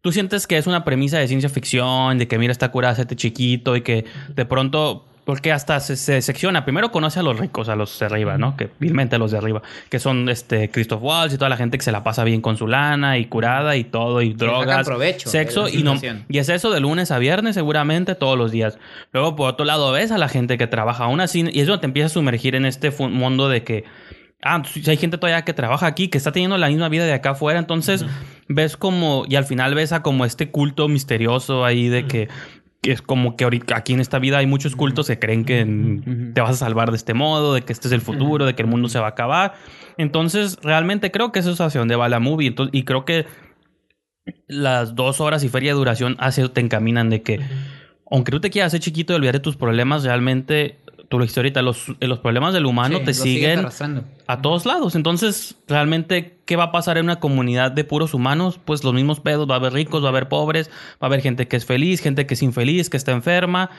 tú sientes que es una premisa de ciencia ficción, de que mira está curada este chiquito y que de pronto, porque hasta se, se secciona. Primero conoce a los ricos, a los de arriba, ¿no? Que vilmente a los de arriba, que son este Christoph Waltz y toda la gente que se la pasa bien con su lana y curada y todo y drogas, provecho sexo y no y es eso de lunes a viernes seguramente todos los días. Luego por otro lado ves a la gente que trabaja aún así y eso te empieza a sumergir en este mundo de que ah, si hay gente todavía que trabaja aquí que está teniendo la misma vida de acá afuera, entonces ves como y al final ves a como este culto misterioso ahí de que es como que ahorita aquí en esta vida hay muchos cultos que creen que te vas a salvar de este modo, de que este es el futuro, de que el mundo se va a acabar. Entonces, realmente creo que eso es hacia donde va la movie. Entonces, y creo que las dos horas y feria de duración hacia te encaminan de que, aunque tú te quieras hacer chiquito y olvidar de tus problemas, realmente, tú lo dijiste ahorita, los, los problemas del humano Sí, te siguen a todos lados. Entonces, realmente, ¿qué va a pasar en una comunidad de puros humanos? Pues los mismos pedos, va a haber ricos, va a haber pobres, va a haber gente que es feliz, gente que es infeliz, que está enferma.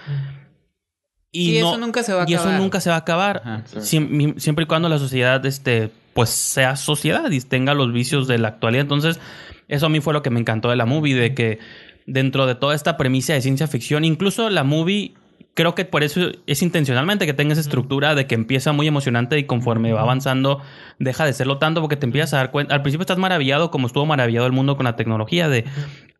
Y Sí, no- eso nunca se va a y eso acabar. nunca se va a acabar. Ajá. Siempre y cuando la sociedad, este, pues sea sociedad y tenga los vicios de la actualidad. Entonces, eso a mí fue lo que me encantó de la movie, de que dentro de toda esta premisa de ciencia ficción, incluso la movie, creo que por eso es intencionalmente que tenga esa estructura de que empieza muy emocionante y conforme va avanzando, deja de serlo tanto porque te empiezas a dar cuenta. Al principio estás maravillado, como estuvo maravillado el mundo con la tecnología, de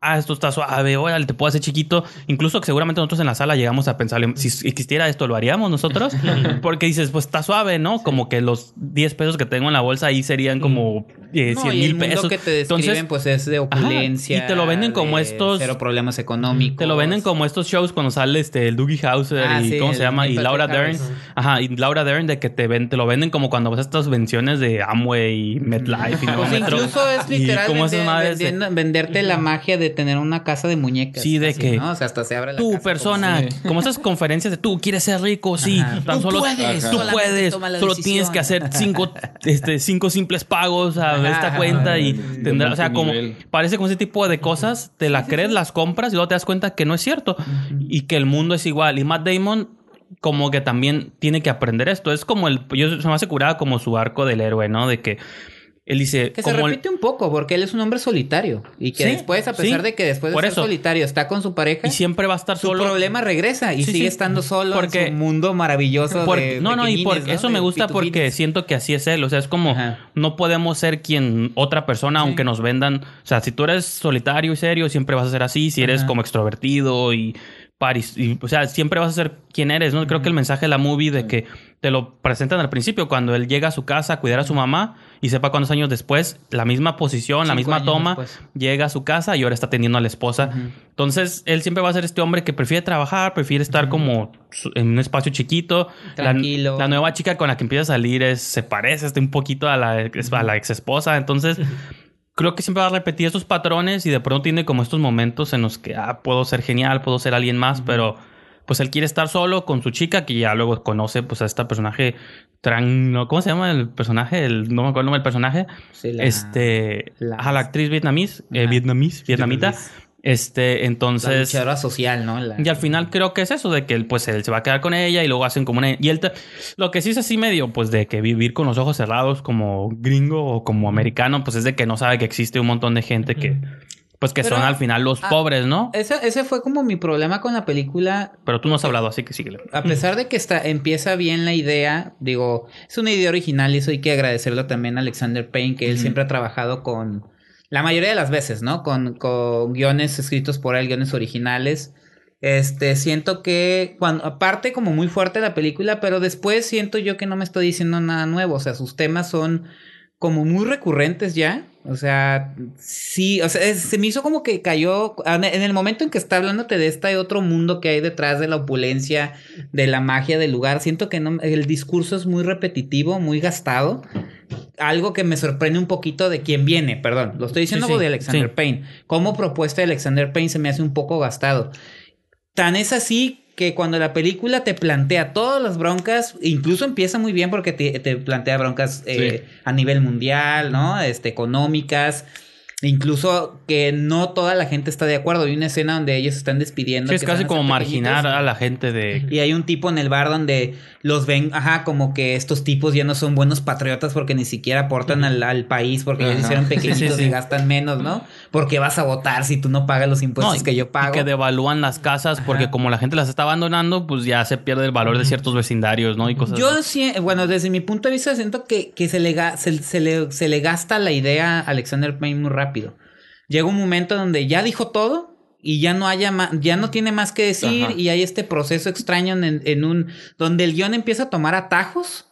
ah, esto está suave, órale, te puedo hacer chiquito. Incluso que seguramente nosotros en la sala llegamos a pensar, si existiera esto, ¿lo haríamos nosotros? <laughs> Porque dices, pues está suave, ¿no? Como que los 10 pesos que tengo en la bolsa ahí serían como eh, No, 100 y el mil pesos. que te describen Entonces, pues es de opulencia. y te lo venden como estos- Cero problemas económicos. te lo venden como estos shows cuando sale este el Dougie Hauser Ah, y sí, cómo el se llama y Laura Dern. Ajá, y Laura Dern de que te ven, te lo venden como cuando vas a estas venciones de Amway y MetLife y Pues Metro. incluso es literal vende- venderte la magia de tener una casa de muñecas. Sí, de que ¿no? O sea, hasta se abre la Tú, casa persona, como esas conferencias de tú quieres ser rico, sí, Ajá. tan Tú solo puedes, tú puedes, solo decisión. tienes que hacer cinco, este, cinco simples pagos a Ajá, esta ajá, cuenta y tendrás, o sea, como parece como ese tipo de cosas, te la crees, las compras y luego te das cuenta que no es cierto y que el mundo es igual. Y Matt Damon como que también tiene que aprender esto. Es como el, yo se me hace curada como su arco del héroe, ¿no? De que él dice, Que se el- repite un poco, porque él es un hombre solitario. Y que Sí, después, a pesar sí, de que después de por ser eso. solitario está con su pareja, y siempre va a estar su solo. problema regresa y Sí, sigue estando solo Porque- en su mundo maravilloso Por- de no, no, y por, eso De me gusta porque siento que así es él. O sea, es como Ajá. no podemos ser quien otra persona, aunque nos vendan. O sea, si tú eres solitario y serio, siempre vas a ser así. Si eres Ajá. como extrovertido y paris, y, o sea, siempre vas a ser quien eres, ¿no? Creo que el mensaje de la movie de que te lo presentan al principio, cuando él llega a su casa a cuidar a su mamá y sepa cuántos años después, la misma posición, la misma toma, después. llega a su casa y ahora está atendiendo a la esposa. Entonces, él siempre va a ser este hombre que prefiere trabajar, prefiere estar como en un espacio chiquito. Tranquilo. La, nueva chica con la que empieza a salir es, se parece un poquito a la, ex- a la ex esposa. Entonces, creo que siempre va a repetir estos patrones y de pronto tiene como estos momentos en los que, ah, puedo ser genial, puedo ser alguien más, pero pues él quiere estar solo con su chica que ya luego conoce pues a este personaje tran, ¿cómo se llama el personaje? El, no me acuerdo el nombre del personaje. Sí, la- este, la- a la actriz vietnamís, eh, vietnamís, vietnamita. Este, la entonces... luchadora social, ¿no? La- Y al final creo que es eso, de que él, pues él se va a quedar con ella y luego hacen como una... Y él, te- lo que sí es así medio, pues de que vivir con los ojos cerrados como gringo o como americano, pues es de que no sabe que existe un montón de gente que, pues que Pero- son al final los ah, pobres, ¿no? Ese, ese fue como mi problema con la película. Pero tú no has hablado, así que síguele. A pesar de que está, empieza bien la idea, digo, es una idea original y eso hay que agradecerlo también a Alexander Payne, que él siempre ha trabajado con, la mayoría de las veces, ¿no? Con, con guiones escritos por él, guiones originales. Este, siento que, cuando, aparte como muy fuerte la película, pero después siento yo que no me estoy diciendo nada nuevo, o sea, sus temas son como muy recurrentes ya. O sea, sí, o sea, se me hizo como que cayó en el momento en que está hablándote de este otro mundo que hay detrás de la opulencia, de la magia del lugar. Siento que no, el discurso es muy repetitivo, muy gastado. Algo que me sorprende un poquito de quién viene, perdón. Lo estoy diciendo Sí, sí, de Alexander sí. Payne. Como propuesta de Alexander Payne se me hace un poco gastado. Tan es así que cuando la película te plantea todas las broncas, incluso empieza muy bien porque te, te plantea broncas eh, a nivel mundial, ¿no? Este, económicas. Incluso que no toda la gente está de acuerdo. Hay una escena donde ellos están despidiendo. Sí, es que casi como marginar pequeñitos. a la gente de... Y hay un tipo en el bar donde los ven, ajá, como que estos tipos ya no son buenos patriotas porque ni siquiera aportan al, al país, porque ya se Ajá. hicieron pequeñitos Sí, sí, sí. y gastan menos, ¿no? Porque vas a votar si tú no pagas los impuestos No, y- que yo Y pago. que devalúan las casas porque como la gente las está abandonando, pues ya se pierde el valor de ciertos vecindarios, ¿no? Y cosas Yo así. sí, bueno, desde mi punto de vista siento que, que se, le, se, se le, se le gasta la idea a Alexander Payne muy rápido. Llega un momento donde ya dijo todo y ya no haya ya no tiene más que decir Ajá. y hay este proceso extraño en, en un donde el guion empieza a tomar atajos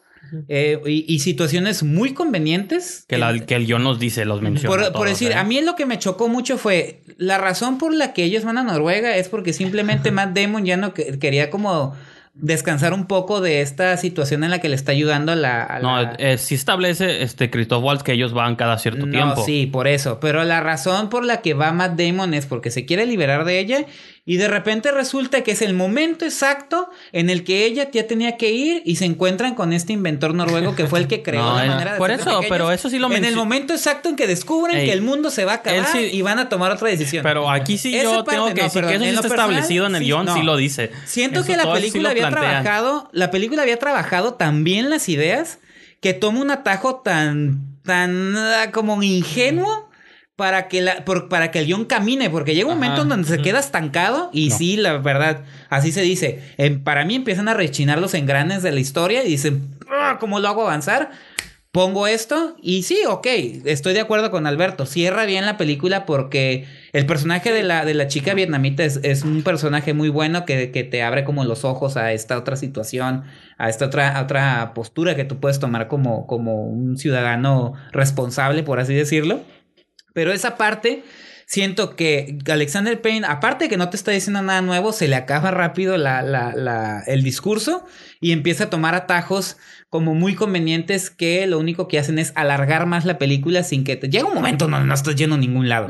eh, y, y situaciones muy convenientes Que, la- que el guion nos dice, los menciona. por, decir, ¿eh? a mí lo que me chocó mucho fue la razón por la que ellos van a Noruega es porque simplemente <laughs> Matt Damon ya no que- quería como descansar un poco de esta situación en la que le está ayudando a la... a No, la- eh, sí establece este Christoph Waltz que ellos van cada cierto No, tiempo. sí, por eso. Pero la razón por la que va Matt Damon es porque se quiere liberar de ella y de repente resulta que es el momento exacto en el que ella ya tenía que ir y se encuentran con este inventor noruego que fue el que <laughs> creó No, la manera de por eso, pequeños. pero eso sí lo En el momento exacto en que descubren Ey, que el mundo se va a acabar sí- y van a tomar otra decisión. Pero aquí sí yo parte, tengo que no, decir perdón, que eso sí está personal, establecido en el sí, guion, no. sí lo dice. Siento Eso que la película lo había plantean. trabajado, la película había trabajado tan bien las ideas que toma un atajo tan, tan ah, como ingenuo para que la, por- para que el guion camine, porque llega un Ajá. momento en donde se queda estancado y No. sí, la verdad, así se dice. Para mí empiezan a rechinar los engranes de la historia y dicen, "Ah, ¿cómo lo hago avanzar? Pongo esto y sí, ok, estoy de acuerdo con Alberto. Cierra bien la película porque el personaje de la, de la chica vietnamita es, es un personaje muy bueno que, que te abre como los ojos a esta otra situación, a esta otra, a otra postura que tú puedes tomar como, como un ciudadano responsable, por así decirlo. Pero esa parte, siento que Alexander Payne, aparte de que no te está diciendo nada nuevo, se le acaba rápido la, la, la- el discurso y empieza a tomar atajos como muy convenientes que lo único que hacen es alargar más la película sin que te... Llega un momento donde no estás yendo a ningún lado.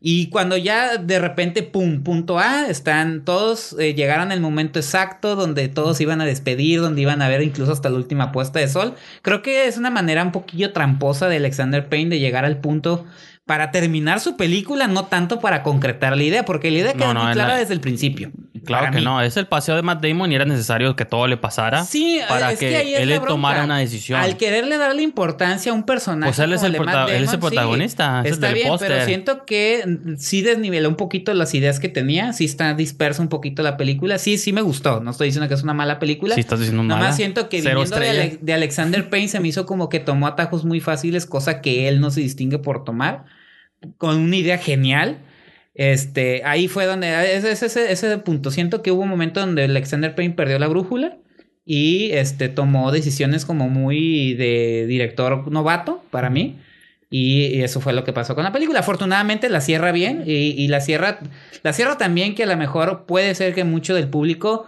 Y cuando ya de repente, pum, punto A, están todos, eh, llegaron el momento exacto donde todos iban a despedir, donde iban a ver incluso hasta la última puesta de sol. Creo que es una manera un poquillo tramposa de Alexander Payne de llegar al punto para terminar su película, no tanto para concretar la idea, porque la idea queda no, muy clara la- desde el principio. Claro que mí. no, es el paseo de Matt Damon y era necesario que todo le pasara Sí, para es que, es él le tomara una decisión. Al quererle darle importancia a un personaje. Pues él es como el de Matt prota- él es el Damon, sí, protagonista, es el está del bien, póster. pero siento que mm, sí desniveló un poquito las ideas que tenía. Sí está dispersa un poquito la película. Sí, sí me gustó. No estoy diciendo que es una mala película. Sí, estás diciendo Nada mala. más siento que Cero viniendo de. Ale- de Alexander Payne se me hizo como que tomó atajos muy fáciles, cosa que él no se distingue por tomar, con una idea genial. Este, ahí fue donde, ese, ese, ese, ese punto, siento que hubo un momento donde Alexander Payne perdió la brújula y este, tomó decisiones como muy de director novato para mí. Y, y eso fue lo que pasó con la película. Afortunadamente la cierra bien y, y la cierra, la cierra también que a lo mejor puede ser que mucho del público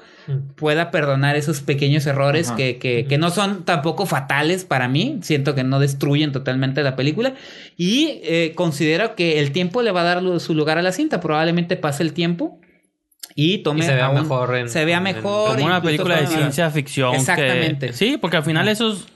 pueda perdonar esos pequeños errores que, que, que no son tampoco fatales para mí. Siento que no destruyen totalmente la película. Y eh, considero que el tiempo le va a dar su lugar a la cinta. Probablemente pase el tiempo y tome. Y se vea aún- mejor en- se vea en- mejor. Como una película de ciencia ficción. que- Exactamente. sí, porque al final eso es...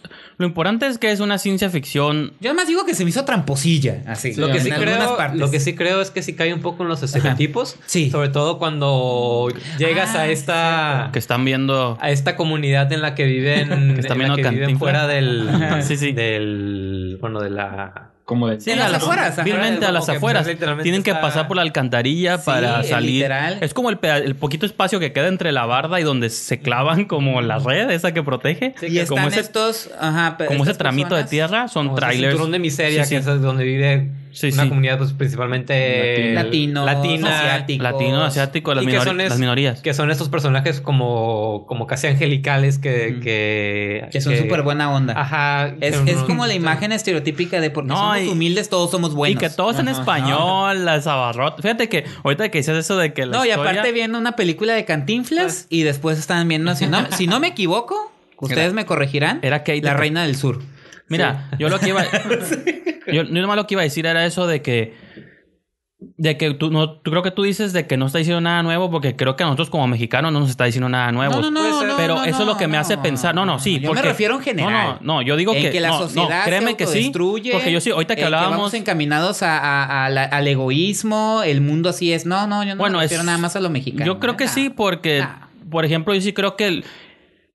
Lo importante es que es una ciencia ficción... Yo además digo que se me hizo tramposilla. Así. Lo que, sí creo, lo que sí creo es que sí cae un poco en los estereotipos. Sí. Sobre todo cuando llegas Ah, a esta que están viendo... a esta comunidad en la que viven, <laughs> Que están viendo que viven fuera del. Sí, sí. del bueno de la Como de... Sí, en las afueras. Vilmente a las que, afueras. pues, literalmente Tienen que está- pasar por la alcantarilla Sí, para salir. literal. Es como el, poquito espacio que queda entre la barda y donde se clavan como la red esa que protege. Y están como ese, estos. Ajá, como ese tramito de tierra son como trailers. cinturón de miseria Sí, que es donde vive Sí, una comunidad pues principalmente Latinos, latina asiáticos. Latino, asiático, las, que minori- es- las minorías. que son estos personajes como como casi angelicales que que Que son súper buena onda. ajá Es, que es como la imagen estereotípica de porque No, somos y- humildes, todos somos buenos. Y que todos en Ajá. español, las abarrotes. Fíjate que ahorita que dices eso de que la No, y aparte viendo una película de Cantinflas y después están viendo, si no, <laughs> si no me equivoco, ustedes me corregirán, Era Kate La Reina del Sur. Mira, yo lo que iba. <laughs> yo, yo nomás lo que iba a decir era eso de que. De que tú no, tú creo que tú dices de que no está diciendo nada nuevo, porque creo que a nosotros como mexicanos no nos está diciendo nada nuevo. No, no, Pero no, eso es lo que me no, hace pensar. No, no, sí. Yo porque, me refiero en general. No, no, no, yo digo En que. que la no, no, sociedad créeme se que sí. Porque yo sí, ahorita que hablábamos. vamos encaminados a, a- a la- al egoísmo, el mundo así es. No, no, yo no Bueno, me es- refiero nada más a lo mexicano. Yo creo que ¿eh? sí, porque, por ejemplo, yo sí creo que el-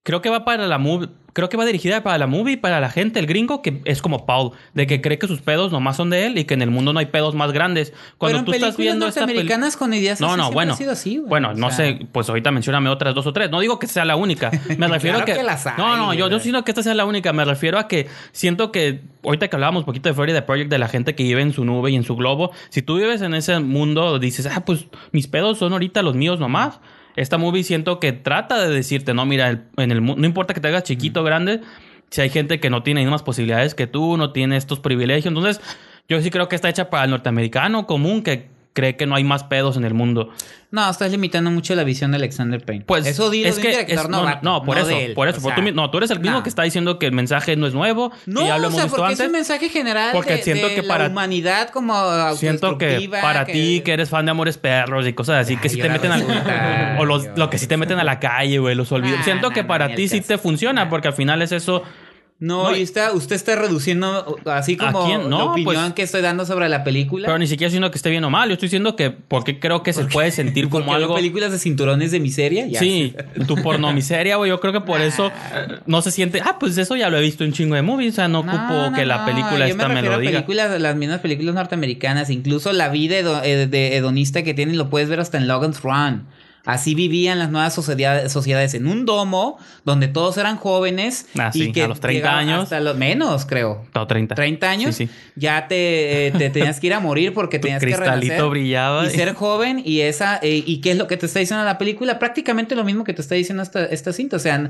creo que va para la movie, creo que va dirigida para la movie, para la gente, el gringo, que es como Paul, de que cree que sus pedos nomás son de él y que en el mundo no hay pedos más grandes. Cuando Pero en tú estás viendo esta norteamericanas con ideas No, así no, bueno. ha sido así, güey. bueno, O no sea, sé, pues ahorita mencióname otras dos o tres. No digo que sea la única. Me <laughs> refiero Claro a que. que las hay, no, no, yo, yo siento que esta sea la única. Me refiero a que siento que ahorita que hablábamos un poquito de Florida Project, de la gente que vive en su nube y en su globo, si tú vives en ese mundo, dices, ah, pues mis pedos son ahorita los míos nomás. Esta movie siento que trata de decirte, no, mira, el- en el no importa que te hagas chiquito o grande, si hay gente que no tiene las mismas posibilidades que tú, no tiene estos privilegios. Entonces, yo sí creo que está hecha para el norteamericano común que cree que no hay más pedos en el mundo. No, estás limitando mucho la visión de Alexander Payne. Pues eso dilo es que director es- no, no, por no eso, él. por eso, O por sea, tú, no, tú eres el mismo que está diciendo que el mensaje no es nuevo. No, ya lo o hemos sea, visto porque es antes. un mensaje general Porque de, siento de que la para- humanidad como Siento que para ti que eres fan de Amores Perros y cosas así que sí te meten al <laughs> o los, lo que sí te meten a la calle, güey, los olvidos. Siento que para ti sí te funciona porque al final es eso. No, No, y está, usted está reduciendo así ¿A como? No, la opinión pues- que estoy dando sobre la película. Pero ni siquiera diciendo que esté bien o mal, yo estoy diciendo que porque creo que se puede sentir <laughs> como algo películas de cinturones de miseria. Ya Sí, tu porno miseria, güey. Yo creo que por eso no se siente. Ah, pues eso ya lo he visto en un chingo de movies. O sea, no, No, ocupo que la película esta me lo a diga. películas, las mismas películas norteamericanas, incluso la vida eh, de hedonista que tienen lo puedes ver hasta en Logan's Run. Así vivían las nuevas sociedades, sociedades en un domo donde todos eran jóvenes Ah, sí, y que a los 30 llegaban años. hasta los menos, creo. No, 30. 30 años, Sí, sí. ya te, eh, te tenías que ir a morir porque <laughs> Tu tenías que cristalito renacer brillaba. y ser joven y esa eh, y qué es lo que te está diciendo la película prácticamente lo mismo que te está diciendo esta, esta cinta o sea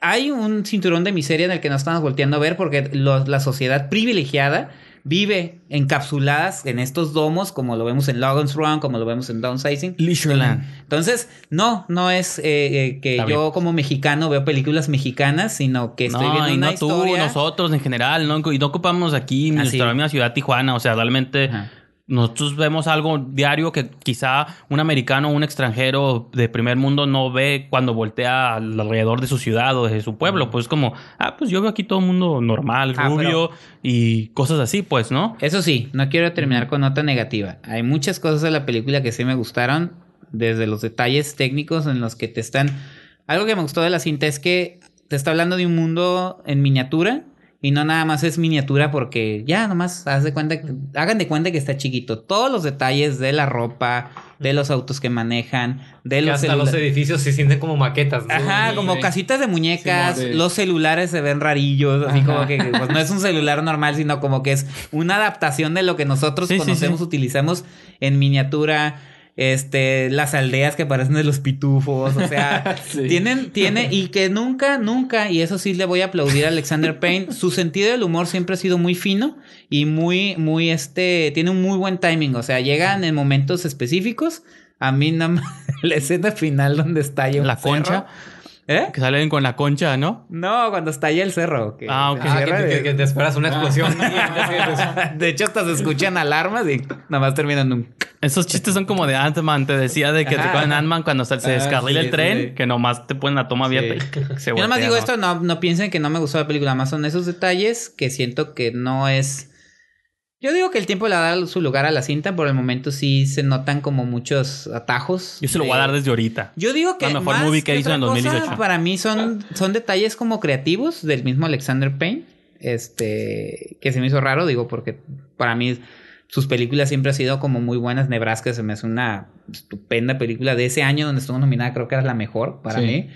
hay un cinturón de miseria en el que nos estamos volteando a ver porque lo- la sociedad privilegiada vive encapsuladas en estos domos como lo vemos en Logan's Run como lo vemos en Downsizing Leisureland. entonces no no es eh, eh, que Está yo bien. como mexicano veo películas mexicanas sino que estoy no, viendo y una no tú, historia nosotros en general, no, y no ocupamos aquí Así. nuestra misma ciudad Tijuana, o sea, realmente Ajá. Nosotros vemos algo diario que quizá un americano o un extranjero de primer mundo no ve cuando voltea alrededor de su ciudad o de su pueblo, pues como, ah, pues yo veo aquí todo el mundo normal, Ah, rubio y cosas así, pues, ¿no? Eso sí, no quiero terminar con nota negativa. Hay muchas cosas de la película que sí me gustaron. desde los detalles técnicos en los que te están... Algo que me gustó de la cinta es que te está hablando de un mundo en miniatura y no nada más es miniatura porque ya nomás haz de cuenta, que- hagan de cuenta que está chiquito. Todos los detalles de la ropa, de los autos que manejan, de Que los hasta los edificios se sienten como maquetas. ¿no? Ajá, Sí, como sí. casitas de muñecas, los celulares se ven rarillos, así Ajá. como que pues, no es un celular normal, sino como que es una adaptación de lo que nosotros Sí, sí, conocemos, sí. utilizamos en miniatura. Este, las aldeas que parecen de los pitufos, o sea, <laughs> Sí. tienen, tiene, y que nunca, nunca, y eso sí le voy a aplaudir a Alexander Payne, su sentido del humor siempre ha sido muy fino y muy, muy, este, tiene un muy buen timing, o sea, llegan en momentos específicos. A mí no me- <laughs> la escena final donde estalla un La cerro. concha. ¿Eh? Que salen con la concha, ¿no? No, cuando estalla el cerro. que Ah, ok. se Ah, que, que- te esperas una explosión. <laughs> de hecho, hasta se escuchan alarmas y nada más terminan en un... Esos chistes son como de Ant-Man. Te decía de que te Ajá. acuerdas en Ant-Man cuando se, se Ah, descarrila sí, el tren, sí. que nomás te ponen la toma abierta y <laughs> se Yo nada más voltea, digo ¿no? esto, no, no piensen que no me gustó la película, más son esos detalles que siento que no es... Yo digo que el tiempo le da su lugar a la cinta, por el momento sí se notan como muchos atajos. Yo se lo voy a dar desde ahorita. Yo digo que La mejor más movie que hizo en cosa, 2018. Para mí son, son detalles como creativos del mismo Alexander Payne. Este, que se me hizo raro, digo, porque para mí sus películas siempre han sido como muy buenas. Nebraska se me hace una estupenda película de ese año donde estuvo nominada, creo que era la mejor para Sí. mí.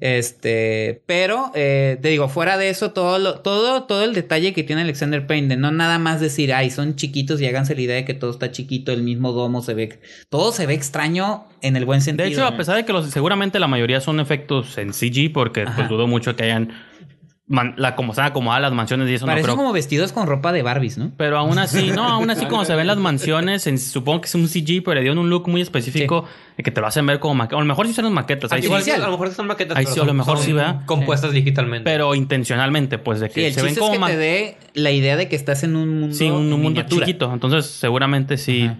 Este, pero eh, te digo, fuera de eso, todo, lo- todo, todo el detalle que tiene Alexander Payne, de no nada más decir, ay, son chiquitos y háganse la idea de que todo está chiquito, el mismo domo se ve, todo se ve extraño en el buen sentido. De hecho, a pesar de que los, seguramente la mayoría son efectos en CG, porque pues dudo mucho que hayan man- la como están acomodadas las mansiones y eso Parecen no creo. como vestidos con ropa de Barbies, ¿no? Pero aún así, <laughs> no, aún así como se ven las mansiones, en- supongo que es un CG, pero le dieron un look muy específico de que te lo hacen ver como maquetas. A lo mejor sí son las maquetas, ahí sí. A lo mejor son maquetas. Ahí sí, a lo mejor sí, ¿verdad? Compuestas digitalmente. pero intencionalmente, pues de que Sí, el se ven como es que te dé la idea de que estás en un mundo sí, un, mundo miniatura. chiquito. Entonces, seguramente sí. Ajá.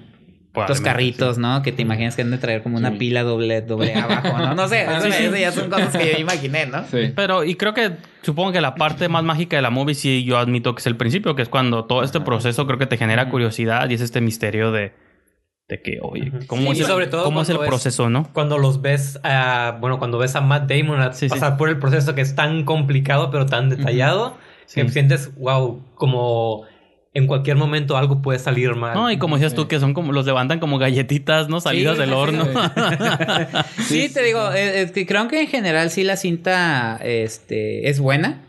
Los probablemente carritos, ¿no? Que te imaginas que han de traer como una Sí. pila doble, doble <laughs> abajo, ¿no? No sé, eso, sí. eso ya son cosas que yo imaginé, ¿no? Sí. Pero, y creo que, supongo que la parte más mágica de la movie, sí, yo admito que es el principio, que es cuando todo este proceso creo que te genera curiosidad y es este misterio de, de que, oye, ¿cómo, Sí, es, sobre todo cómo es el proceso, no? Cuando los ves, a- bueno, cuando ves a Matt Damon a Sí, sí. pasar por el proceso que es tan complicado pero tan detallado, que Sí. sientes, wow, como en cualquier momento algo puede salir mal. No, y como decías tú, que son como, los levantan como galletitas, ¿no? Salidas Sí, del horno. <laughs> Sí, te digo, eh, es que creo que en general sí la cinta este, es buena.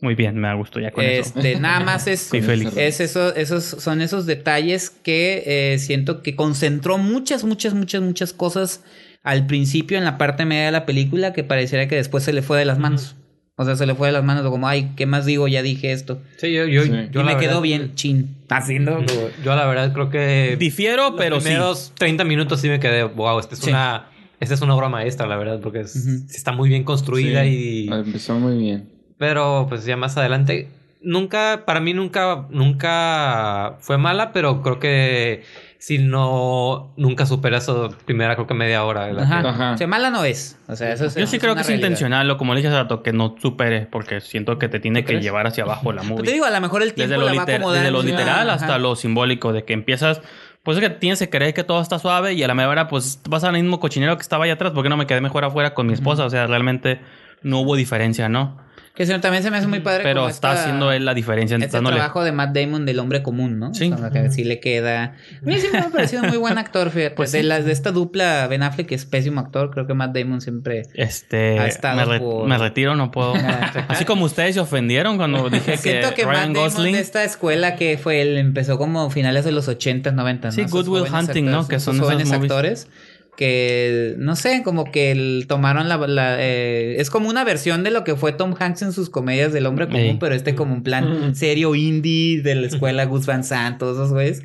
Muy bien, me gusto ya con eso. Este, nada más es, Estoy feliz. es eso, esos son esos detalles que eh, siento que concentró muchas, muchas, muchas, muchas cosas al principio en la parte media de la película que pareciera que después se le fue de las manos. O sea, se le fue de las manos como, ay, ¿qué más digo? Ya dije esto. Sí, yo, yo, Sí. yo y me quedó bien chin. Haciendo. Yo, yo la verdad creo que Difiero, pero los sí. primeros 30 minutos sí me quedé, wow, esta es Sí. una esta es una obra maestra, la verdad, porque es- está muy bien construida Sí. y Empezó muy bien. pero pues ya más adelante nunca para mí nunca nunca fue mala, pero creo que si no nunca supera eso primera creo que media hora de la Ajá. Ajá. O sea, mala no es. O sea, eso es- Yo sí es creo que es realidad. intencional, o como le dije hace rato, que no supere, porque siento que te tiene ¿Tú que crees? llevar hacia abajo la Pero movie. te digo, a lo mejor el tiempo desde lo, la va acomodando. desde lo Ajá. literal hasta lo simbólico, de que empiezas, pues es que tienes que creer que todo está suave y a la media hora pues vas al mismo cochinero que estaba allá atrás, porque no me quedé mejor afuera con mi esposa? O sea, realmente no hubo diferencia, ¿no? Que no, también se me hace muy padre. Pero como está esta- haciendo él la diferencia. Este dándole- trabajo de Matt Damon del hombre común, ¿no? Sí. O sea, que sí le queda. A mí sí me ha parecido muy buen actor, fíjate. Pues de, sí. las, de esta dupla Ben Affleck, que es pésimo actor, creo que Matt Damon siempre. Este, Ha estado me, re- por- me retiro, no puedo. <laughs> Así como ustedes se ofendieron cuando <laughs> dije que, Siento que, Ryan Matt Damon Gosling. de esta escuela que fue él, empezó como finales de los 80s, 90 ¿no? Sí, Esos Good Will Hunting, ¿no? actores, Que esos son esos jóvenes movies. Que no sé, como que el- tomaron la, la, eh, es como una versión de lo que fue Tom Hanks en sus comedias del hombre común, pero este como un plan serio indie de la escuela <laughs> Gus Van Sant, todos esos güeyes.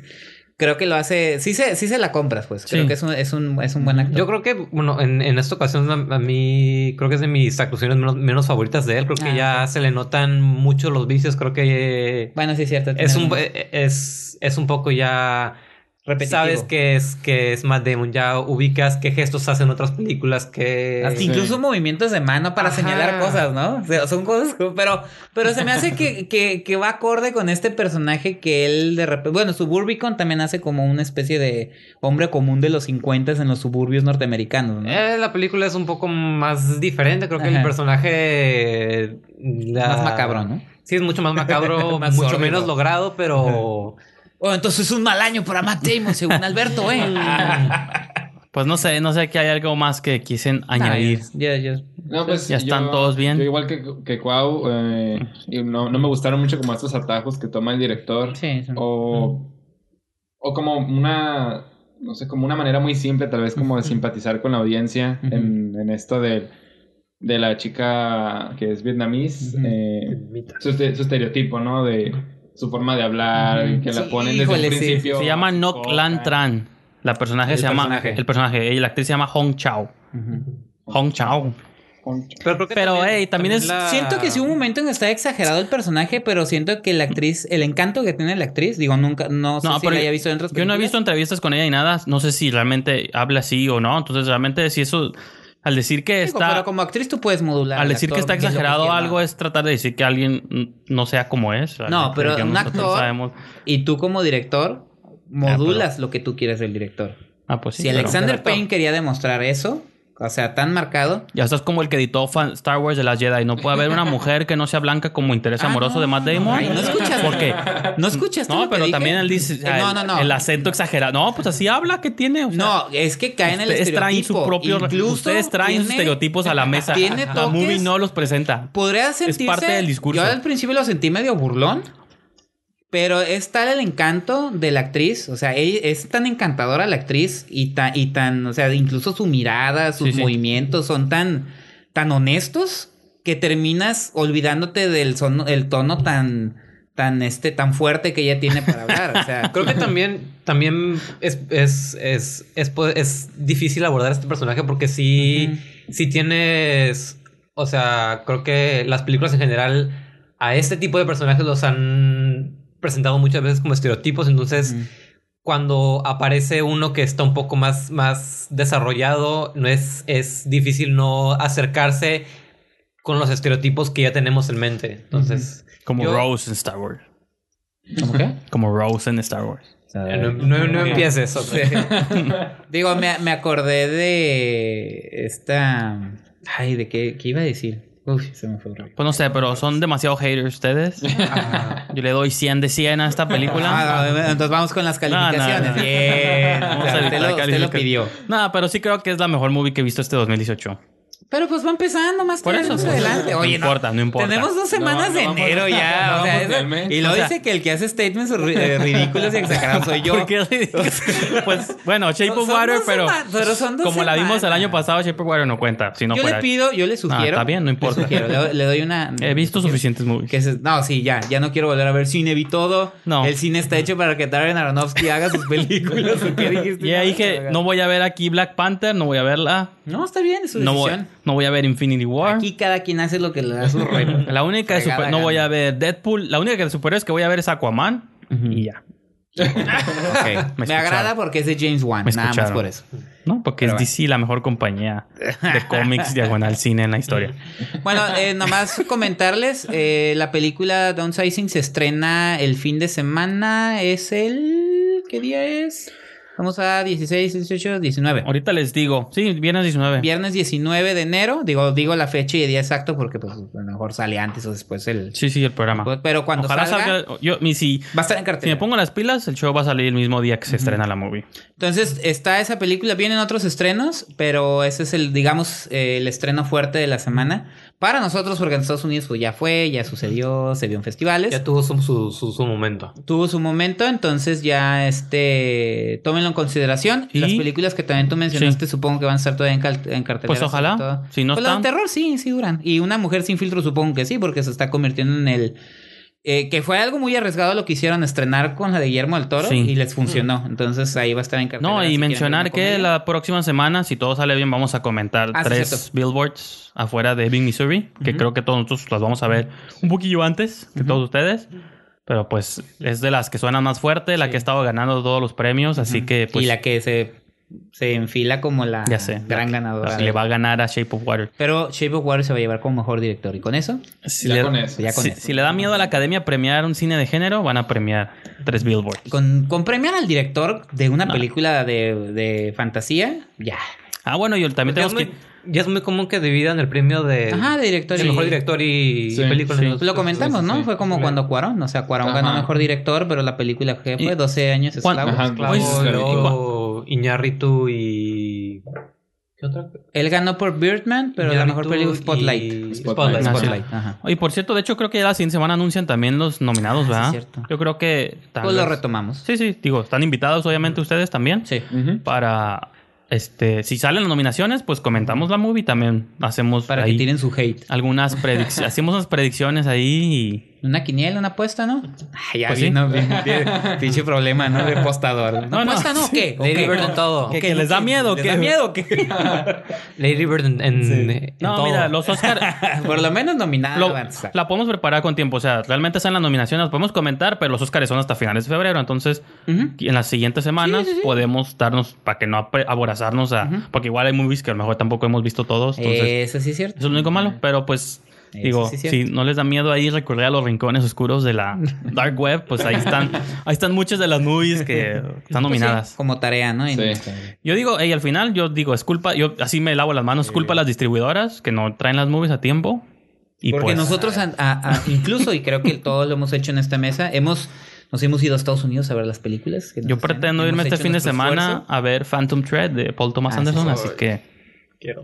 Creo que lo hace, sí se, sí se la compras, pues. Creo Sí. que es un, es un, es un buen actor. Yo creo que, bueno, en, en esta ocasión a, a mí creo que es de mis actuaciones menos, menos favoritas de él. Creo que Ah, ya se le notan mucho los vicios. Creo que bueno, sí es cierto. es un, es, es un poco ya repetitivo. sabes que es, que es Matt Damon, ya ubicas qué gestos hacen otras películas que... Hasta Sí. incluso movimientos de mano para Ajá. señalar cosas, ¿no? O sea, son cosas, pero, pero se me hace que, <laughs> que, que va acorde con este personaje que él de repente, bueno, Suburbicon también hace como una especie de hombre común de los 50 en los suburbios norteamericanos, ¿no? Eh, la película es un poco más diferente, creo que Ajá. el personaje... la- Más macabro, ¿no? Sí, es mucho más macabro, <laughs> Más mucho menos logrado, pero... Oh, entonces es un mal año para Matt Damon, según Alberto, ¿eh? <laughs> Pues no sé, no sé que hay algo más que quisiesen añadir. Ya, ya. No, pues Ya están todos bien. Yo igual que, que Cuau, eh, y no, no me gustaron mucho como estos atajos que toma el director. Sí, sí. O, o como una, no sé, como una manera muy simple tal vez como de simpatizar con la audiencia en, en esto de, de la chica que es vietnamís, eh, su, su estereotipo, ¿no? De su forma de hablar, que la ponen desde híjole, el sí. principio. Se llama Nok. Lan Tran. La personaje El se llama. personaje. El personaje. Y la actriz se llama Hong Chao. Hong Chao. Pero, creo que Pero, hey, también es- la- Siento que sí un momento en que está exagerado el personaje, pero siento que la actriz, el encanto que tiene la actriz, digo, nunca, no sé No, si la haya visto en otras Yo no he visto entrevistas con ella ni nada. No sé si realmente habla así o no. Entonces, realmente, si eso. Al decir que Digo, está. pero como actriz tú puedes modular. Al decir que está exagerado algo es tratar de decir que alguien no sea como es. No, pero un actor- sabemos. Y tú como director modulas lo que tú quieres del director. Ah, pues sí. si Alexander. Payne quería demostrar eso, o sea, tan marcado. Ya estás como el que editó fan- Star Wars de las Jedi. No puede haber una <laughs> mujer que no sea blanca como interés Ah, amoroso no, de Matt Damon. ay, no escuchas. ¿Por qué? ¿No escuchaste? No, pero también él dice. Eh, no, el- no, no. El acento exagerado. No, pues así habla que tiene. o sea, no, es que cae en el Ustedes traen estereotipo. su propio. Incluso ustedes traen sus estereotipos a la mesa. <laughs> tiene la toques- movie no los presenta. Podría sentirse... parte del discurso. Yo al principio lo sentí medio burlón. Pero es tal el encanto de la actriz. O sea, ella es tan encantadora la actriz y, ta- y tan... O sea, incluso su mirada, sus Sí, sí. movimientos son tan, tan honestos que terminas olvidándote del son- el tono tan... Tan, este, tan fuerte que ella tiene para hablar. O sea, <laughs> Creo que también, también es, es, es, es, es difícil abordar este personaje porque sí, sí tienes. O sea, creo que las películas en general a este tipo de personajes los han presentado muchas veces como estereotipos. Entonces, cuando aparece uno que está un poco más, más desarrollado, no es, es difícil no acercarse con los estereotipos que ya tenemos en mente. Entonces, Como yo- Rose en Star Wars. ¿Cómo qué? Como Rose en Star Wars. eh, no, no, no empieces. Sí. <laughs> Digo, me, me acordé de esta. Ay, ¿de qué, qué iba a decir? Uf, se me fue el. Pues no sé, pero son demasiado haters ustedes. Yo le doy 100 de 100 a esta película. Ah, no, entonces vamos con las No, no, calificaciones. no. Bien. Vamos O sea, a usted, lo, usted lo pidió. No, pero sí creo que es la mejor movie que he visto este 2018. Pero pues va empezando más Por eso, pues, adelante. no Oye, importa, no importa. Tenemos dos semanas No, de enero ya. o sea, eso- y luego O sea- dice que el que hace statements eh, ridículos y exagerados soy <laughs> yo. ¿Por qué ridículos? pues bueno, Shape of Water, pero, son dos como la vimos el año pasado, Shape of Water no cuenta. Si no yo fuera- le pido, yo le sugiero. está bien, no importa. Le, sugiero, le, le doy una. He visto suficientes movies. que se- no, sí, ya. Ya no quiero volver a ver cine. Vi todo. No. El cine está hecho para que Darren Aronofsky haga sus películas. ¿o qué dijiste? <laughs> Y ahí dije, no voy a ver aquí Black Panther, no voy a verla. No, está bien, es su decisión. No voy a ver Infinity War. Aquí cada quien hace lo que le da su re- La única de super, no voy a ver Deadpool. La única de superhéroes que voy a ver es Aquaman. Y ya. <laughs> Ok. Me, agrada porque es de James Wan. Me Nada más por eso. ¿No? Porque Pero es DC la mejor compañía de <laughs> cómics diagonal cine en la historia. Bueno, eh, nomás comentarles, eh, la película Downsizing se estrena el fin de semana, es el... ¿Qué día es? Vamos a 16, 18, 19. Ahorita les digo. Sí, viernes 19. Viernes 19 de enero, digo, digo la fecha y el día exacto porque pues a lo mejor sale antes o después el... Sí, sí, el programa. Pero cuando Ojalá salga, salga. Yo, mi, si, va a estar en si cartelera. me pongo las pilas, el show va a salir el mismo día que se estrena la movie. Entonces está esa película, vienen otros estrenos, pero ese es el, digamos, eh, el estreno fuerte de la semana. Para nosotros, porque en Estados Unidos pues ya fue, ya sucedió, se vio en festivales. Ya tuvo su, su, su, su momento. tuvo su momento, entonces ya este tómenlo en consideración. Y- Las películas que también tú mencionaste, supongo que van a estar todavía en, cal- en cartelera. Pues ojalá. Si no Pues la de están- terror sí, sí duran. Y una mujer sin filtro supongo que sí, porque se está convirtiendo en el eh, que fue algo muy arriesgado lo que hicieron estrenar con la de Guillermo del Toro Sí. y les funcionó. Entonces ahí va a estar en. No, y mencionar que la próxima semana, si todo sale bien, vamos a comentar Ah, tres billboards afuera de Ebbing, Missouri, que creo que todos nosotros las vamos a ver un poquillo antes que todos ustedes. Pero pues es de las que suenan más fuerte, la que ha estado ganando todos los premios, así que pues y la que se, se enfila como la ya sé. gran la- ganadora. Le va a ganar a Shape of Water. Pero Shape of Water se va a llevar como mejor director. ¿Y con eso? Si, Ya le, con eso. Ya con si- eso. si le da miedo a la academia premiar un cine de género, van a premiar tres Billboards. Con, con premiar al director de una No. película de, de fantasía, ya. Ah, bueno, y también tenemos muy, que... ya es muy común que dividan el premio de, Ajá, de director de y- mejor director y, Sí, y película. sí. Lo comentamos, sí, ¿no? sí. Fue como cuando Cuarón, o sea, Cuarón Ajá. ganó mejor director, pero la película que fue Y- 12 años. Ajá. Pues, luego Iñárritu y... ¿Qué otra? Él ganó por Birdman, pero la mejor película Spotlight. y- Spotlight. Spotlight. Spotlight, ajá. Oye, por cierto, de hecho creo que ya la siguiente semana anuncian también los nominados, Ah, sí, ¿verdad? cierto. Yo creo que... tal Pues lo retomamos. Sí, sí, digo, están invitados obviamente ustedes también. Sí. Para, este, si salen las nominaciones, pues comentamos la movie también. Hacemos Para ahí que tiren su hate. algunas predicciones. <laughs> hacemos unas predicciones ahí Una quiniela, una apuesta, ¿no? Ay, ya Pues sí. vino, vino, <laughs> pinche problema, ¿no? De apostador. ¿Una No, no, apuesta, no? sí. ¿Qué? ¿O Lady? Bird en todo. y... ¿Qué, que les da miedo? ¿Les ¿qué? da miedo qué? <laughs> Lady Bird en, en- en No, todo. mira, los Oscar... <laughs> Por lo menos nominada. lo- la podemos preparar con tiempo. O sea, realmente están las nominaciones, las podemos comentar, pero los Oscars son hasta finales de febrero. Entonces, Ujú. en las siguientes semanas Sí, sí, sí. podemos darnos, para que no aborazarnos a... Ujú. Porque igual hay movies que a lo mejor tampoco hemos visto todos. Entonces, Eso sí es cierto. Eso es lo único malo, pero pues digo, sí si no les da miedo ahí recurrir a los rincones oscuros de la <laughs> dark web, pues ahí están, ahí están muchas de las movies que están Pues sí, nominadas. como tarea, ¿no? Sí. Yo digo, y al final yo digo, es culpa, yo así me lavo las manos, es culpa a las distribuidoras que no traen las movies a tiempo. Y Porque pues, nosotros, a- a- a- incluso, y creo que todos lo hemos hecho en esta mesa, hemos, nos hemos ido a Estados Unidos a ver las películas. que yo pretendo irme este fin de semana esfuerzo, a ver Phantom Thread de Paul Thomas Ah, sí, Anderson, sí. así que Quiero.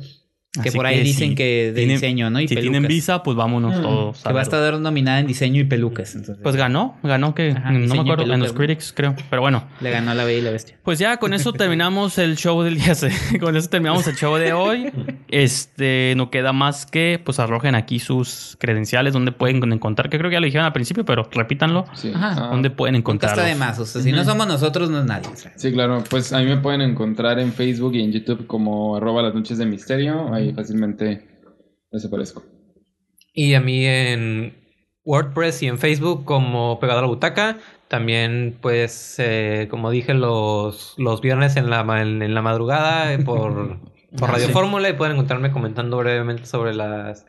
Que así por ahí dicen si que de tienen- diseño, ¿no? Y si tienen visa, pues vámonos todos. Que va a estar nominada en diseño y pelucas. Entonces, Pues ganó, ganó que Ajá, no me acuerdo, en los critics creo, pero bueno. le ganó a la Bella y la Bestia. Pues ya con eso <laughs> terminamos el show del día. <laughs> Con eso terminamos el show de hoy. Este, no queda más que pues arrojen aquí sus credenciales donde pueden encontrar, que creo que ya lo dijeron al principio, pero repítanlo. Sí. Ajá. Ah, ¿Dónde pueden Nunca encontrarlos? está de más. O sea, si no somos nosotros, no es nadie. Sí, claro. Pues a mí me pueden encontrar en Facebook y en YouTube como arroba las noches de misterio. Ahí fácilmente desaparezco. Y a mí en WordPress y en Facebook como Pegado a la Butaca. También, pues, eh, como dije, los, los viernes en la, en, en la madrugada eh, por, <laughs> por Radio sí. Fórmula y pueden encontrarme comentando brevemente sobre las...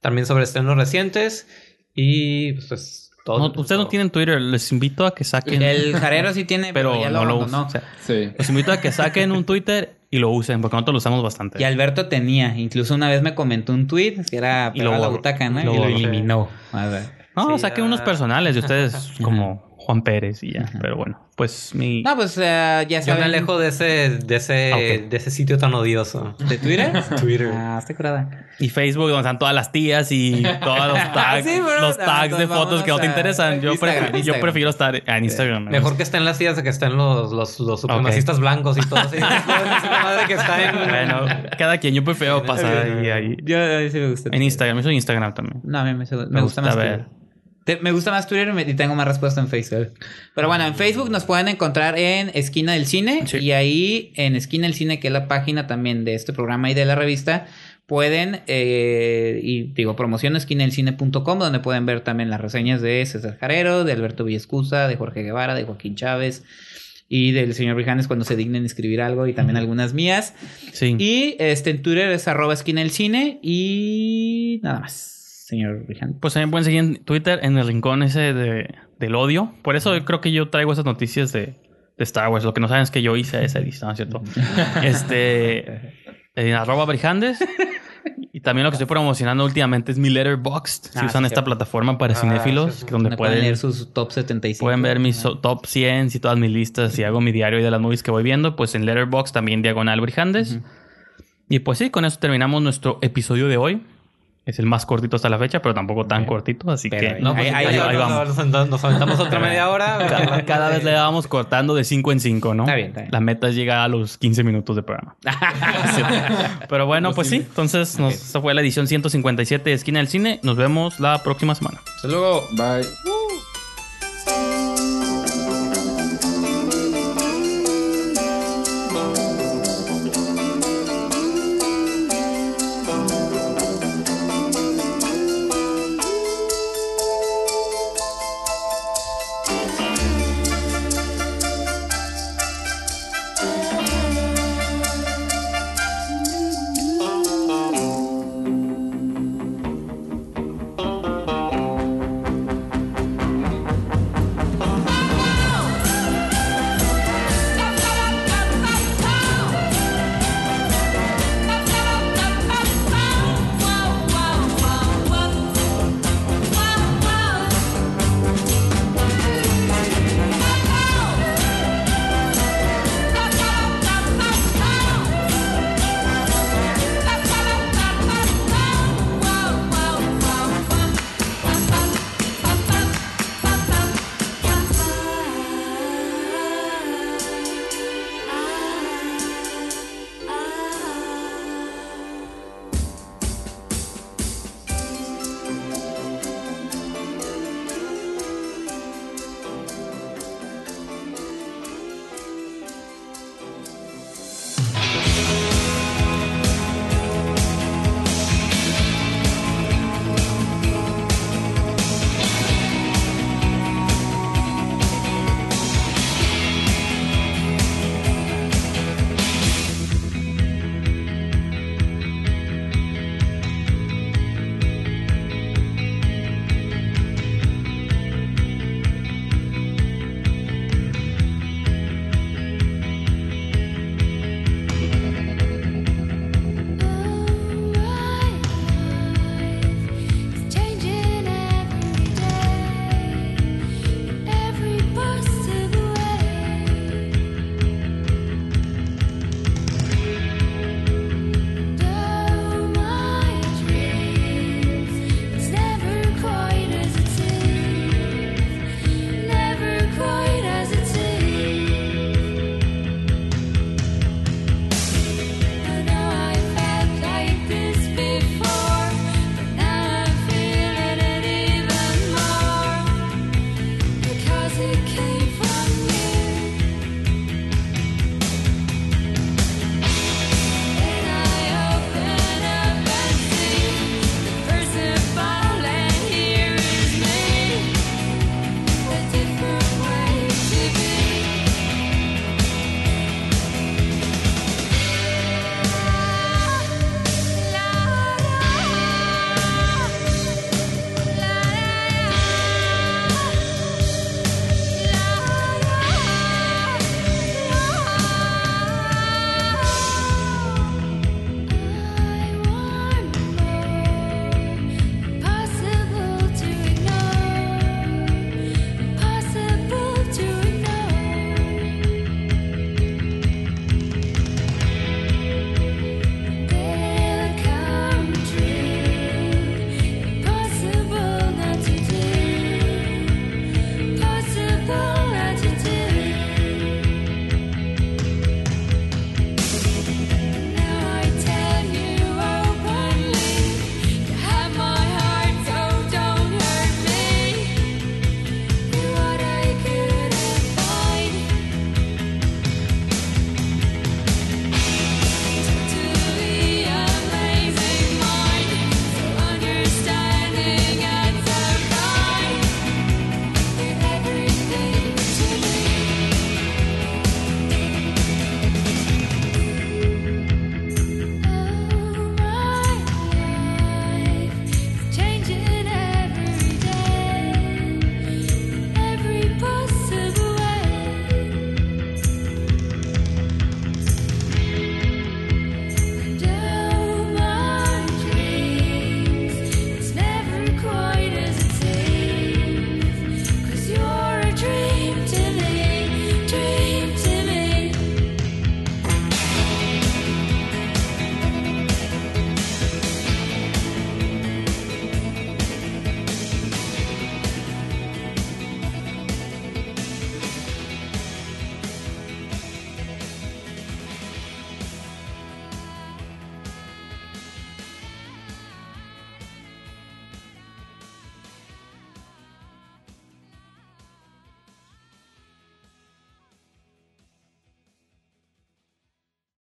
También sobre estrenos recientes. Y pues todo. No, ustedes no tienen Twitter, les invito a que saquen. El jarero sí tiene, <laughs> pero, pero ya no lo lo abandonó. usan. O sea, Sí. los invito a que saquen un <laughs> Twitter y lo usen, porque nosotros lo usamos bastante. Y Alberto tenía, incluso una vez me comentó un tweet que era Y lo a la butaca, ¿no? Y lo y lo borró. eliminó. A ver. No, Sí, ya. unos personales de ustedes <laughs> como Juan Pérez y ya. Pero bueno, pues mi... No, pues eh, ya Yo saben. me alejo de ese, de ese, Ah, de ese sitio tan odioso. ¿De Twitter? <laughs> Twitter. Ah, está curada. Y Facebook, donde están todas las tías y todos los <laughs> tags, Sí, bro. los No, tags de fotos que no te interesan. Yo, Instagram, yo prefiero estar en Instagram. me Mejor que estén las sillas de que estén los, los, los supremacistas blancos y todo así. <laughs> Madre que está en... Bueno, cada quien, yo prefiero pasar ahí, ahí. Yo a mí sí me gusta. En Instagram, yo soy Instagram también. No, a mí me, me Me gusta, gusta más ver. Twitter. Te- me gusta más Twitter y me- y tengo más respuesta en Facebook. Pero bueno, en Facebook nos pueden encontrar en Esquina del Cine. Sí. Y ahí en Esquina del Cine, que es la página también de este programa y de la revista, pueden, eh, y digo, promoción esquinadelcine.com, donde pueden ver también las reseñas de César Jarero, de Alberto Villescusa, de Jorge Guevara, de Joaquín Chávez y del señor Brijanes cuando se dignen escribir algo y también algunas mías. Sí. Y este en Twitter es arroba esquina del cine y nada más, señor Brijanes. Pues también pueden seguir en Twitter en el rincón ese de, del odio. Por eso yo creo que yo traigo esas noticias de, de Star Wars. Lo que no saben es que yo hice esa edición, ¿cierto? <laughs> este. En arroba Brijandes. <laughs> Y también lo que estoy promocionando últimamente es mi Letterboxd. Si Ah, usan sí, esta plataforma para Ah, cinéfilos, sí, donde Donde pueden pueden, leer sus top 75. pueden ver mis so- top 100 y todas mis listas y hago mi diario de las movies que voy viendo. Pues en Letterboxd también diagonal Brijandes. Y pues sí, con eso terminamos nuestro episodio de hoy. Es el más cortito hasta la fecha, pero tampoco tan cortito, así Pero que No, pues ahí- ahí, ahí vamos. Nos, nos aventamos otra media hora. <laughs> cada, cada vez le vamos cortando de 5 en 5, ¿no? Está bien, está bien. La meta es llegar a los 15 minutos de programa. <laughs> Sí. Pero bueno, pues sí. Entonces, nos, esta fue la edición 157 de Esquina del Cine. Nos vemos la próxima semana. Hasta luego. Bye.